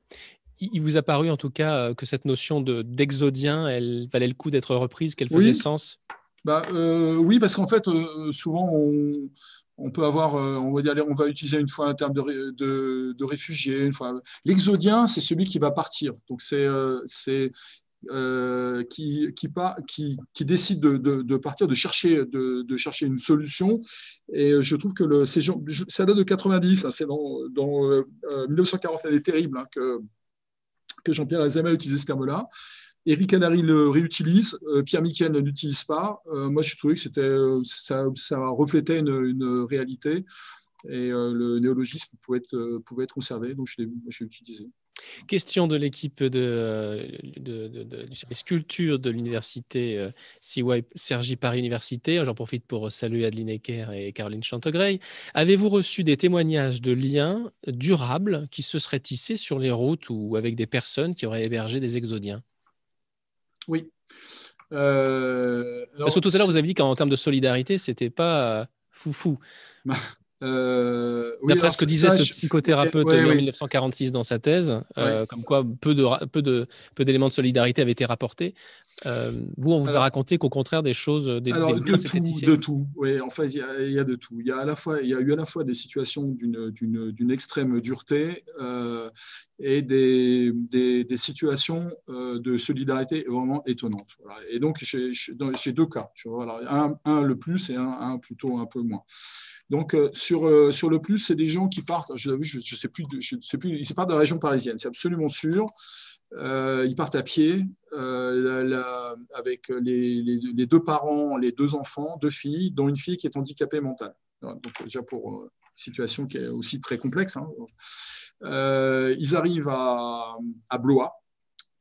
Speaker 2: Il vous a paru en tout cas que cette notion d'exodien, elle valait le coup d'être reprise, qu'elle faisait sens?
Speaker 1: Bah, euh, Oui, parce qu'en fait, euh, souvent, on, peut avoir, euh, on va dire, on va utiliser une fois un terme de, de, réfugié. L'exodien, c'est celui qui va partir. Donc, c'est qui, qui, décide de, partir, de chercher, une solution. Et je trouve que ça date de 90, hein, c'est dans, dans 1940, elle est terrible hein, que, Jean-Pierre Azema utilisé ce terme-là. Eric Canary le réutilise, euh, Pierre Miquel ne l'utilise pas. Euh, moi, je trouvais que euh, ça, reflétait une, réalité et le néologisme pouvait être conservé, donc je l'ai, utilisé.
Speaker 2: Question de l'équipe de, de, de, du service culture de l'université CY Sergi Paris Université. J'en profite pour saluer Adeline Ecker et Caroline Chantegrey. Avez-vous reçu des témoignages de liens durables qui se seraient tissés sur les routes ou avec des personnes qui auraient hébergé des exodiens?
Speaker 1: Oui.
Speaker 2: Euh, Parce que tout à l'heure, vous avez dit qu'en termes de solidarité, c'était pas euh, foufou. Bah, euh, D'après ce que disait ce psychothérapeute en 1946 dans sa thèse, euh, comme quoi peu d'éléments de, peu de, peu de solidarité avaient été rapportés. Euh, vous, on vous a raconté qu'au contraire, des choses. Des,
Speaker 1: alors, de, tout, de tout, oui, en fait, il y, a, de tout. Il y a, à la fois, il y a eu à la fois des situations d'une extrême dureté et des, des, situations de solidarité vraiment étonnantes. Et donc, j'ai deux cas. Voilà, un, un, le plus et un, un plutôt un peu moins. Donc, euh, sur, euh, sur le plus, c'est des gens qui partent, je ne sais plus, je sais plus, ils partent de la région parisienne, c'est absolument sûr. Euh, ils partent à pied avec les, deux parents, les deux enfants, deux filles, dont une fille qui est handicapée mentale. Donc, déjà pour une situation qui est aussi très complexe. Hein. ils arrivent à, Blois.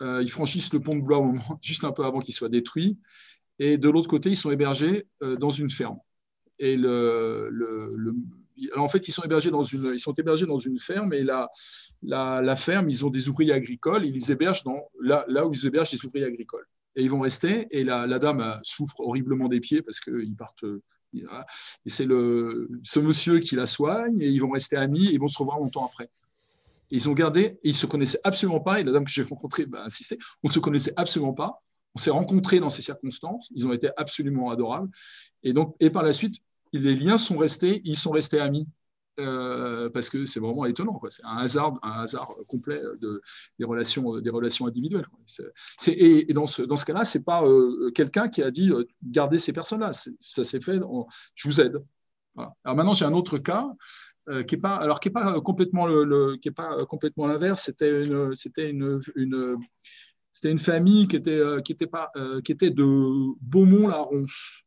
Speaker 1: ils franchissent le pont de Blois juste un peu avant qu'il soit détruit. Et de l'autre côté, ils sont hébergés dans une ferme. Et le, en fait, ils sont hébergés dans une, ils sont hébergés dans une ferme et la, la, ferme, ils ont des ouvriers agricoles. Ils les hébergent dans, là, là où ils hébergent les ouvriers agricoles. Et ils vont rester. Et la, la dame souffre horriblement des pieds parce qu'ils partent. Et c'est le, ce monsieur qui la soigne et ils vont rester amis et ils vont se revoir longtemps après. ils ont gardé, et ils se connaissaient absolument pas. Et la dame que j'ai rencontrée bah, insisté, on ne se connaissait absolument pas. On s'est rencontrés dans ces circonstances. Ils ont été absolument adorables. Et, donc, et par la suite, les liens sont restés, ils sont restés amis. Euh, parce que c'est vraiment étonnant. C'est un hasard, un hasard complet de, des, relations, des relations individuelles. et, dans ce, dans ce cas-là, ce n'est pas euh, quelqu'un qui a dit euh, gardez ces personnes-là. Ça s'est fait, je vous aide. Alors maintenant, j'ai un autre cas qui n'est pas, alors, est pas complètement le, est pas complètement l'inverse. C'était une, c'était une, c'était une famille qui était, qui était, pas, qui était de Beaumont-la-Ronce.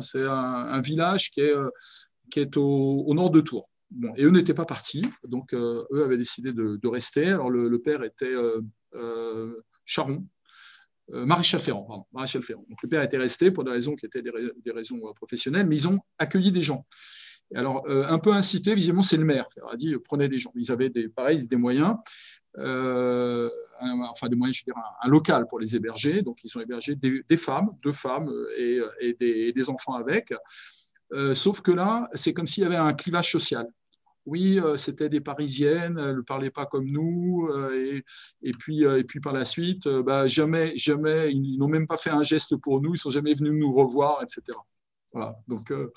Speaker 1: C'est un, village qui est, euh, qui est au, nord de Tours. bon, et eux n'étaient pas partis, donc eux avaient décidé de, rester. Alors le, père était Charon, maréchal Ferrand, pardon. Donc le père était resté pour des raisons qui étaient des, raisons professionnelles, mais ils ont accueilli des gens. alors, un peu incité, visiblement, c'est le maire qui leur a dit prenez des gens. Ils avaient des, pareil, des moyens. Euh, enfin des moyens, je veux dire, un, local pour les héberger. Donc, ils ont hébergé des, femmes, deux femmes euh, et, des, enfants avec. Euh, sauf que là, c'est comme s'il y avait un clivage social. Oui, c'était des Parisiennes, elles ne parlaient pas comme nous, et, puis, et puis par la suite, bah, jamais, jamais, ils n'ont même pas fait un geste pour nous, ils sont jamais venus nous revoir, etc.
Speaker 2: Voilà. Donc, euh,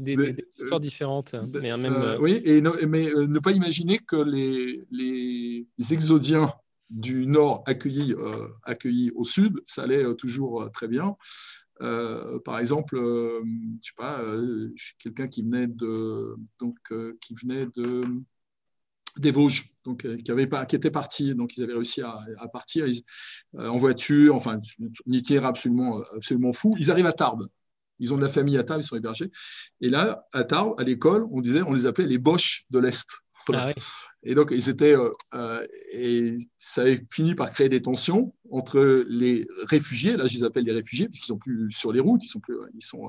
Speaker 2: des, histoires différentes. Euh, mais même,
Speaker 1: euh, oui, et mais ne pas imaginer que les, les, Exodiens du Nord accueillis, accueillis au Sud, ça allait toujours très bien. par exemple, je sais pas, je suis quelqu'un qui venait de donc qui venait de des Vosges, donc qui avait pas, qui était parti, donc ils avaient réussi à, partir en voiture, enfin un itinéraire absolument absolument fou. Ils arrivent à Tarbes. Ils ont de la famille à Tarbes, ils sont hébergés. Et là, à Tarbes, à l'école, on disait, on les appelait les Boches de l'Est. Ah et donc, ils étaient, euh, euh, et ça a fini par créer des tensions entre les réfugiés, là je les appelle les réfugiés, puisqu'ils sont plus sur les routes, ils sont plus, ils sont,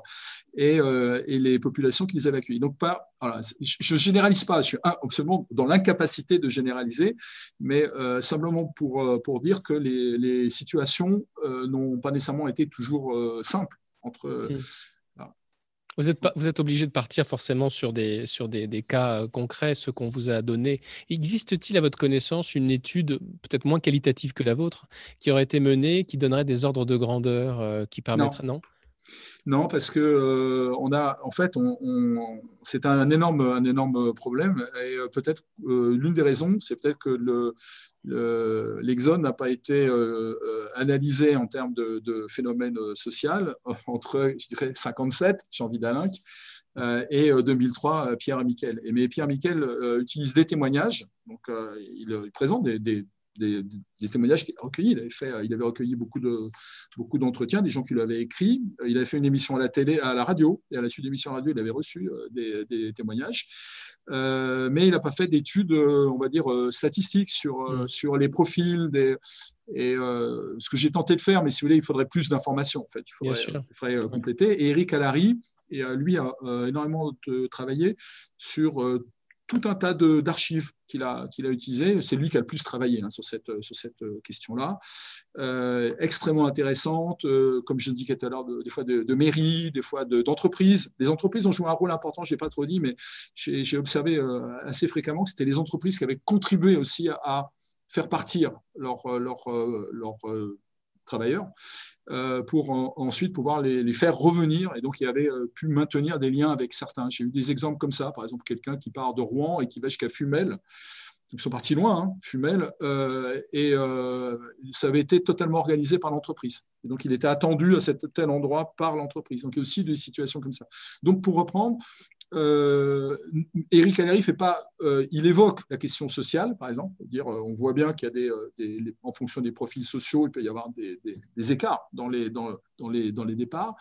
Speaker 1: et, euh, et les populations qui les avaient accueillis. Donc, pas, voilà, je ne généralise pas, je suis absolument dans l'incapacité de généraliser, mais simplement pour, pour dire que les, les situations n'ont pas nécessairement été toujours simples entre. Hmm.
Speaker 2: Vous êtes, vous êtes obligé de partir forcément sur des, sur des, des cas euh, concrets, ce qu'on vous a donné. Existe-t-il à votre connaissance une étude peut-être moins qualitative que la vôtre qui aurait été menée, qui donnerait des ordres de grandeur euh, qui permettraient
Speaker 1: non, non parce que euh, on a, en fait, on, c'est un énorme, un énorme problème. Et peut-être l'une des raisons, c'est peut-être que le, l'Exode n'a pas été euh, euh, analysé en termes de, phénomène euh, social entre, je dirais, 57, Jean d'Alinck, et 2003, Pierre Miquel. Mais Pierre Miquel utilise des témoignages, donc il, présente des, témoignages qu'il a recueillis. Il avait, fait, il avait recueilli beaucoup, de, beaucoup d'entretiens, des gens qui lui avaient écrit. Il avait fait une émission à la télé, à la radio, et à la suite de l'émission à la radio, il avait reçu des, témoignages. Euh, mais il n'a pas fait d'études, euh, on va dire, euh, statistiques sur, mm. sur les profils des, et ce que j'ai tenté de faire, mais si vous voulez, il faudrait plus d'informations. En fait, il faudrait, compléter. Et Eric Allary, et, lui, a énormément travaillé sur tout un tas d'archives qu'il a, a utilisées. C'est lui qui a le plus travaillé hein, sur cette, sur cette euh, question-là. Euh, extrêmement intéressante, euh, comme je disais tout à l'heure, des fois de, de mairie, des fois d'entreprises. les entreprises ont joué un rôle important, je n'ai pas trop dit, mais j'ai observé assez fréquemment que c'était les entreprises qui avaient contribué aussi à, faire partir leurs leur, leur, travailleurs. Euh, pour ensuite pouvoir les, faire revenir. Et donc, il avait euh, pu maintenir des liens avec certains. J'ai eu des exemples comme ça, par exemple, quelqu'un qui part de Rouen et qui va jusqu'à Fumel. Ils sont partis loin, hein, Fumel, euh, et ça avait été totalement organisé par l'entreprise. Et donc, il était attendu à tel endroit par l'entreprise. Donc, il y a aussi des situations comme ça. Donc, pour reprendre, euh, Eric Allery fait pas, euh, il évoque la question sociale, par exemple, dire, euh, on voit bien qu'il y a des, des, en fonction des profils sociaux, il peut y avoir des, des, écarts dans les, dans, dans, les, dans les départs,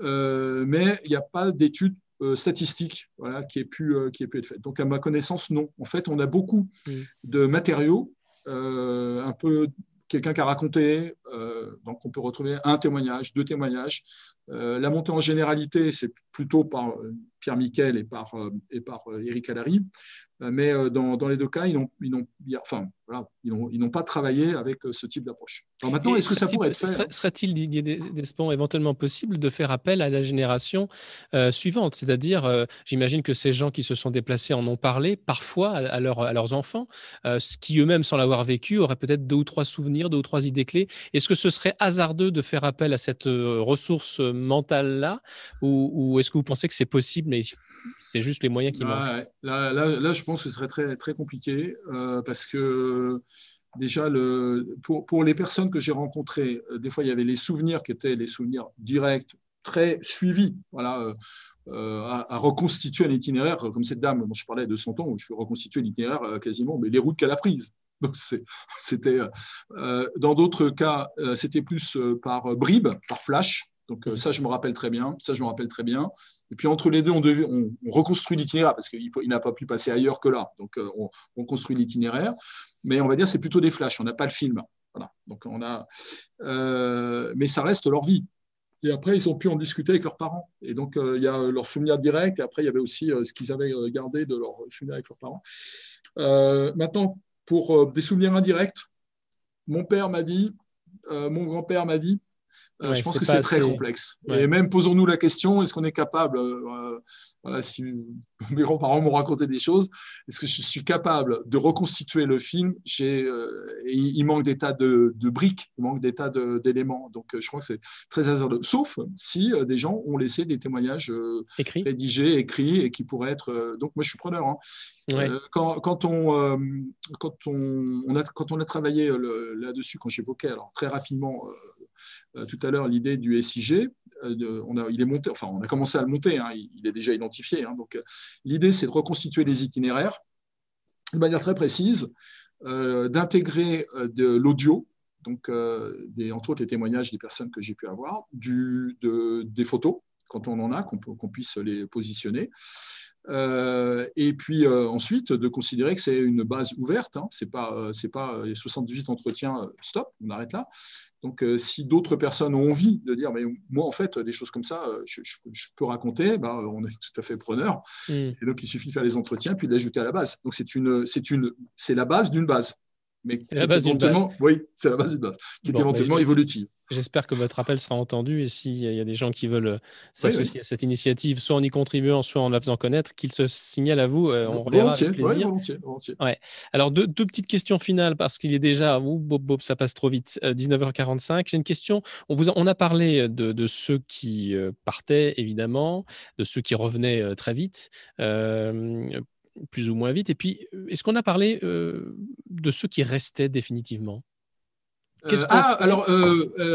Speaker 1: mais il n'y a pas d'études statistiques voilà, qui, ait pu, qui ait pu être faite. Donc, à ma connaissance, non. En fait, on a beaucoup mm. de matériaux un peu quelqu'un qui a raconté, donc on peut retrouver un témoignage, deux témoignages. la montée en généralité, c'est plutôt par Pierre Miquel et par, euh, et par Eric euh, Allary. Euh, mais dans, dans, les deux cas, ils n'ont enfin, voilà, pas travaillé avec ce type d'approche.
Speaker 2: Alors maintenant, est-ce que ça pourrait être fait Serait-il, Didier Despont, éventuellement possible de faire appel à la génération suivante? C'est-à-dire, j'imagine que ces gens qui se sont déplacés en ont parlé parfois à, à leurs enfants, ce qui eux-mêmes, sans l'avoir vécu, auraient peut-être deux ou trois souvenirs, deux ou trois idées clés. Est-ce que ce serait hasardeux de faire appel à cette ressource mentale-là ou, ou est-ce que vous pensez que c'est possible c'est juste les moyens qui manquent?
Speaker 1: Là, là, je pense que ce serait très, très compliqué euh, parce que déjà, le, pour, pour les personnes que j'ai rencontrées, euh, des fois, il y avait les souvenirs qui étaient les souvenirs directs, très suivis. Voilà. Euh, à, reconstituer un itinéraire comme cette dame dont je parlais de 100 ans, où je fais reconstituer l'itinéraire quasiment, mais les routes qu'elle a prises. C'était dans d'autres cas, c'était plus par bribes, par flash. Donc ça, je me rappelle très bien. Ça, me rappelle très bien. Et puis entre les deux, on, on, reconstruit l'itinéraire parce qu'il n'a pas pu passer ailleurs que là. Donc on, construit l'itinéraire. Mais on va dire c'est plutôt des flashs. On n'a pas le film. Voilà. Donc mais ça reste leur vie. Et après, ils ont pu en discuter avec leurs parents. Et donc, il y a leurs souvenirs directs. Et après, il y avait aussi ce qu'ils avaient gardé de leurs souvenirs avec leurs parents. maintenant, pour des souvenirs indirects, mon père m'a dit, mon grand-père m'a dit, euh, je pense que c'est très complexe. Et même posons-nous la question est-ce qu'on est capable, euh, voilà, si mes grands-parents m'ont raconté des choses, est-ce que je suis capable de reconstituer le film euh, Il manque des tas de, briques, il manque des tas d'éléments. Donc je crois que c'est très hasardeux. Sauf si des gens ont laissé des témoignages rédigés, écrits, et qui pourraient être. donc moi je suis preneur. Hein. Quand, quand, on, quand, on, on, a, quand on a travaillé là-dessus, quand j'évoquais alors très rapidement euh, tout à l'heure l'idée du SIG. Euh, on a, commencé à le monter, hein, il, est déjà identifié. Hein. euh, l'idée, c'est de reconstituer les itinéraires de manière très précise, d'intégrer de l'audio, donc entre autres les témoignages des personnes que j'ai pu avoir, des photos, quand on en a, qu'on puisse les positionner, euh, et puis euh, ensuite, de considérer que c'est une base ouverte, hein, ce n'est pas, euh, c'est pas les 78 entretiens, stop, on arrête là. Donc si d'autres personnes ont envie de dire, mais moi en fait, des choses comme ça, je, peux raconter, bah, on est tout à fait preneur. Mm. Et donc il suffit de faire les entretiens puis d'ajouter à la base. Donc c'est, une, c'est, une, c'est la base d'une base
Speaker 2: mais la base d'une base.
Speaker 1: Oui, c'est la base d'une base, qui est éventuellement évolutive.
Speaker 2: J'espère que votre appel sera entendu et s'il y a des gens qui veulent euh, s'associer à cette initiative, soit en y contribuant, soit en la faisant connaître, qu'ils se signalent à vous. Euh, on
Speaker 1: volontiers, avec plaisir. volontiers, volontiers.
Speaker 2: Ouais. Alors, deux, deux, petites questions finales parce qu'il est déjà, ouh, bob, bob, ça passe trop vite, 19h45. Euh, J'ai une question. On, vous on a parlé de, de ceux qui partaient, évidemment, de ceux qui revenaient très vite plus ou moins vite. Et puis, euh, est-ce qu'on a parlé euh, de ceux qui restaient définitivement?
Speaker 1: Euh, ah, alors,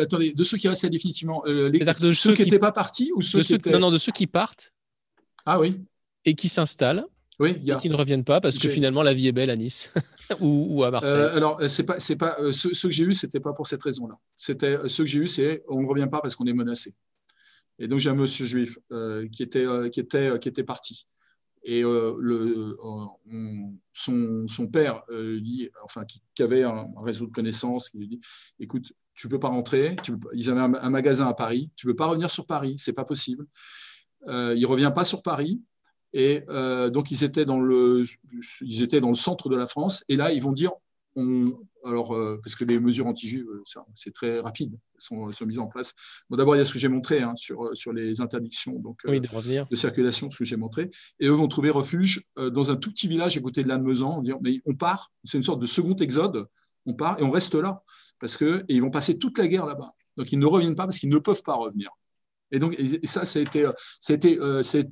Speaker 1: attendez, de ceux qui restaient définitivement, les, de ceux, qui n'étaient pas partis ou ceux, qui étaient...
Speaker 2: Non, non, de ceux qui partent.
Speaker 1: Ah oui.
Speaker 2: Et qui s'installent.
Speaker 1: Oui,
Speaker 2: et qui ne reviennent pas parce que finalement la vie est belle à Nice ou, à Marseille.
Speaker 1: alors, c'est pas, c'est pas, ceux, que j'ai eus, c'était pas pour cette raison-là. C'était ceux que j'ai eus, c'est on ne revient pas parce qu'on est menacé. Et donc j'ai un monsieur juif qui était, qui était, qui était parti. Et euh, euh, son, son, père euh, dit, enfin, qui, avait un, réseau de connaissances, qui lui dit écoute, tu ne peux pas rentrer. Tu ils avaient un, magasin à Paris. Tu ne peux pas revenir sur Paris. C'est pas possible. il ne revient pas sur Paris. Et donc, ils étaient, dans le, ils étaient dans le centre de la France. Et là, ils vont dire alors, euh, parce que les mesures anti-juives, euh, c'est très rapide, sont, sont mises en place. Bon, D'abord, il y a ce que j'ai montré hein, sur, euh, sur les interdictions donc,
Speaker 2: de,
Speaker 1: circulation, ce que j'ai montré. Et eux vont trouver refuge dans un tout petit village à côté de Lannemezan, dire mais on part, c'est une sorte de second exode, on part et on reste là, parce que, et ils vont passer toute la guerre là-bas. Donc, ils ne reviennent pas parce qu'ils ne peuvent pas revenir. Et donc, et ça, ça a été,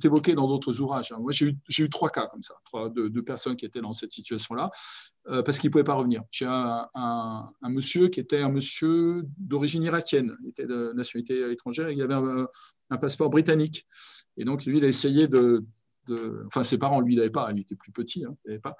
Speaker 1: évoqué dans d'autres ouvrages. Hein. Moi, j'ai eu, eu, trois cas comme ça, trois, de, personnes qui étaient dans cette situation-là, euh, parce qu'ils ne pouvaient pas revenir. J'ai un, monsieur qui était un monsieur d'origine irakienne, il était de nationalité étrangère, il avait un, passeport britannique. Et donc, lui, il a essayé de, de enfin, ses parents, lui, il n'avait pas, il était plus petit, hein, il n'avait pas.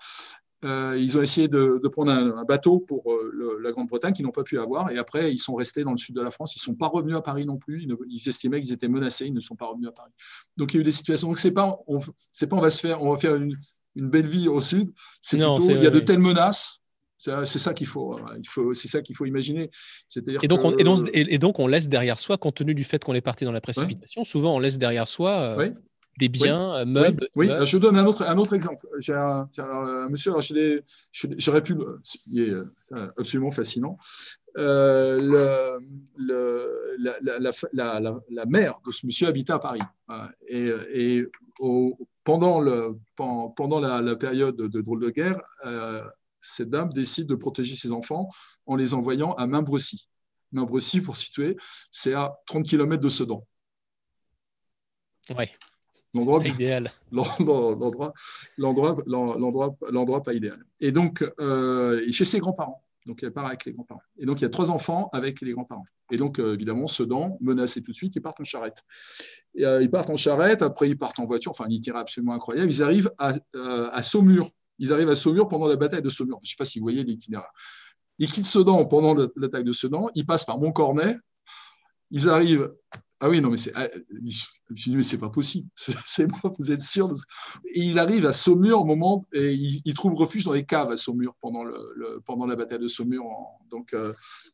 Speaker 1: Euh, ils ont essayé de, prendre un, bateau pour euh, la Grande-Bretagne qu'ils n'ont pas pu avoir. Et après, ils sont restés dans le sud de la France. Ils ne sont pas revenus à Paris non plus. Ils, estimaient qu'ils étaient menacés. Ils ne sont pas revenus à Paris. Donc, il y a eu des situations. Donc, c'est pas, on, pas, on va se faire, on va faire une, belle vie au sud. C'est plutôt, il y a de telles menaces. C'est ça qu'il faut, il faut c'est ça qu'il faut imaginer.
Speaker 2: Et donc, on, et, donc, on laisse derrière soi, compte tenu du fait qu'on est parti dans la précipitation, souvent on laisse derriire soi euh, des biens, euh, meubles.
Speaker 1: Oui, je donne un autre, un autre exemple. J'ai un, monsieur, j'aurais pu, il est euh, absolument fascinant. Euh, le, le, la, la, la, la, mère de ce monsieur habitait à Paris. Et, et au, pendant, le, pendant la, période de drôle de guerre, cette dame décide de protéger ses enfants en les envoyant à. Mainbrecy, pour situer, c'est à 30 km de Sedan.
Speaker 2: Oui.
Speaker 1: L'endroit idéal. L'endroit, l'endroit, l'endroit, pas idéal. Et donc, euh, chez ses grands-parents. Donc, elle part avec les grands-parents. Et donc, il y a trois enfants avec les grands-parents. Et donc, euh, évidemment, Sedan, menacés tout de suite, ils partent en charrette. Et, euh, ils partent en charrette, après, ils partent en voiture. Enfin, un itinéraire absolument incroyable. Ils arrivent à, à Saumur. Ils arrivent à Saumur pendant la bataille de Saumur. Je ne sais pas si vous voyez l'itinéraire. Ils quittent Sedan pendant l'attaque de Sedan. Ils passent par Montcornet. Ils arrivent Ah oui, non, mais c'est, ah, mais c'est pas possible. C'est moi, vous êtes sûr Et il arrive à Saumur au moment, et il, trouve refuge dans les caves à Saumur pendant, le, pendant la bataille de Saumur, donc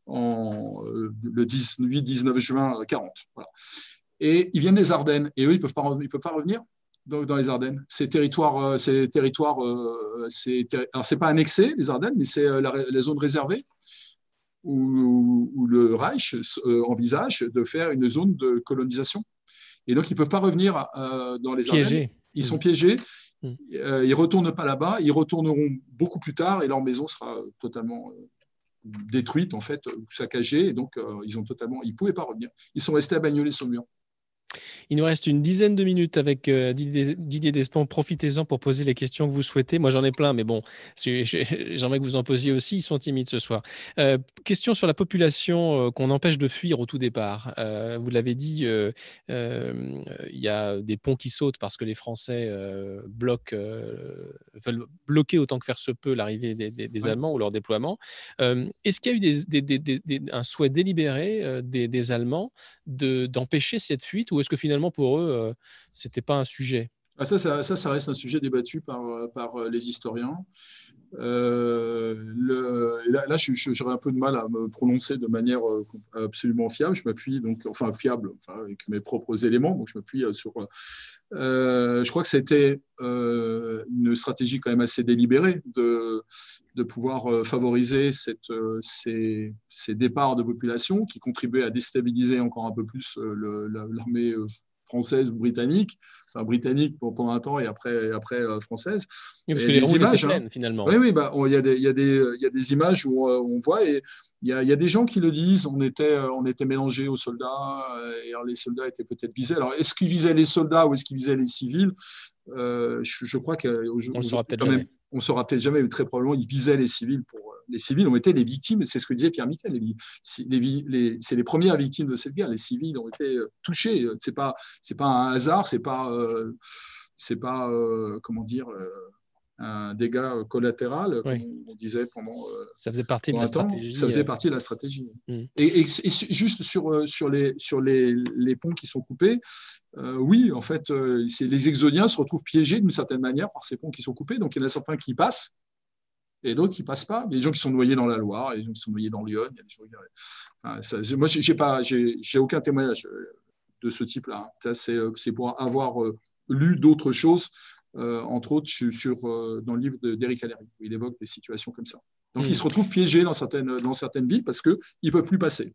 Speaker 1: en, le 18-19 juin 40. Et ils viennent des Ardennes, et eux, ils ne peuvent, pas, peuvent pas revenir dans, les Ardennes. C'est territoire, c'est territoire, c'est, alors c'est pas annexé les Ardennes, mais c'est la zone réservée où, le Reich euh, envisage de faire une zone de colonisation. Et donc, ils ne peuvent pas revenir euh, dans les Ardennes. Ils sont mm. piégés. Mm. Euh, ils ne retournent pas là-bas. Ils retourneront beaucoup plus tard et leur maison sera totalement détruite, en fait, saccagée. Et donc, ils ont totalement, ils ne pouvaient pas revenir. Ils sont restés à Bagnolet-Saumur.
Speaker 2: Il nous reste une dizaine de minutes avec euh, Didier Despont. Profitez-en pour poser les questions que vous souhaitez. Moi, j'en ai plein, mais bon, j'aimerais que vous en posiez aussi. Ils sont timides ce soir. Euh, question sur la population euh, qu'on empêche de fuir au tout départ. vous l'avez dit, il y a des ponts qui sautent parce que les Français bloquent, veulent bloquer autant que faire se peut l'arrivée des, Allemands ou leur déploiement. Est-ce qu'il y a eu un souhait délibéré des, Allemands d'empêcher cette fuite ou est-ce que finalement pour eux, euh, ce n'était pas un sujet?
Speaker 1: Ah, ça, ça, reste un sujet débattu par, par euh, les historiens. Euh, là, j'aurais un peu de mal à me prononcer de manière absolument fiable. Je m'appuie donc, enfin fiable, avec mes propres éléments. Donc, je m'appuie sur. Je crois que c'était une stratégie quand même assez délibérée de, de pouvoir favoriser cette, ces, ces, départs de population qui contribuaient à déstabiliser encore un peu plus l'armée française ou britannique, enfin britannique pendant un temps et après, après euh, française.
Speaker 2: Oui, parce que les, images, hein. finalement.
Speaker 1: Oui, oui, bah, il y, a des, y, y a des images où euh, on voit et il y a, y a, des gens qui le disent, on était, euh, on était mélangés aux soldats et les soldats étaient peut-être visés. Alors, est-ce qu'ils visaient les soldats ou est-ce qu'ils visaient les civils? Je, je, crois qu'on
Speaker 2: ne saura peut-être jamais.
Speaker 1: On saura peut-être jamais, mais très probablement, ils visaient les civils pour les civils ont été les victimes, c'est ce que disait Pierre Michel, c'est les, premières victimes de cette guerre, les civils ont été euh, touchés, c'est pas, pas un hasard, c'est pas, euh, pas euh, comment dire, un dégât collatéral, comme on disait pendant.
Speaker 2: ça faisait partie de la stratégie.
Speaker 1: Ça faisait partie de la stratégie. Mm. Et, juste sur, sur, les, sur les, les ponts qui sont coupés, oui, en fait, les Exodiens se retrouvent piégés d'une certaine manière par ces ponts qui sont coupés. Donc, il y en a certains qui passent et d'autres qui ne passent pas. Il y a des gens qui sont noyés dans la Loire, il y a des gens qui sont noyés dans Lyon. Il y a des gens, moi, je n'ai pas, j'ai, aucun témoignage euh, de ce type-là. C'est, euh, c'est pour avoir euh, lu d'autres choses, entre autres sur, dans le livre d'Éric Alléry, où il évoque des situations comme ça. Donc, ils hmm. se retrouvent piégés dans certaines, dans certaines villes parce qu'ils ne peuvent plus passer.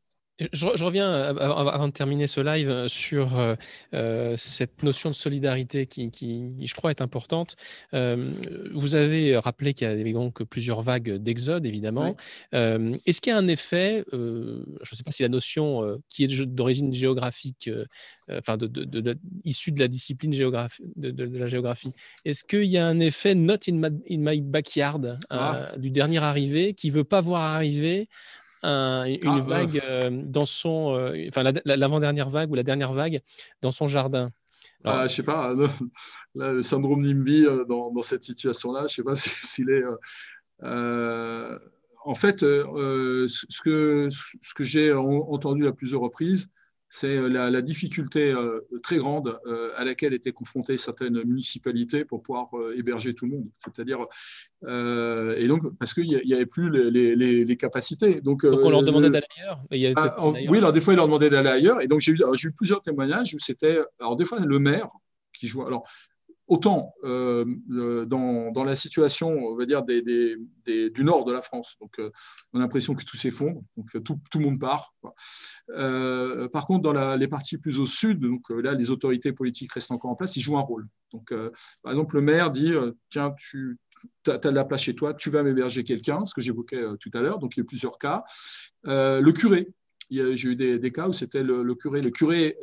Speaker 2: Je, reviens avant de terminer ce live euh, sur euh, euh, cette notion de solidarité qui, je crois, est importante. vous avez rappelé qu'il y a donc plusieurs vagues d'exode, évidemment. Est-ce qu'il y a un effet, je ne sais pas si la notion qui est d'origine géographique, enfin, de, de, issue de la discipline géographie, de, la géographie, est-ce qu'il y a un effet not in my, backyard ah. du dernier arrivé qui veut pas voir arriver une ah, vague euh, dans son, euh, enfin l'avant-dernière vague ou la dernière vague dans son jardin.
Speaker 1: Ah, je sais pas, le, syndrome NIMBY euh, dans, dans cette situation-là, je sais pas s'il est. en fait, ce que, ce que j'ai entendu à plusieurs reprises, c'est euh, la, difficulté euh, très grande euh, à laquelle étaient confrontées certaines municipalités pour pouvoir héberger tout le monde. C'est-à-dire, et donc, parce qu'il n'y avait plus les, capacités. Donc,
Speaker 2: on leur demandait d'aller
Speaker 1: ailleurs. Ah, oui, alors des fois, ils leur demandaient d'aller ailleurs. Et donc, j'ai eu, eu, plusieurs témoignages où c'était, alors des fois, le maire qui joue. Alors, autant euh, dans, la situation, on va dire, du nord de la France. Donc, euh, on a l'impression que tout s'effondre, donc euh, tout, tout, le monde part. par contre, dans les parties plus au sud, donc là, les autorités politiques restent encore en place, ils jouent un rôle. Donc, par exemple, le maire dit Tiens, tu as, de la place chez toi, tu vas m'héberger quelqu'un, ce que j'évoquais tout à l'heure. Donc, il y a plusieurs cas. le curé, j'ai eu des, cas où c'était le, curé. Le curé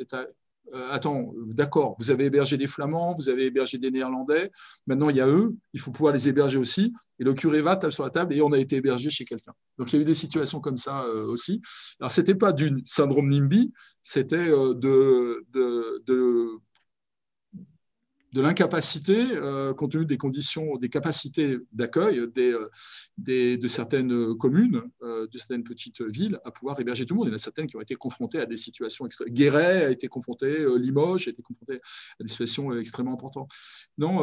Speaker 1: euh, attends, d'accord, vous avez hébergé des Flamands, vous avez hébergé des Néerlandais, maintenant il y a eux, il faut pouvoir les héberger aussi. Et le curé va, sur la table et on a été hébergé chez quelqu'un. Donc il y a eu des situations comme ça euh, aussi. Alors ce n'était pas du syndrome NIMBY, c'était euh, de l'incapacité, euh, compte tenu des conditions, des capacités d'accueil des, des, de certaines communes, de certaines petites villes, à pouvoir héberger tout le monde. Il y en a certaines qui ont été confrontées à des situations extrêmes. Guéret a été confronté, Limoges a été confronté à des situations extrêmement importantes. Non,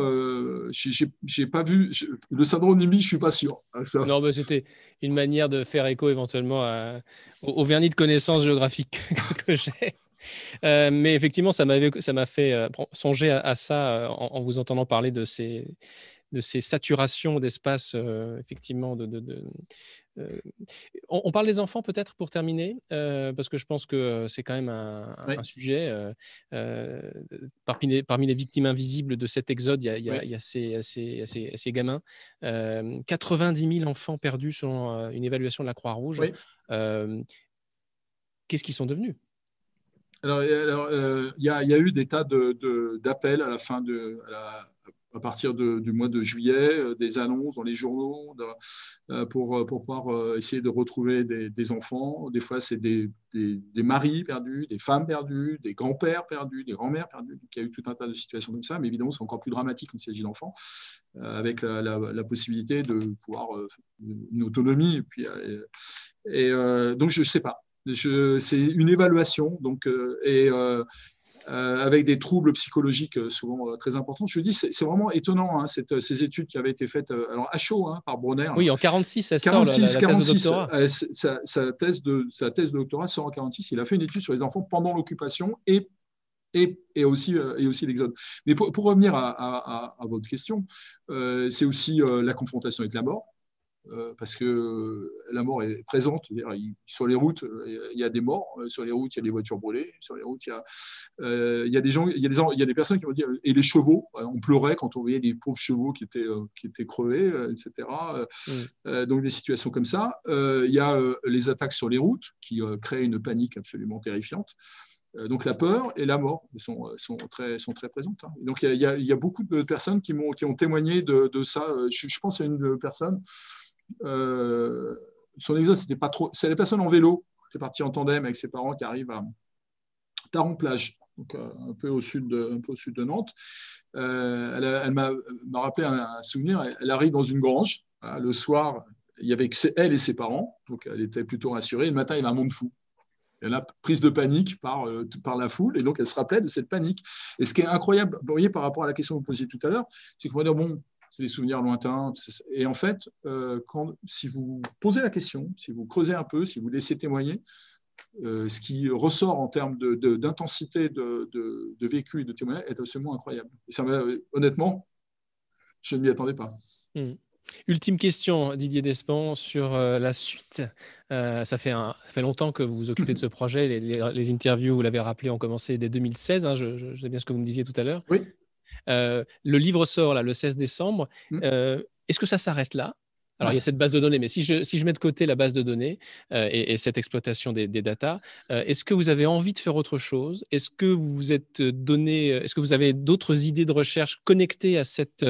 Speaker 1: je j'ai pas vu le syndrome NIMBY, je suis pas sûr.
Speaker 2: Ça. Non, c'était une manière de faire écho éventuellement au, vernis de connaissances géographiques que j'ai. Euh, mais effectivement, ça m'a fait euh, songer à, ça euh, en, vous entendant parler de ces, de ces saturations d'espace, effectivement. De, on, parle des enfants peut-être pour terminer, parce que je pense que c'est quand même un, sujet. Parmi les, parmi, les, victimes invisibles de cet exode, il y a, ces, gamins. 90 000 enfants perdus selon une évaluation de la Croix-Rouge. Qu'est-ce qu'ils sont devenus?
Speaker 1: Alors, euh, il y, a eu des tas d'appels à la fin de, à, partir du mois de juillet, euh, des annonces dans les journaux euh, pour, pouvoir essayer de retrouver des, enfants. Des fois, c'est des, maris perdus, des femmes perdues, des grands-pères perdus, des grands-mères perdus. il y a eu tout un tas de situations comme ça, mais évidemment, c'est encore plus dramatique quand il s'agit d'enfants, avec la, possibilité de pouvoir une autonomie. Et donc, je ne sais pas c'est une évaluation, donc, euh, et euh, euh, avec des troubles psychologiques souvent très importants. Je dis, c'est vraiment étonnant, hein, cette, ces études qui avaient été faites alors, à chaud hein, par Bronner.
Speaker 2: Oui, en 46, ça 46, sort la, 46, thèse de doctorat.
Speaker 1: Sa, thèse de, sa thèse de doctorat sort en 46. Il a fait une étude sur les enfants pendant l'occupation et et, et, aussi, et aussi l'exode. Mais pour, pour revenir à, à, à, votre question, c'est aussi la confrontation avec la mort. Euh, parce que la mort est présente. Sur les routes, il y a des morts. Euh, sur les routes, il y a des voitures brûlées. Sur les routes, il y a, euh, il y a des gens, il y a des, il y a des personnes qui vont dire et les chevaux. On pleurait quand on voyait des pauvres chevaux qui étaient qui étaient crevés, etc. Mm. donc des situations comme ça. il y a les attaques sur les routes qui créent une panique absolument terrifiante. Donc la peur et la mort sont, sont, très, sont très présentes. Hein. Donc il y, a, il y, a, beaucoup de personnes qui, ont, qui ont témoigné de, de ça. Je, je, pense à une personne euh, son exode, c'était pas trop. C'est les personnes en vélo qui est parti en tandem avec ses parents qui arrivent à Taron-Plage, euh, un, peu au sud de, un peu au sud de Nantes. Euh, elle, m'a rappelé un, souvenir. Elle, arrive dans une grange. le soir, il y avait que elle et ses parents, donc elle était plutôt rassurée. Le matin, il y avait un monde fou. Elle a prise de panique par, par la foule, et donc elle se rappelait de cette panique. Et ce qui est incroyable, vous voyez, par rapport à la question que vous posiez tout à l'heure, c'est qu'on va dire, bon, c'est des souvenirs lointains. Et en fait, euh, quand, si vous posez la question, si vous creusez un peu, si vous laissez témoigner, euh, ce qui ressort en termes d'intensité de, de, vécu et de témoignage est absolument incroyable. Et ça, honnêtement, je ne m'y attendais pas.
Speaker 2: Hmm. Ultime question, Didier Despens, sur euh, la suite. ça, fait un, fait longtemps que vous vous occupez de ce projet. Les, interviews, vous l'avez rappelé, ont commencé dès 2016. Hein, je, je, sais bien ce que vous me disiez tout à l'heure.
Speaker 1: Oui.
Speaker 2: Euh, le livre sort là, le 16 décembre. Mmh. Euh, est-ce que ça s'arrête là? Alors, il y a cette base de données, mais si je, si je mets de côté la base de données euh, et, cette exploitation des, des datas, est-ce que vous avez envie de faire autre chose? Est-ce que vous vous êtes donné, est-ce que vous avez d'autres idées de recherche connectées à cette,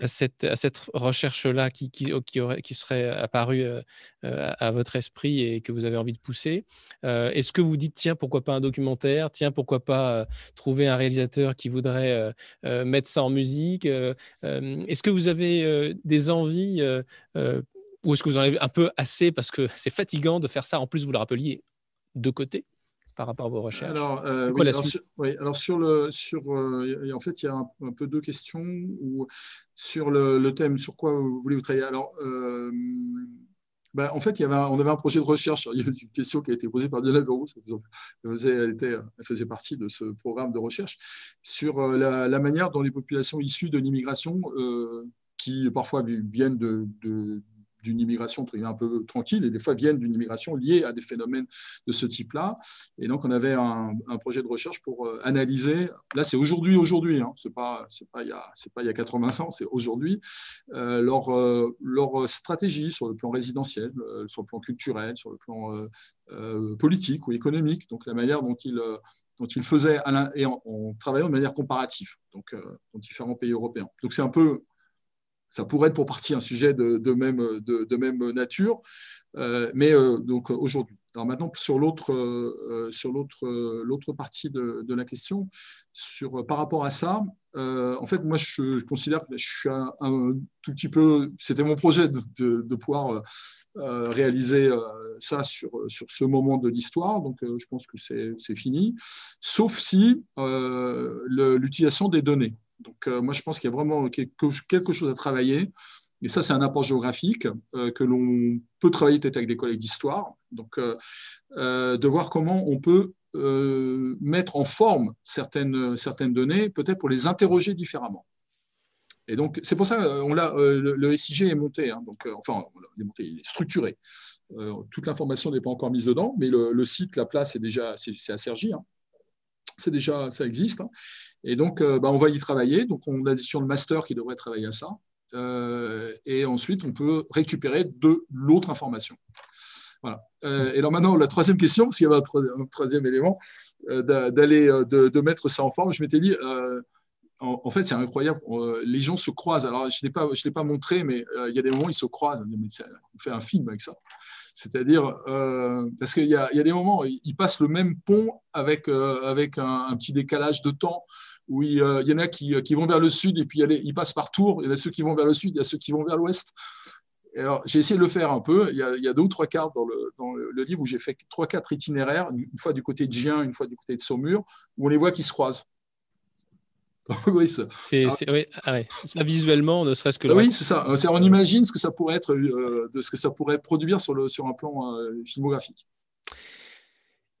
Speaker 2: à cette, à cette recherche-là qui, qui, qui, aurait, qui serait apparue euh, à votre esprit et que vous avez envie de pousser? Euh, est-ce que vous dites, tiens, pourquoi pas un documentaire? Tiens, pourquoi pas euh, trouver un réalisateur qui voudrait mettre ça en musique? Est-ce que vous avez des envies ou est-ce que vous en avez un peu assez parce que c'est fatigant de faire ça? En plus, vous le rappeliez de côté par rapport à vos recherches
Speaker 1: Alors, oui, alors, sur, le, sur en fait, il y a un, peu deux questions ou sur le, le, thème, sur quoi vous voulez vous travailler. Alors, ben, en fait, il y avait on avait un projet de recherche. Il y a une question qui a été posée par Diana Berous, elle, elle, faisait partie de ce programme de recherche, sur euh, la, manière dont les populations issues de l'immigration, euh, parfois viennent d'une immigration un peu tranquille et des fois viennent d'une immigration liée à des phénomènes de ce type-là. Et donc, on avait un, projet de recherche pour euh, analyser, là c'est aujourd'hui, aujourd'hui, hein, ce n'est pas, pas, il y a, pas il y a 80 ans, c'est aujourd'hui, euh, leur, euh, leur stratégie sur le plan résidentiel, sur le plan culturel, sur le plan politique ou économique, donc la manière dont ils dont il faisait et en, travaillant de manière comparative, donc dans différents pays européens. Donc c'est un peu ça pourrait être pour partie un sujet de, même, nature, euh, mais euh, donc aujourd'hui. Alors maintenant, sur l'autre euh, partie de, la question, par rapport à ça, en fait, moi, je, considère que je suis un, tout petit peu. C'était mon projet de, pouvoir réaliser ça sur ce moment de l'histoire. Donc, je pense que c'est fini. Sauf si l'utilisation des données. Donc, moi, je pense qu'il y a vraiment quelque chose à travailler et ça, c'est un apport géographique euh, que l'on peut travailler peut-être avec des collègues d'histoire. Donc, euh, euh, de voir comment on peut mettre en forme certaines, données, peut-être pour les interroger différemment. Et donc, c'est pour ça on le, le, SIG est monté, hein. donc, enfin, il est, monté, il est structuré. toute l'information n'est pas encore mise dedans, mais le, site, la place, est déjà, c'est à Sergi. Hein. C'est déjà, ça existe. Hein. Et donc, bah, on va y travailler. Donc, on a des de master qui devrait travailler à ça. Euh, et ensuite on peut récupérer de l'autre information. Voilà. Euh, et alors maintenant, la troisième question, parce qu'il y avait un, troisième élément, euh, d'aller, de, mettre ça en forme, je m'étais dit, en, fait, c'est incroyable, les gens se croisent. Alors, je ne l'ai pas, montré, mais il y a des moments où ils se croisent. On fait un film avec ça. C'est-à-dire, parce qu'il y, y, a des moments, ils passent le même pont avec, avec un, petit décalage de temps où il, euh, y en a qui, qui, vont vers le sud et puis ils passent par tour. Il y a ceux qui vont vers le sud, il y a ceux qui vont vers l'ouest. Alors, j'ai essayé de le faire un peu. Il y a, il y a deux ou trois cartes dans le, dans le, livre où j'ai fait trois, quatre itinéraires, une fois du côté de Gien, une fois du côté de Saumur, où on les voit qui se croisent.
Speaker 2: oui, ça. C'est, oui, ah ça visuellement, ne serait-ce que.
Speaker 1: oui, c'est ça. On imagine ce que ça pourrait être, euh, de ce que ça pourrait produire sur, le, sur un plan euh, filmographique.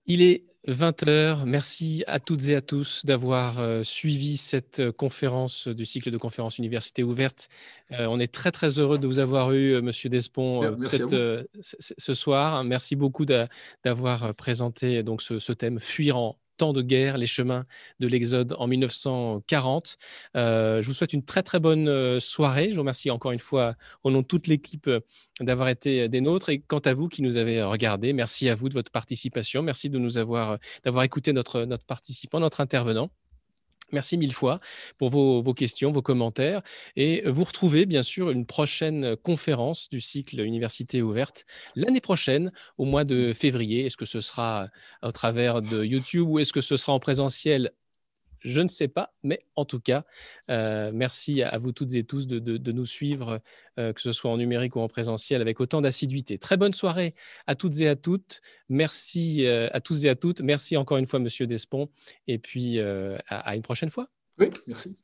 Speaker 2: Il est 20h. Merci à toutes et à tous d'avoir euh, suivi cette euh, conférence du cycle de conférences Université ouverte. Euh, on est très très heureux de vous avoir eu, Monsieur Despont, ce soir. Merci beaucoup d'avoir présenté donc ce, ce thème fuir en temps de guerre, les chemins de l'Exode en 1940. Euh, je vous souhaite une très très bonne euh, soirée. Je vous remercie encore une fois au nom de toute l'équipe euh, d'avoir été des nôtres. Et quant à vous qui nous avez regardé, merci à vous de votre participation. Merci de nous avoir d'avoir écouté notre, notre participant, notre intervenant. Merci mille fois pour vos, questions, vos commentaires. Et vous retrouvez bien sûr une prochaine conférence du cycle Université ouverte l'année prochaine, au mois de février. Est-ce que ce sera au travers de YouTube ou est-ce que ce sera en présentiel je ne sais pas, mais en tout cas, euh, merci à vous toutes et tous de, nous suivre, euh, que ce soit en numérique ou en présentiel, avec autant d'assiduité. Très bonne soirée à toutes et à toutes. Merci euh, à tous et à toutes. Merci encore une fois, Monsieur Despont. Et puis, à une prochaine fois.
Speaker 1: Oui, merci.